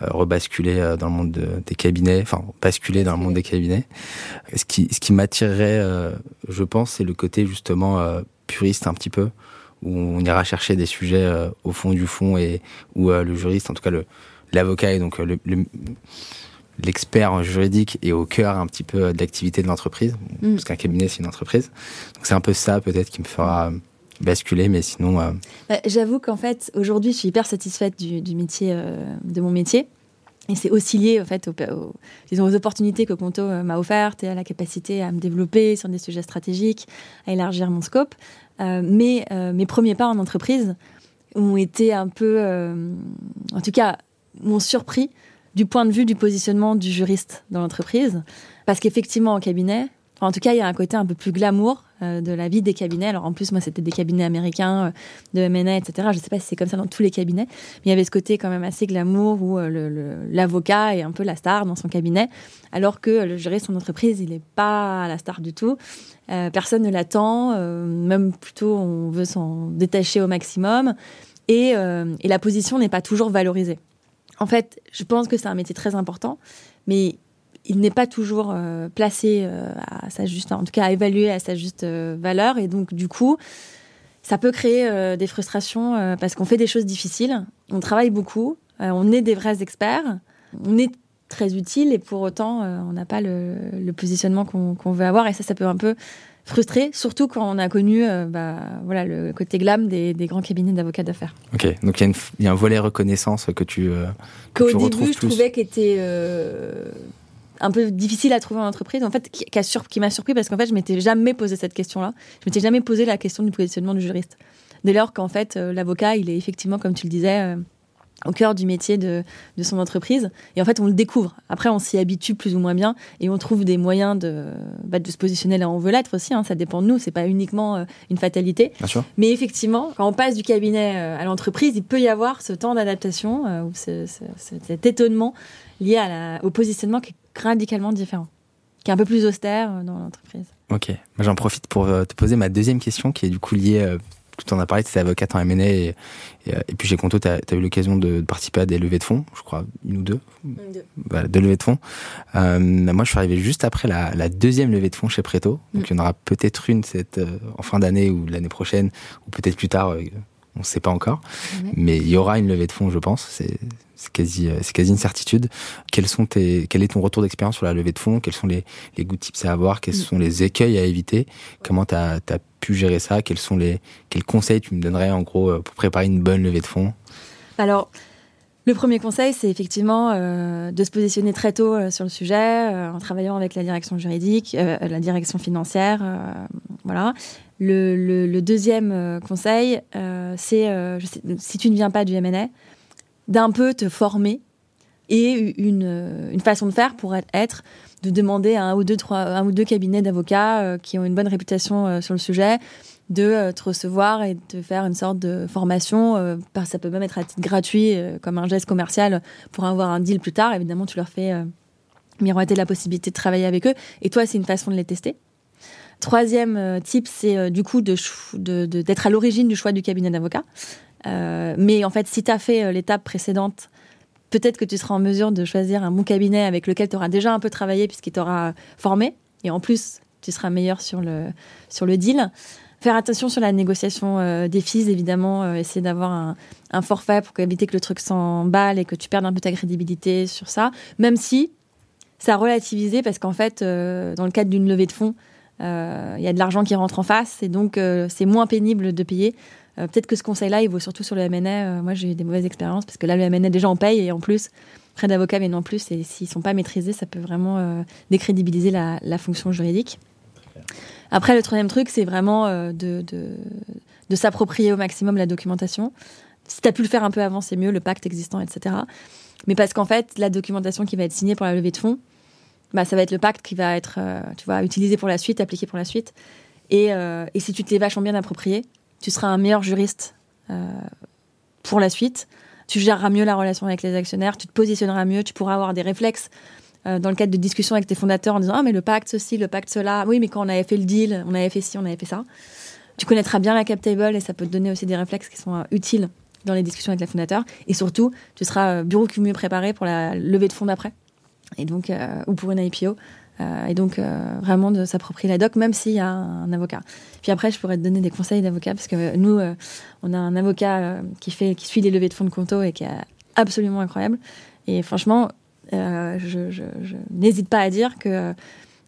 rebasculer dans le monde des cabinets, enfin basculer dans le monde des cabinets. Ce qui ce qui m'attirerait, je pense, c'est le côté justement puriste un petit peu où on ira chercher des sujets au fond du fond et où le juriste, en tout cas le l'avocat et donc le l'expert juridique est au cœur un petit peu de l'activité de l'entreprise, mm. parce qu'un cabinet c'est une entreprise. Donc c'est un peu ça peut-être qui me fera basculer, mais sinon. Euh, bah, j'avoue qu'en fait aujourd'hui je suis hyper satisfaite du, métier, euh, de mon métier. Et c'est aussi lié en fait aux, disons, aux opportunités que Conto euh, m'a offertes et à la capacité à me développer sur des sujets stratégiques, à élargir mon scope. mais mes premiers pas en entreprise ont été un peu, en tout cas, m'ont surpris du point de vue du positionnement du juriste dans l'entreprise. Parce qu'effectivement, en cabinet, en tout cas, il y a un côté un peu plus glamour de la vie des cabinets. Alors en plus, moi, c'était des cabinets américains, euh, de M&A, etc. Je ne sais pas si c'est comme ça dans tous les cabinets, mais il y avait ce côté quand même assez glamour où euh, l'avocat est un peu la star dans son cabinet, alors que le juriste son entreprise, il n'est pas la star du tout. personne ne l'attend, même plutôt on veut s'en détacher au maximum, et, et la position n'est pas toujours valorisée. En fait, je pense que c'est un métier très important, mais il n'est pas toujours euh, placé euh, à sa juste, en tout cas à évaluer à sa juste euh, valeur. Et donc, du coup, ça peut créer des frustrations parce qu'on fait des choses difficiles, on travaille beaucoup, on est des vrais experts, on est très utile et pour autant, on n'a pas le, positionnement qu'on veut avoir. Et ça, ça peut un peu frustrer, surtout quand on a connu bah, voilà, le côté glam des, grands cabinets d'avocats d'affaires. Ok, donc il y, a un volet reconnaissance que tu, que Qu'au début, je trouvais qu'était un peu difficile à trouver en entreprise, en fait, qui, qui m'a surpris parce qu'en fait, je m'étais jamais posé cette question-là. Je m'étais jamais posé la question du positionnement du juriste. Dès lors qu'en fait, euh, l'avocat, il est effectivement, comme tu le disais, euh, au cœur du métier de, de, son entreprise. Et en fait, on le découvre. Après, on s'y habitue plus ou moins bien et on trouve des moyens de, bah, de se positionner là où on veut l'être aussi. Hein. Ça dépend de nous. C'est pas uniquement euh, une fatalité. Bien sûr. Mais effectivement, quand on passe du cabinet à l'entreprise, il peut y avoir ce temps d'adaptation ou cet étonnement lié à la, au positionnement qui est radicalement différent, qui est un peu plus austère euh, dans l'entreprise. Ok, j'en profite pour euh, te poser ma deuxième question qui est du coup liée, euh, tu en as parlé, tu es avocate en M&A et, et, puis chez Conto, tu as, eu l'occasion de, participer à des levées de fonds, je crois, une ou deux, deux. Voilà, deux levées de fonds. moi, je suis arrivé juste après la, deuxième levée de fonds chez Preto, donc mm. il y en aura peut-être une cette, en fin d'année ou l'année prochaine, ou peut-être plus tard, on ne sait pas encore, mais il y aura une levée de fonds, je pense, c'est quasi, euh, c'est quasi une certitude. Quels sont tes, quel est ton retour d'expérience sur la levée de fonds? Quels sont les, les good tips à avoir? Quels mm. sont les écueils à éviter? Comment tu as, pu gérer ça? Quels sont les, quels conseils tu me donnerais en gros euh, pour préparer une bonne levée de fonds? Alors, le premier conseil, c'est effectivement euh, de se positionner très tôt sur le sujet, en travaillant avec la direction juridique, la direction financière, voilà. Le, deuxième conseil, c'est si tu ne viens pas du M&A, d'un peu te former et une, une, façon de faire pourrait être de demander à un ou deux, trois, un ou deux cabinets d'avocats euh, qui ont une bonne réputation euh, sur le sujet de euh, te recevoir et de faire une sorte de formation. ça peut même être à titre gratuit, comme un geste commercial, pour avoir un deal plus tard. Évidemment, tu leur fais miroiter la possibilité de travailler avec eux. Et toi, c'est une façon de les tester. Troisième type, c'est du coup d'être de, de, à l'origine du choix du cabinet d'avocats. Euh, mais en fait, si tu as fait euh, l'étape précédente, peut-être que tu seras en mesure de choisir un bon cabinet avec lequel tu auras déjà un peu travaillé puisqu'il t'aura formé. Et en plus, tu seras meilleur sur le, sur le deal. Faire attention sur la négociation euh, des fees, évidemment, essayer d'avoir un, forfait pour éviter que le truc s'emballe et que tu perdes un peu ta crédibilité sur ça. Même si ça a relativisé parce qu'en fait, dans le cadre d'une levée de fonds, il y a de l'argent qui rentre en face et donc c'est moins pénible de payer. Euh, peut-être que ce conseil-là, il vaut surtout sur le MNA. Euh, moi, j'ai eu des mauvaises expériences parce que là, le MNA, déjà, on paye et en plus, près d'avocats, mais non plus. Et s'ils ne sont pas maîtrisés, ça peut vraiment euh, décrédibiliser la, fonction juridique. Après, le troisième truc, c'est vraiment de, de, s'approprier au maximum la documentation. Si tu as pu le faire un peu avant, c'est mieux, le pacte existant, etc. Mais parce qu'en fait, la documentation qui va être signée pour la levée de fonds, bah, ça va être le pacte qui va être tu vois, utilisé pour la suite, appliqué pour la suite. Et, et si tu te l'es vachement bien approprié, tu seras un meilleur juriste euh, pour la suite. Tu géreras mieux la relation avec les actionnaires, tu te positionneras mieux, tu pourras avoir des réflexes euh, dans le cadre de discussions avec tes fondateurs en disant Ah, mais le pacte ceci, le pacte cela. Oui, mais quand on avait fait le deal, on avait fait ci, on avait fait ça. Tu connaîtras bien la cap table et ça peut te donner aussi des réflexes qui sont euh, utiles dans les discussions avec les fondateurs. Et surtout, tu seras bureau mieux préparé pour la levée de fonds d'après. Et donc, ou pour une IPO. Euh, et donc, euh, vraiment de s'approprier la doc, même s'il y a un, avocat. Puis après, je pourrais te donner des conseils d'avocat, parce que nous, euh, on a un avocat qui, fait, qui suit les levées de fonds de Conto et qui est absolument incroyable. Et franchement, je, n'hésite pas à dire que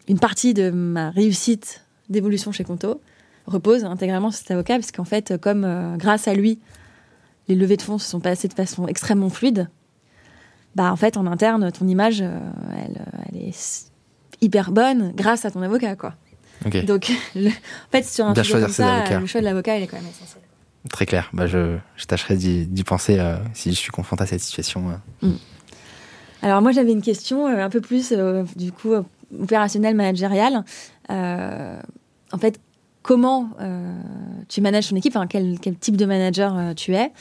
une partie de ma réussite d'évolution chez Conto repose intégralement sur cet avocat, parce qu'en fait, comme grâce à lui, les levées de fonds se sont passées de façon extrêmement fluide, bah en fait, en interne, ton image, elle, elle est hyper bonne grâce à ton avocat, quoi. Donc, en fait, sur un sujet comme ça, le choix de l'avocat, il est quand même essentiel. Très clair. Bah, je, je tâcherai d'y penser euh, si je suis confronté à cette situation. Euh. Mm. Alors moi, j'avais une question euh, un peu plus, du coup, opérationnelle, managériale. en fait, comment tu manages ton équipe, enfin, quel, quel, type de manager tu es,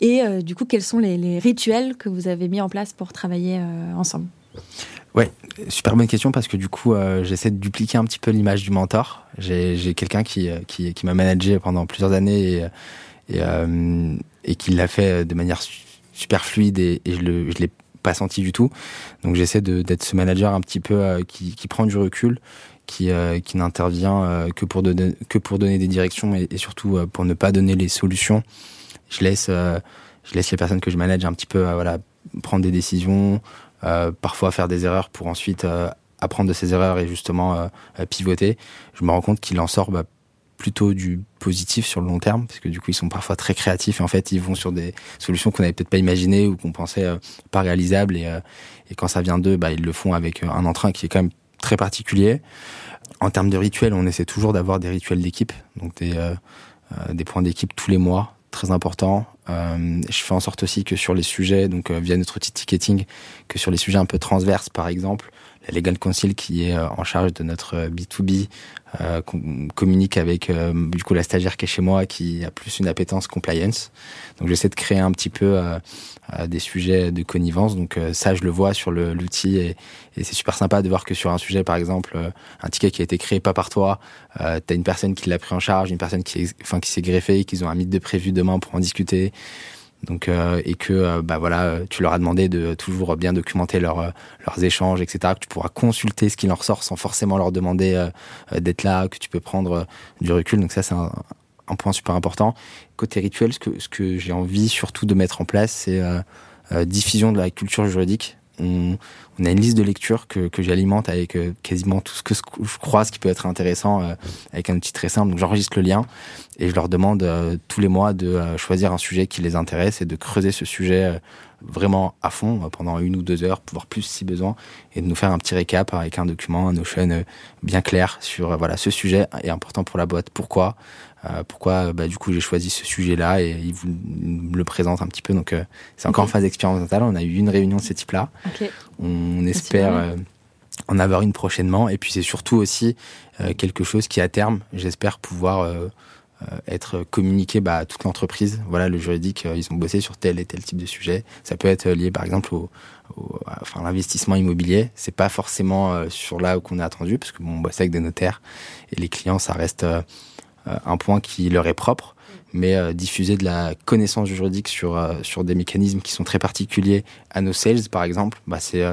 et du coup, quels sont les, rituels que vous avez mis en place pour travailler ensemble? Ouais, super bonne question parce que du coup, j'essaie de dupliquer un petit peu l'image du mentor. J'ai quelqu'un qui, qui, qui m'a managé pendant plusieurs années et, et, qui l'a fait de manière super fluide et, et je l'ai pas senti du tout. Donc j'essaie d'être ce manager un petit peu euh, qui, qui, prend du recul, qui, euh, qui n'intervient euh, que, pour donner, que pour donner des directions et, surtout pour ne pas donner les solutions. Je laisse, je laisse les personnes que je manage un petit peu voilà, prendre des décisions, parfois faire des erreurs pour ensuite apprendre de ces erreurs et justement pivoter. Je me rends compte qu'il en sort bah, plutôt du positif sur le long terme, parce que du coup ils sont parfois très créatifs et en fait ils vont sur des solutions qu'on n'avait peut-être pas imaginées ou qu'on pensait euh, pas réalisables et, euh, et, quand ça vient d'eux, bah, ils le font avec euh, un entrain qui est quand même très particulier. En termes de rituels, on essaie toujours d'avoir des rituels d'équipe, donc des, des points d'équipe tous les mois, très important. je fais en sorte aussi que sur les sujets, donc via notre outil ticketing, que sur les sujets un peu transverses par exemple, la Legal Council qui est en charge de notre B2B euh, communique avec euh, du coup la stagiaire qui est chez moi qui a plus une appétence compliance. Donc j'essaie de créer un petit peu euh, euh des sujets de connivence. Donc ça je le vois sur l'outil et, et c'est super sympa de voir que sur un sujet par exemple un ticket qui a été créé pas par toi, euh, t'as une personne qui l'a pris en charge, une personne qui enfin qui s'est greffée, qu'ils ont un mythe de prévu demain pour en discuter. Donc euh, et que euh, bah voilà, tu leur as demandé de toujours bien documenter leur, euh, leurs échanges, etc. Que tu pourras consulter ce qui leur sort sans forcément leur demander d'être là, que tu peux prendre du recul. Donc ça c'est un, un, point super important. Côté rituel, ce que ce que j'ai envie surtout de mettre en place, c'est diffusion de la culture juridique on, a une liste de lecture que, j'alimente avec euh, quasiment tout ce que je croise qui peut être intéressant euh, avec un outil très simple. Donc j'enregistre le lien et je leur demande euh, tous les mois de choisir un sujet qui les intéresse et de creuser ce sujet vraiment à fond pendant une ou deux heures, voire plus si besoin, et de nous faire un petit récap avec un document, un Notion bien clair sur voilà ce sujet est important pour la boîte, pourquoi, pourquoi bah, du coup j'ai choisi ce sujet-là et il vous le présente un petit peu. Donc euh, c'est encore en phase expérimentale. On a eu une réunion de ce type-là. Okay. On espère euh, en avoir une prochainement. Et puis c'est surtout aussi quelque chose qui à terme, j'espère pouvoir être communiqué bah, à toute l'entreprise. Voilà, le juridique, ils ont bossé sur tel et tel type de sujet. Ça peut être lié par exemple au, au enfin l'investissement immobilier. C'est pas forcément sur là où qu'on est attendu parce que bon, on bosse avec des notaires et les clients, ça reste euh, un point qui leur est propre mais euh, diffuser de la connaissance juridique sur, euh, sur des mécanismes qui sont très particuliers à nos sales, par exemple, bah, c'est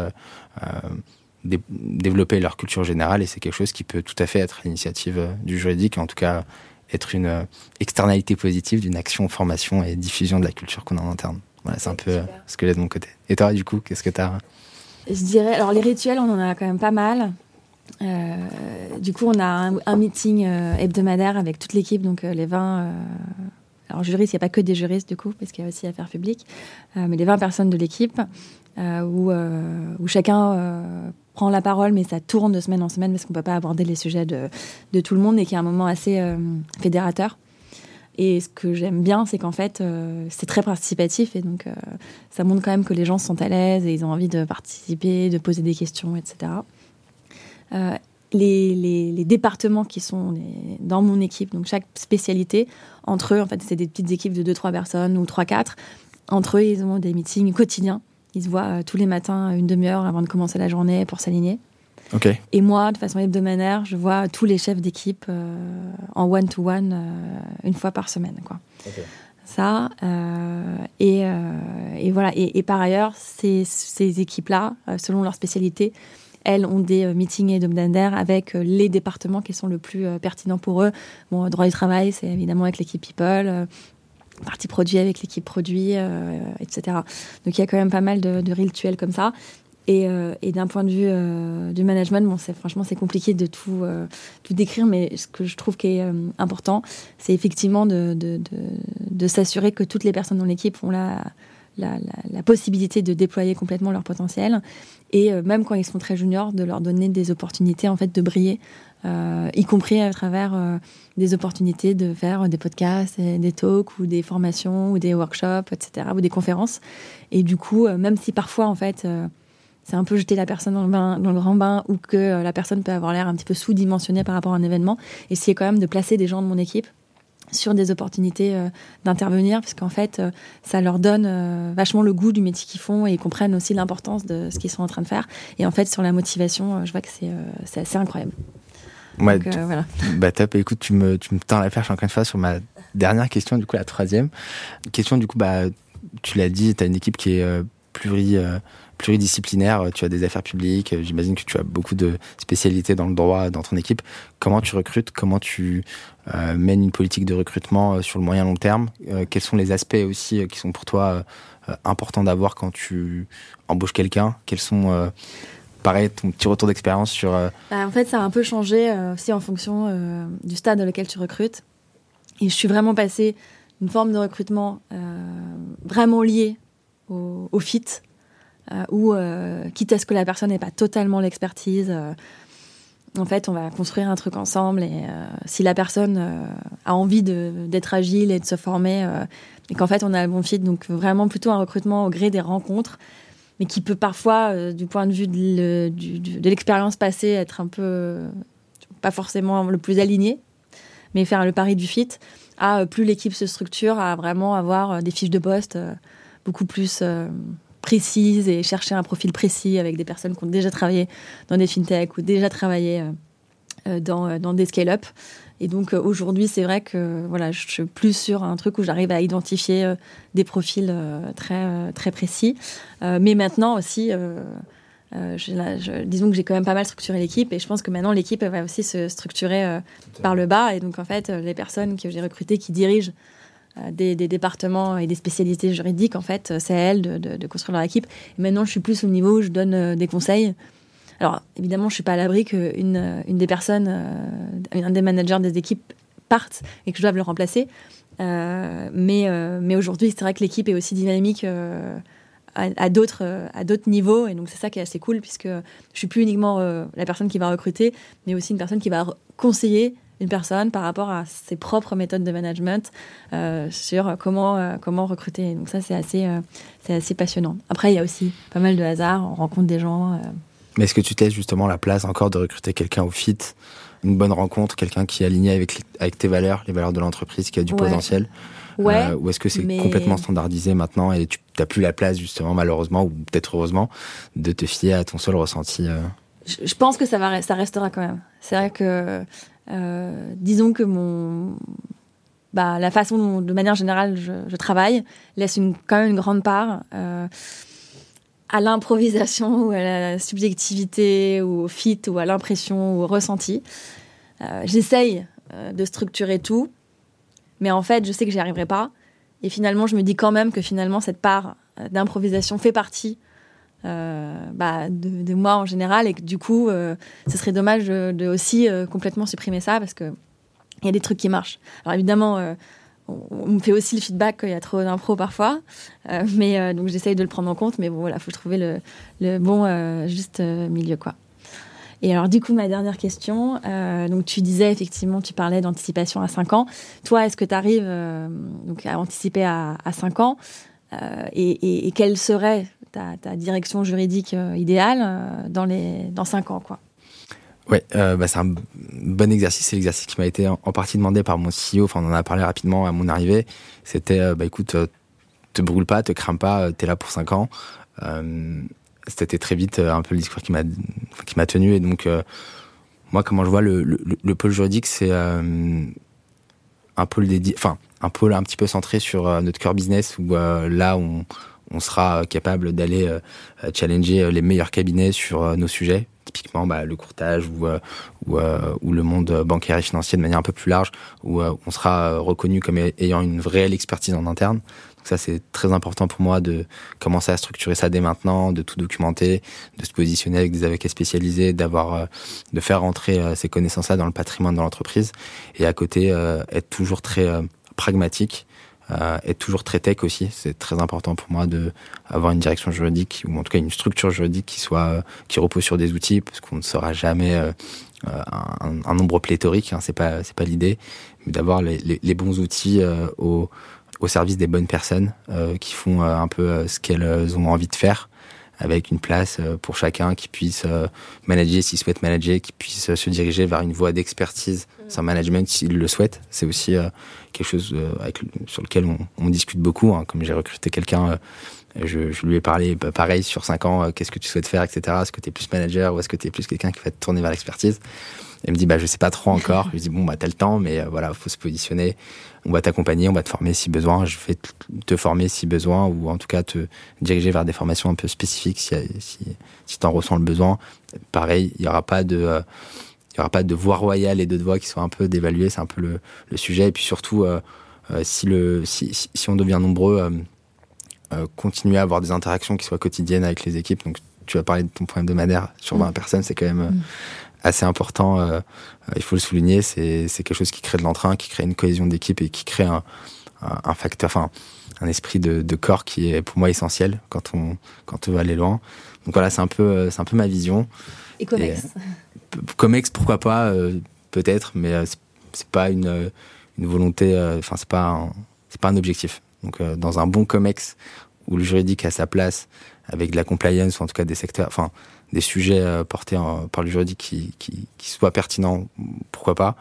développer leur culture générale et c'est quelque chose qui peut tout à fait être l'initiative du juridique, en tout cas être une externalité positive d'une action, formation et diffusion de la culture qu'on a en interne. Voilà, c'est un peu ce que j'ai de mon côté. Et toi, du coup, qu'est-ce que tu as Je dirais, alors les rituels, on en a quand même pas mal. Euh, du coup, on a un, meeting euh, hebdomadaire avec toute l'équipe, donc euh, les 20. alors, juristes, il n'y a pas que des juristes, du coup, parce qu'il y a aussi affaires publiques, mais les 20 personnes de l'équipe, où, chacun prend la parole, mais ça tourne de semaine en semaine, parce qu'on ne peut pas aborder les sujets de, de, tout le monde, et qui est un moment assez fédérateur. Et ce que j'aime bien, c'est qu'en fait, c'est très participatif et donc ça montre quand même que les gens sont à l'aise et ils ont envie de participer, de poser des questions, etc. Euh, les, les, départements qui sont dans mon équipe, donc chaque spécialité, entre eux, en fait, c'est des petites équipes de 2-3 personnes ou 3-4. Entre eux, ils ont des meetings quotidiens. Ils se voient euh, tous les matins une demi-heure avant de commencer la journée pour s'aligner. Okay. Et moi, de façon hebdomadaire, je vois tous les chefs d'équipe euh, en one-to-one une fois par semaine. Quoi. Okay. Ça, et, et, voilà. Et, et, par ailleurs, ces, ces équipes-là, selon leur spécialité, elles ont des euh, meetings hebdomadaires avec euh, les départements qui sont le plus euh, pertinents pour eux. Bon, droit du travail, c'est évidemment avec l'équipe People partie produit avec l'équipe produit, etc. Donc il y a quand même pas mal de, rituels comme ça. Et, d'un point de vue du management, bon, franchement c'est compliqué de tout, tout décrire, mais ce que je trouve qui est important, c'est effectivement de, de s'assurer que toutes les personnes dans l'équipe ont la, la, la, possibilité de déployer complètement leur potentiel et euh, même quand ils sont très juniors, de leur donner des opportunités en fait de briller, euh, y compris à travers euh, des opportunités de faire des podcasts, des talks ou des formations ou des workshops, etc. ou des conférences. Et du coup, même si parfois en fait c'est un peu jeter la personne dans le, dans le grand bain ou que la personne peut avoir l'air un petit peu sous-dimensionnée par rapport à un événement. Essayer quand même de placer des gens de mon équipe sur des opportunités euh, d'intervenir, parce qu'en fait, euh, ça leur donne euh, vachement le goût du métier qu'ils font et ils comprennent aussi l'importance de ce qu'ils sont en train de faire. Et en fait, sur la motivation, je vois que c'est assez incroyable. Ouais, Donc, voilà. Bah top, écoute, tu me, tu me tends la perche encore une fois sur ma dernière question, du coup la troisième. Question du coup, bah, tu l'as dit, tu as une équipe qui est pluri pluridisciplinaire, tu as des affaires publiques, j'imagine que tu as beaucoup de spécialités dans le droit dans ton équipe. Comment tu recrutes Comment tu euh, mènes une politique de recrutement euh, sur le moyen long terme? Euh, Quels sont les aspects aussi qui sont pour toi importants d'avoir quand tu embauches quelqu'un? Quels sont pareil, ton petit retour d'expérience sur... Bah, en fait, ça a un peu changé aussi en fonction du stade dans lequel tu recrutes. Et je suis vraiment passée d'une forme de recrutement vraiment liée au, fit, euh, ou euh, quitte à ce que la personne n'ait pas totalement l'expertise, euh, en fait, on va construire un truc ensemble. Et si la personne a envie d'être agile et de se former, et qu'en fait, on a un bon fit, donc vraiment plutôt un recrutement au gré des rencontres, mais qui peut parfois, du point de vue de l'expérience passée, être un peu pas forcément le plus aligné, mais faire le pari du fit. À plus l'équipe se structure, à vraiment avoir des fiches de poste beaucoup plus précise et chercher un profil précis avec des personnes qui ont déjà travaillé dans des fintechs ou déjà travaillé euh, euh, dans, euh, dans des scale-up. Et donc aujourd'hui, c'est vrai que voilà, je suis plus sur un truc où j'arrive à identifier des profils très, très précis. mais maintenant aussi, je, disons que j'ai quand même pas mal structuré l'équipe et je pense que maintenant l'équipe va aussi se structurer par le bas. Et donc en fait, les personnes que j'ai recrutées qui dirigent euh, des, départements et des spécialités juridiques, en fait, c'est à elles de, construire leur équipe. Maintenant, je suis plus au niveau où je donne euh, des conseils. Alors, évidemment, je suis pas à l'abri qu'une euh, une des personnes, un des managers des équipes parte et que je dois le remplacer. mais mais aujourd'hui, c'est vrai que l'équipe est aussi dynamique à, à d'autres à d'autres niveaux et donc c'est ça qui est assez cool puisque je suis plus uniquement la personne qui va recruter, mais aussi une personne qui va conseiller une personne par rapport à ses propres méthodes de management euh, sur comment, euh, comment recruter. Donc ça, c'est assez, euh, c'est assez passionnant. Après, il y a aussi pas mal de hasard, on rencontre des gens. Mais est-ce que tu te laisses justement la place encore de recruter quelqu'un au fit une bonne rencontre, quelqu'un qui est aligné avec, avec tes valeurs, les valeurs de l'entreprise, qui a du potentiel ouais, Ou est-ce que c'est complètement standardisé maintenant et tu n'as plus la place, justement, malheureusement, ou peut-être heureusement, de te fier à ton seul ressenti je, pense que ça, va, ça restera quand même. C'est vrai que disons que mon, bah, la façon dont, de manière générale, je, travaille laisse une, quand même une grande part euh, à l'improvisation ou à la subjectivité ou au fit ou à l'impression ou au ressenti. Euh, j'essaye de structurer tout, mais en fait, je sais que j'y arriverai pas. Et finalement, je me dis quand même que finalement, cette part d'improvisation fait partie euh, bah, de, moi en général et que du coup, euh, ce serait dommage de, aussi euh, complètement supprimer ça parce que il y a des trucs qui marchent. Alors évidemment, on, me fait aussi le feedback qu'il y a trop d'impro parfois, mais donc j'essaye de le prendre en compte. Mais bon, voilà, faut trouver le, le bon juste milieu quoi. Et alors, du coup, ma dernière question, donc tu disais effectivement, tu parlais d'anticipation à 5 ans. Toi, est-ce que tu arrives donc à anticiper à, à 5 ans? Et, et, quelle serait ta, direction juridique euh, idéale euh, dans, les, dans cinq ans. Quoi? Euh, bah c'est un bon exercice. C'est l'exercice qui m'a été en, partie demandé par mon CEO. Enfin, on en a parlé rapidement à mon arrivée. C'était, bah écoute, te brûle pas, te crame pas, t'es là pour cinq ans. C'était très vite un peu le discours qui m'a qui m'a tenu. Et donc, moi, comment je vois le, le, pôle juridique, c'est un pôle dédié, enfin, un pôle un petit peu centré sur notre cœur business où là, on on sera capable d'aller euh, challenger euh, les meilleurs cabinets sur euh, nos sujets, typiquement bah, le courtage ou, ou, le monde bancaire et financier de manière un peu plus large, où on sera reconnu comme ayant une réelle expertise en interne. Ça, c'est très important pour moi de commencer à structurer ça dès maintenant, de tout documenter, de se positionner avec des avocats spécialisés, d'avoir, de faire rentrer ces connaissances-là dans le patrimoine de l'entreprise, et à côté être toujours très pragmatique euh, être toujours très tech aussi. C'est très important pour moi de avoir une direction juridique ou en tout cas une structure juridique qui soit qui repose sur des outils parce qu'on ne sera jamais euh, un, nombre pléthorique. Hein, c'est pas c'est pas l'idée, mais d'avoir les, les, bons outils euh, au, au service des bonnes personnes euh, qui font euh, un peu ce qu'elles ont envie de faire. avec une place pour chacun qui puisse manager s'il souhaite manager, qui puisse se diriger vers une voie d'expertise sans management s'il le souhaite. C'est aussi quelque chose avec, sur lequel on, on discute beaucoup. Hein. Comme j'ai recruté quelqu'un je, je, lui ai parlé bah, pareil sur 5 ans, qu'est-ce que tu souhaites faire, etc. Est-ce que tu es plus manager ou est-ce que tu es plus quelqu'un qui va te tourner vers l'expertise? Elle me dit bah je sais pas trop encore. je lui dis bon bah t'as le temps, mais euh, voilà faut se positionner. On va t'accompagner, on va te former si besoin. Je vais te former si besoin ou en tout cas te diriger vers des formations un peu spécifiques si si, si t'en ressens le besoin. Pareil, il y aura pas de euh, il y aura pas de voix royale et de voix qui soient un peu dévaluées. C'est un peu le, le, sujet. Et puis surtout euh, euh si le si, si, on devient nombreux euh, continuer à avoir des interactions qui soient quotidiennes avec les équipes. Donc, tu vas parler de ton point hebdomadaire sur 20 mm. personnes, c'est quand même mm. Assez important. Euh, il faut le souligner, c'est quelque chose qui crée de l'entrain, qui crée une cohésion d'équipe et qui crée un, un, facteur, enfin, un esprit de, de, corps qui est pour moi essentiel quand on, quand on veut aller loin. Donc voilà, c'est un peu, c'est un peu ma vision. Et Comex. Comex, pourquoi pas, peut-être, mais c'est pas une, une volonté, enfin, c'est pas, c'est pas un objectif. Donc, euh, dans un bon COMEX où le juridique a sa place avec de la compliance ou en tout cas des secteurs, enfin, des sujets euh, portés par le juridique qui, qui, qui soient pertinents, pourquoi pas.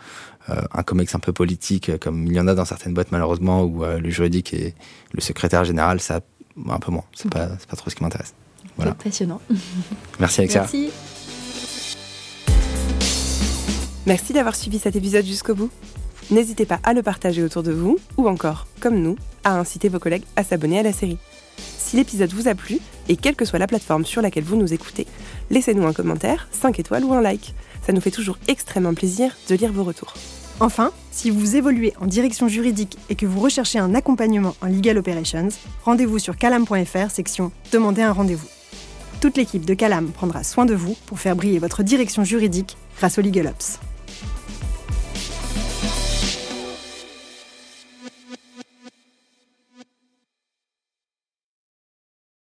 Euh, un COMEX un peu politique, comme il y en a dans certaines boîtes malheureusement, où le juridique et le secrétaire général, ça, un peu moins. C'est pas, pas trop ce qui m'intéresse. Voilà. Passionnant. Merci Alexia. Merci. Merci d'avoir suivi cet épisode jusqu'au bout. N'hésitez pas à le partager autour de vous, ou encore, comme nous, à inciter vos collègues à s'abonner à la série. Si l'épisode vous a plu, et quelle que soit la plateforme sur laquelle vous nous écoutez, laissez-nous un commentaire, 5 étoiles ou un like. Ça nous fait toujours extrêmement plaisir de lire vos retours. Enfin, si vous évoluez en direction juridique et que vous recherchez un accompagnement en Legal Operations, rendez-vous sur calam.fr section Demandez un rendez-vous. Toute l'équipe de Calam prendra soin de vous pour faire briller votre direction juridique grâce au Legal Ops.